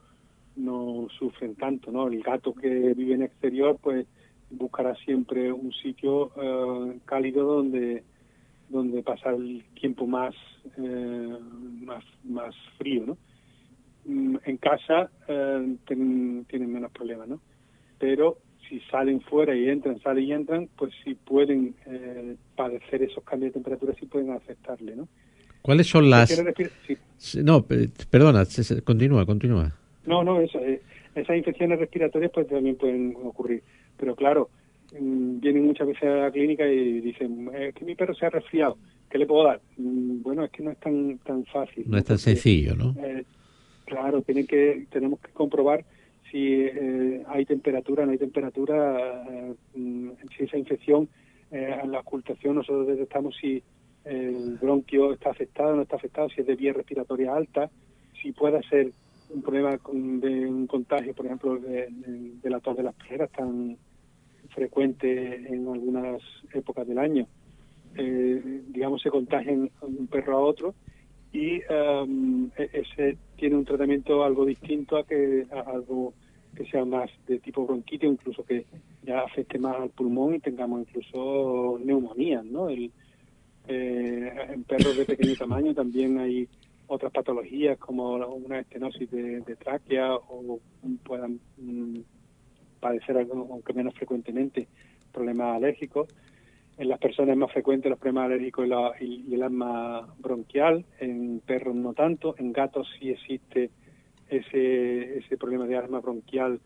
no sufren tanto, ¿no? El gato que vive en exterior, pues buscará siempre un sitio uh, cálido donde donde pasar el tiempo más eh, más más frío, ¿no? Mm, en casa eh, tienen, tienen menos problemas, ¿no? Pero si salen fuera y entran, salen y entran, pues si pueden eh, padecer esos cambios de temperatura, sí pueden afectarle, ¿no? ¿Cuáles son las...? No, perdona, continúa, continúa. No, no, eso, eh, esas infecciones respiratorias pues también pueden ocurrir. Pero claro, mm, vienen muchas veces a la clínica y dicen, es que mi perro se ha resfriado, ¿qué le puedo dar? Mm, bueno, es que no es tan tan fácil. No, es tan sencillo, ¿no? Eh, claro, tienen que, tenemos que comprobar si eh, hay temperatura, no hay temperatura, eh, si esa infección, eh, en la ocultación nosotros detectamos si el bronquio está afectado no está afectado, si es de vía respiratoria alta, si puede ser un problema de un contagio, por ejemplo, de, la tos de las piedras tan frecuente en algunas épocas del año. digamos, se contagian un perro a otro y um, ese tiene un tratamiento algo distinto a que algo que sea más de tipo bronquitis, incluso que ya afecte más al pulmón y tengamos incluso neumonía, ¿no? El, eh, en perros de pequeño tamaño también hay otras patologías como una estenosis de, tráquea o puedan mm, padecer, aunque menos frecuentemente, problemas alérgicos. En las personas es más frecuente los problemas alérgicos y, el asma bronquial, en perros no tanto, en gatos sí existe ese, ese problema de asma bronquial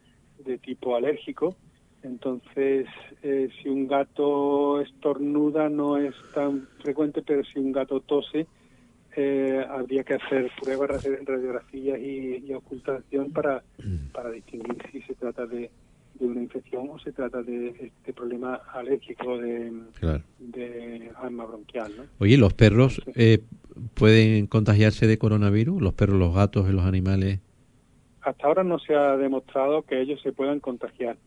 de tipo alérgico. Entonces, eh, si un gato estornuda no es tan frecuente, pero si un gato tose, eh, habría que hacer pruebas, radiografías y, y ocultación para, mm. para distinguir si se trata de, de una infección o se trata de este problema alérgico de, de asma bronquial. ¿no? Oye, ¿los perros eh, pueden contagiarse de coronavirus? ¿Los perros, los gatos y los animales? Hasta ahora no se ha demostrado que ellos se puedan contagiar.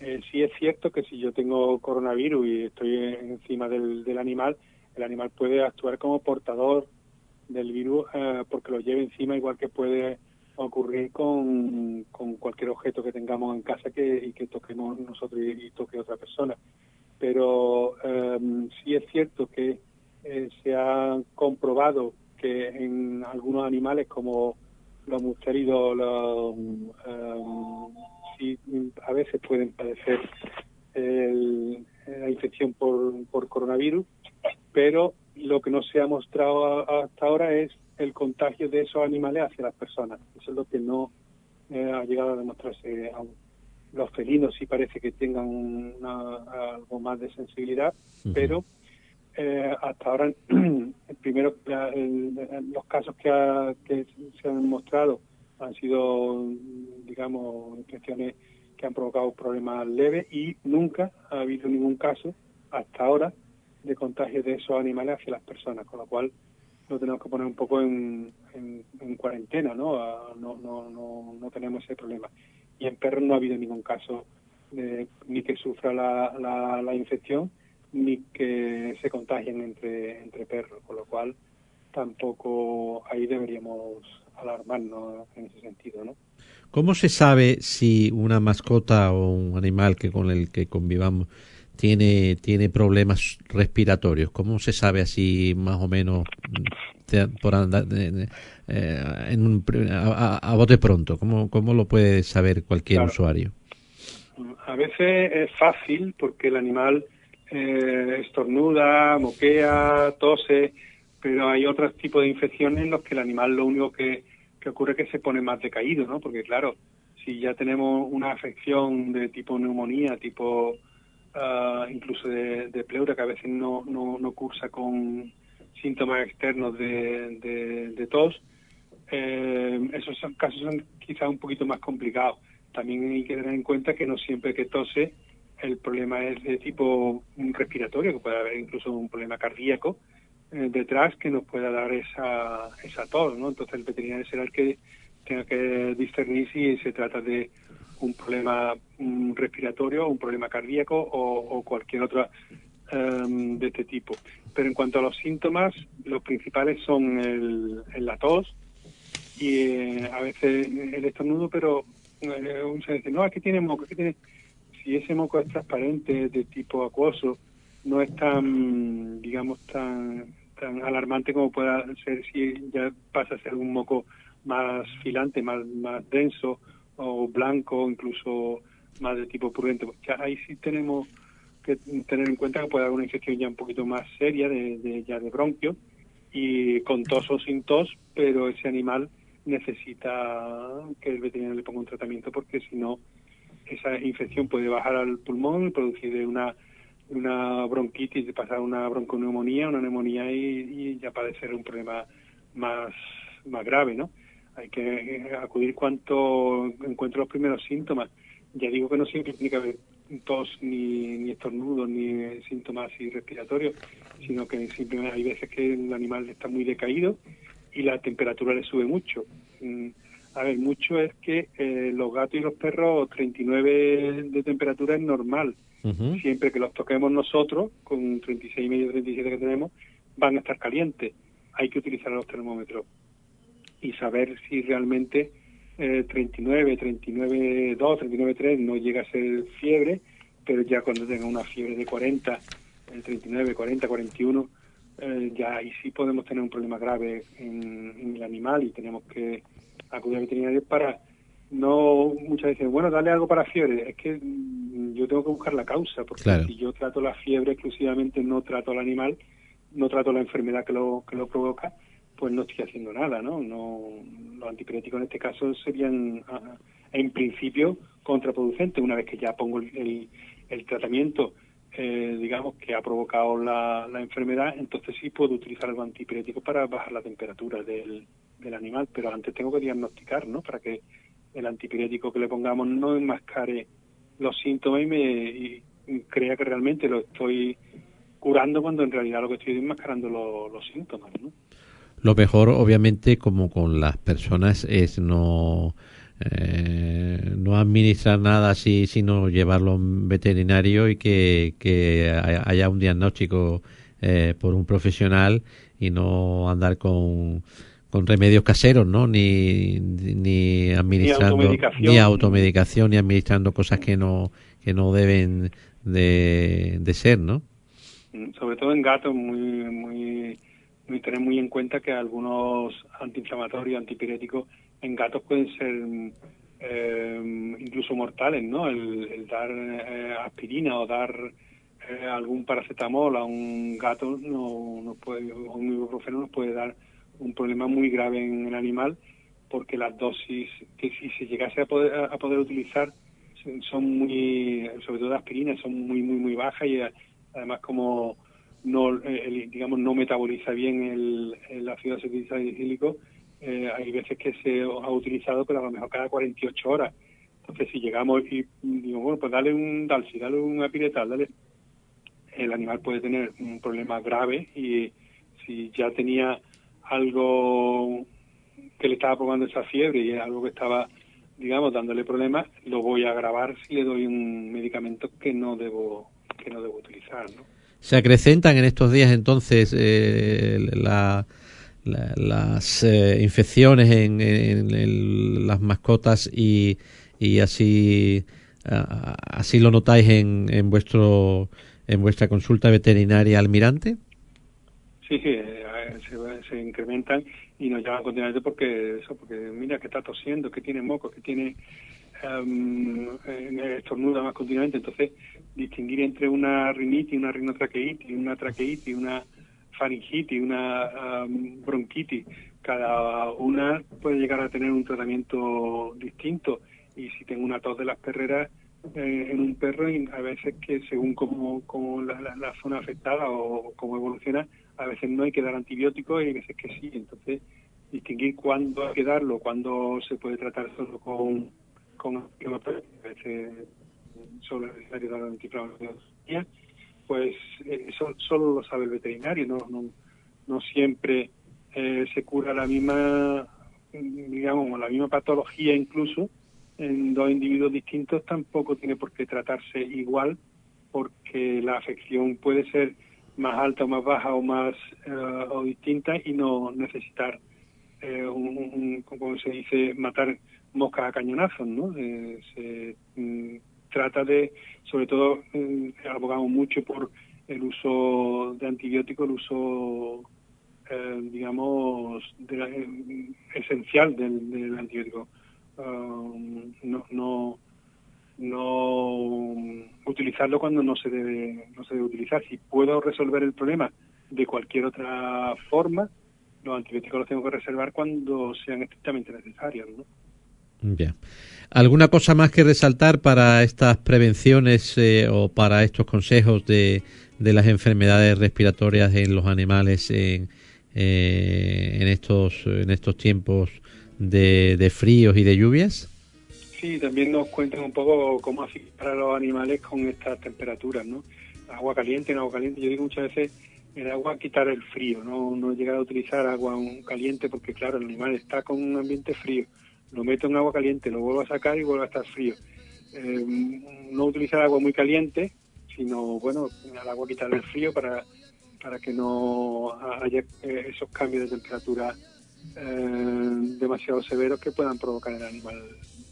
Eh, sí es cierto que si yo tengo coronavirus y estoy encima del, del animal, el animal puede actuar como portador del virus eh, porque lo lleve encima igual que puede ocurrir con, con cualquier objeto que tengamos en casa que, y que toquemos nosotros y, toque otra persona. Pero um, sí es cierto que eh, se ha comprobado que en algunos animales como los mustéridos los, um, sí, a veces pueden padecer la infección por, por coronavirus, pero lo que no se ha mostrado hasta ahora es el contagio de esos animales hacia las personas. Eso es lo que no eh, ha llegado a demostrarse aún. Los felinos sí parece que tengan algo más de sensibilidad, pero eh, hasta ahora, <clears throat> primero, los casos que, que se han mostrado han sido, digamos, infecciones que han provocado problemas leves y nunca ha habido ningún caso hasta ahora de contagio de esos animales hacia las personas, con lo cual lo tenemos que poner un poco en, en, cuarentena, ¿no? ¿no? No, no, no tenemos ese problema. Y en perros no ha habido ningún caso de, ni que sufra la, la, la, infección ni que se contagien entre, entre perros, con lo cual tampoco ahí deberíamos alarmarnos en ese sentido, ¿no? ¿Cómo se sabe si una mascota o un animal que con el que convivamos tiene, tiene problemas respiratorios? ¿Cómo se sabe así más o menos por andar, eh, en un, a, bote pronto? ¿Cómo, ¿Cómo lo puede saber cualquier usuario? A veces es fácil porque el animal eh, estornuda, moquea, tose, pero hay otros tipos de infecciones en los que el animal lo único que, que ocurre es que se pone más decaído, ¿no? Porque claro, si ya tenemos una afección de tipo neumonía, tipo uh, incluso de, de, pleura, que a veces no, no, no cursa con síntomas externos de, de, tos, eh, esos casos son quizás un poquito más complicados. También hay que tener en cuenta que no siempre que tose el problema es de tipo respiratorio, que puede haber incluso un problema cardíaco eh, detrás que nos pueda dar esa, esa tos, ¿no? Entonces el veterinario será el que tenga que discernir si se trata de un problema respiratorio, un problema cardíaco o, cualquier otra em, de este tipo. Pero en cuanto a los síntomas, los principales son el, la tos y eh, a veces el estornudo, pero eh, uno se dice, no, aquí tiene moco, aquí tiene... Si ese moco es transparente, de tipo acuoso, no es tan, digamos, tan, tan alarmante como pueda ser si ya pasa a ser un moco más filante, más, más denso o blanco, incluso más de tipo prudente. Ya ahí sí tenemos que tener en cuenta que puede haber una infección ya un poquito más seria de, ya de bronquio y con tos o sin tos, pero ese animal necesita que el veterinario le ponga un tratamiento porque si no esa infección puede bajar al pulmón y producir una una bronquitis, de pasar una bronconeumonía, una neumonía y, y ya padecer un problema más, más grave, ¿no? Hay que eh, acudir cuanto encuentre los primeros síntomas. Ya digo que no siempre tiene que haber tos ni, ni estornudos ni síntomas así respiratorios, sino que simplemente hay veces que el animal está muy decaído y la temperatura le sube mucho. Mm, a ver, mucho es que eh, los gatos y los perros 39 de temperatura es normal. Siempre que los toquemos nosotros, con 36 y medio, 37 que tenemos, van a estar calientes. Hay que utilizar los termómetros y saber si realmente eh, 39, 39, 2, 39, 3 no llega a ser fiebre, pero ya cuando tenga una fiebre de 40, el 39, 40, 41, eh, ya ahí sí podemos tener un problema grave en, el animal y tenemos que acudir al veterinario para no muchas veces, bueno, dale algo para fiebre. Es que mm, yo tengo que buscar la causa, porque si yo trato la fiebre exclusivamente, no trato al animal, no trato la enfermedad que lo, que lo provoca, pues no estoy haciendo nada, ¿no? no los antipiréticos en este caso serían, ah, en principio, contraproducentes. Una vez que ya pongo el, tratamiento, eh, digamos, que ha provocado la, la, enfermedad, entonces sí puedo utilizar algo antipirético para bajar la temperatura del, del animal, pero antes tengo que diagnosticar, ¿no? Para que el antipirético que le pongamos no enmascare los síntomas y me crea que realmente lo estoy curando cuando en realidad lo que estoy enmascarando los síntomas, ¿no? Lo mejor, obviamente, como con las personas, es no eh, no administrar nada así, sino llevarlo a un veterinario y que, que haya un diagnóstico eh, por un profesional y no andar con, con remedios caseros, ¿no? Ni, ni administrando ni automedicación. ni administrando cosas que no que no deben de, de ser, ¿no? Mm, sobre todo en gatos muy muy y tener muy en cuenta que algunos antiinflamatorios, antipiréticos en gatos pueden ser eh, incluso mortales, ¿no? El, dar eh, aspirina o dar eh, algún paracetamol a un gato no, no puede, o un ibuprofeno nos puede dar un problema muy grave en el animal porque las dosis que si se llegase a poder, a poder utilizar son muy, sobre todo aspirina, son muy, muy, muy bajas y además como no eh, digamos no metaboliza bien el, el ácido acetilsalicílico eh, hay veces que se ha utilizado pero a lo mejor cada 48 horas entonces si llegamos y digo bueno pues dale un dalsi dale un apiretal dale el animal puede tener un problema grave y si ya tenía algo que le estaba probando esa fiebre y algo que estaba digamos dándole problemas lo voy a agravar si le doy un medicamento que no debo que no debo utilizar ¿no? Se acrecentan en estos días entonces eh, las eh, infecciones en, las mascotas y, y así así lo notáis en, en vuestro en vuestra consulta veterinaria almirante. Sí, sí, eh, se, se incrementan y nos llaman continuamente porque eso, porque mira que está tosiendo, que tiene mocos, que tiene um, estornuda más continuamente. Entonces, distinguir entre una rinitis, una rinotraqueitis, una traqueitis, una faringitis, una bronquitis, cada una puede llegar a tener un tratamiento distinto. Y si tengo una tos de las perreras eh, en un perro, a veces que según como, como la, la, zona afectada o cómo evoluciona, a veces no hay que dar antibióticos y hay veces que sí. Entonces, distinguir cuándo hay que darlo, cuándo se puede tratar solo con con solo es necesario dar antiinflamatorios, pues eh, eso solo lo sabe el veterinario, no, no, no siempre eh, se cura la misma, digamos, la misma patología incluso en dos individuos distintos tampoco tiene por qué tratarse igual porque la afección puede ser más alta o más baja o más eh, o distinta y no necesitar un, como se dice matar moscas a cañonazos, ¿no? Eh, se mm, trata de, sobre todo, eh, abogamos mucho por el uso de antibióticos, el uso, eh, digamos, esencial del, antibiótico. Um, no, no, no utilizarlo cuando no se debe no se debe utilizar. Si puedo resolver el problema de cualquier otra forma, los antibióticos los tengo que reservar cuando sean estrictamente necesarios, ¿no? Bien. ¿Alguna cosa más que resaltar para estas prevenciones eh, o para estos consejos de, de, las enfermedades respiratorias en los animales en, eh, en estos en estos tiempos de, de, fríos y de lluvias? Sí, también nos cuentan un poco cómo afectar a los animales con estas temperaturas, ¿no? Agua caliente, no agua caliente. Yo digo muchas veces el agua quitar el frío, no, no llegar a utilizar agua caliente porque claro, el animal está con un ambiente frío lo meto en agua caliente, lo vuelvo a sacar y vuelve a estar frío. Eh, no utilizar agua muy caliente, sino, bueno, al agua quitarle el frío para, para que no haya eh, esos cambios de temperatura eh, demasiado severos que puedan provocar en el animal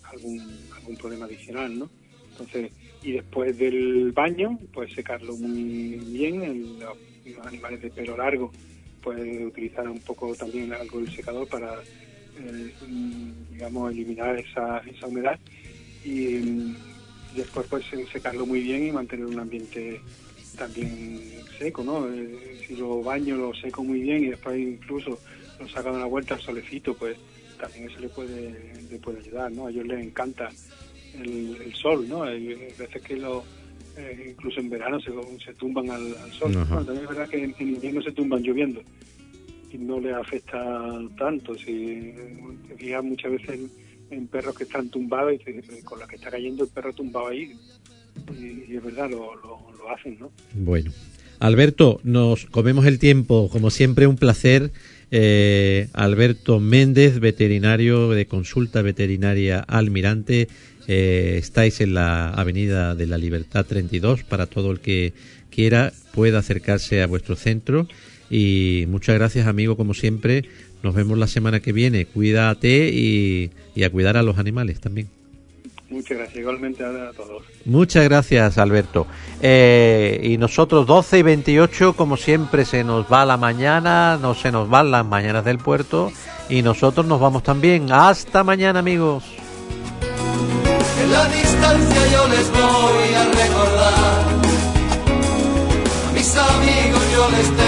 algún, algún problema adicional, ¿no? Entonces, y después del baño, pues secarlo muy bien, los animales de pelo largo, pueden utilizar un poco también algo del secador para, eh, digamos, eliminar esa, esa humedad y mm, después pues secarlo muy bien y mantener un ambiente también seco, ¿no? Eh, si lo baño, lo seco muy bien y después incluso lo sacan a la vuelta al solecito, pues también eso le puede, le puede ayudar, ¿no? A ellos les encanta el, sol, ¿no? Hay veces que lo, eh, incluso en verano se, se tumban al, sol. también es verdad que en, invierno se tumban lloviendo no les afecta tanto. Si te muchas veces en, perros que están tumbados y con la que está cayendo el perro tumbado ahí, y, es verdad, lo, lo hacen, ¿no? Bueno. Alberto, nos comemos el tiempo, como siempre un placer eh, Alberto Méndez, veterinario de consulta veterinaria Almirante. Eh, estáis en la Avenida de la Libertad 32 para todo el que quiera pueda acercarse a vuestro centro. Y muchas gracias, amigo, como siempre. Nos vemos la semana que viene. Cuídate y a cuidar a los animales también. Muchas gracias, igualmente a todos. Muchas gracias, Alberto. Eh, y nosotros 12 y 28, como siempre, se nos va la mañana, no se nos van las mañanas del puerto y nosotros nos vamos también. Hasta mañana, amigos. En la distancia yo les voy a recordar. A mis amigos yo les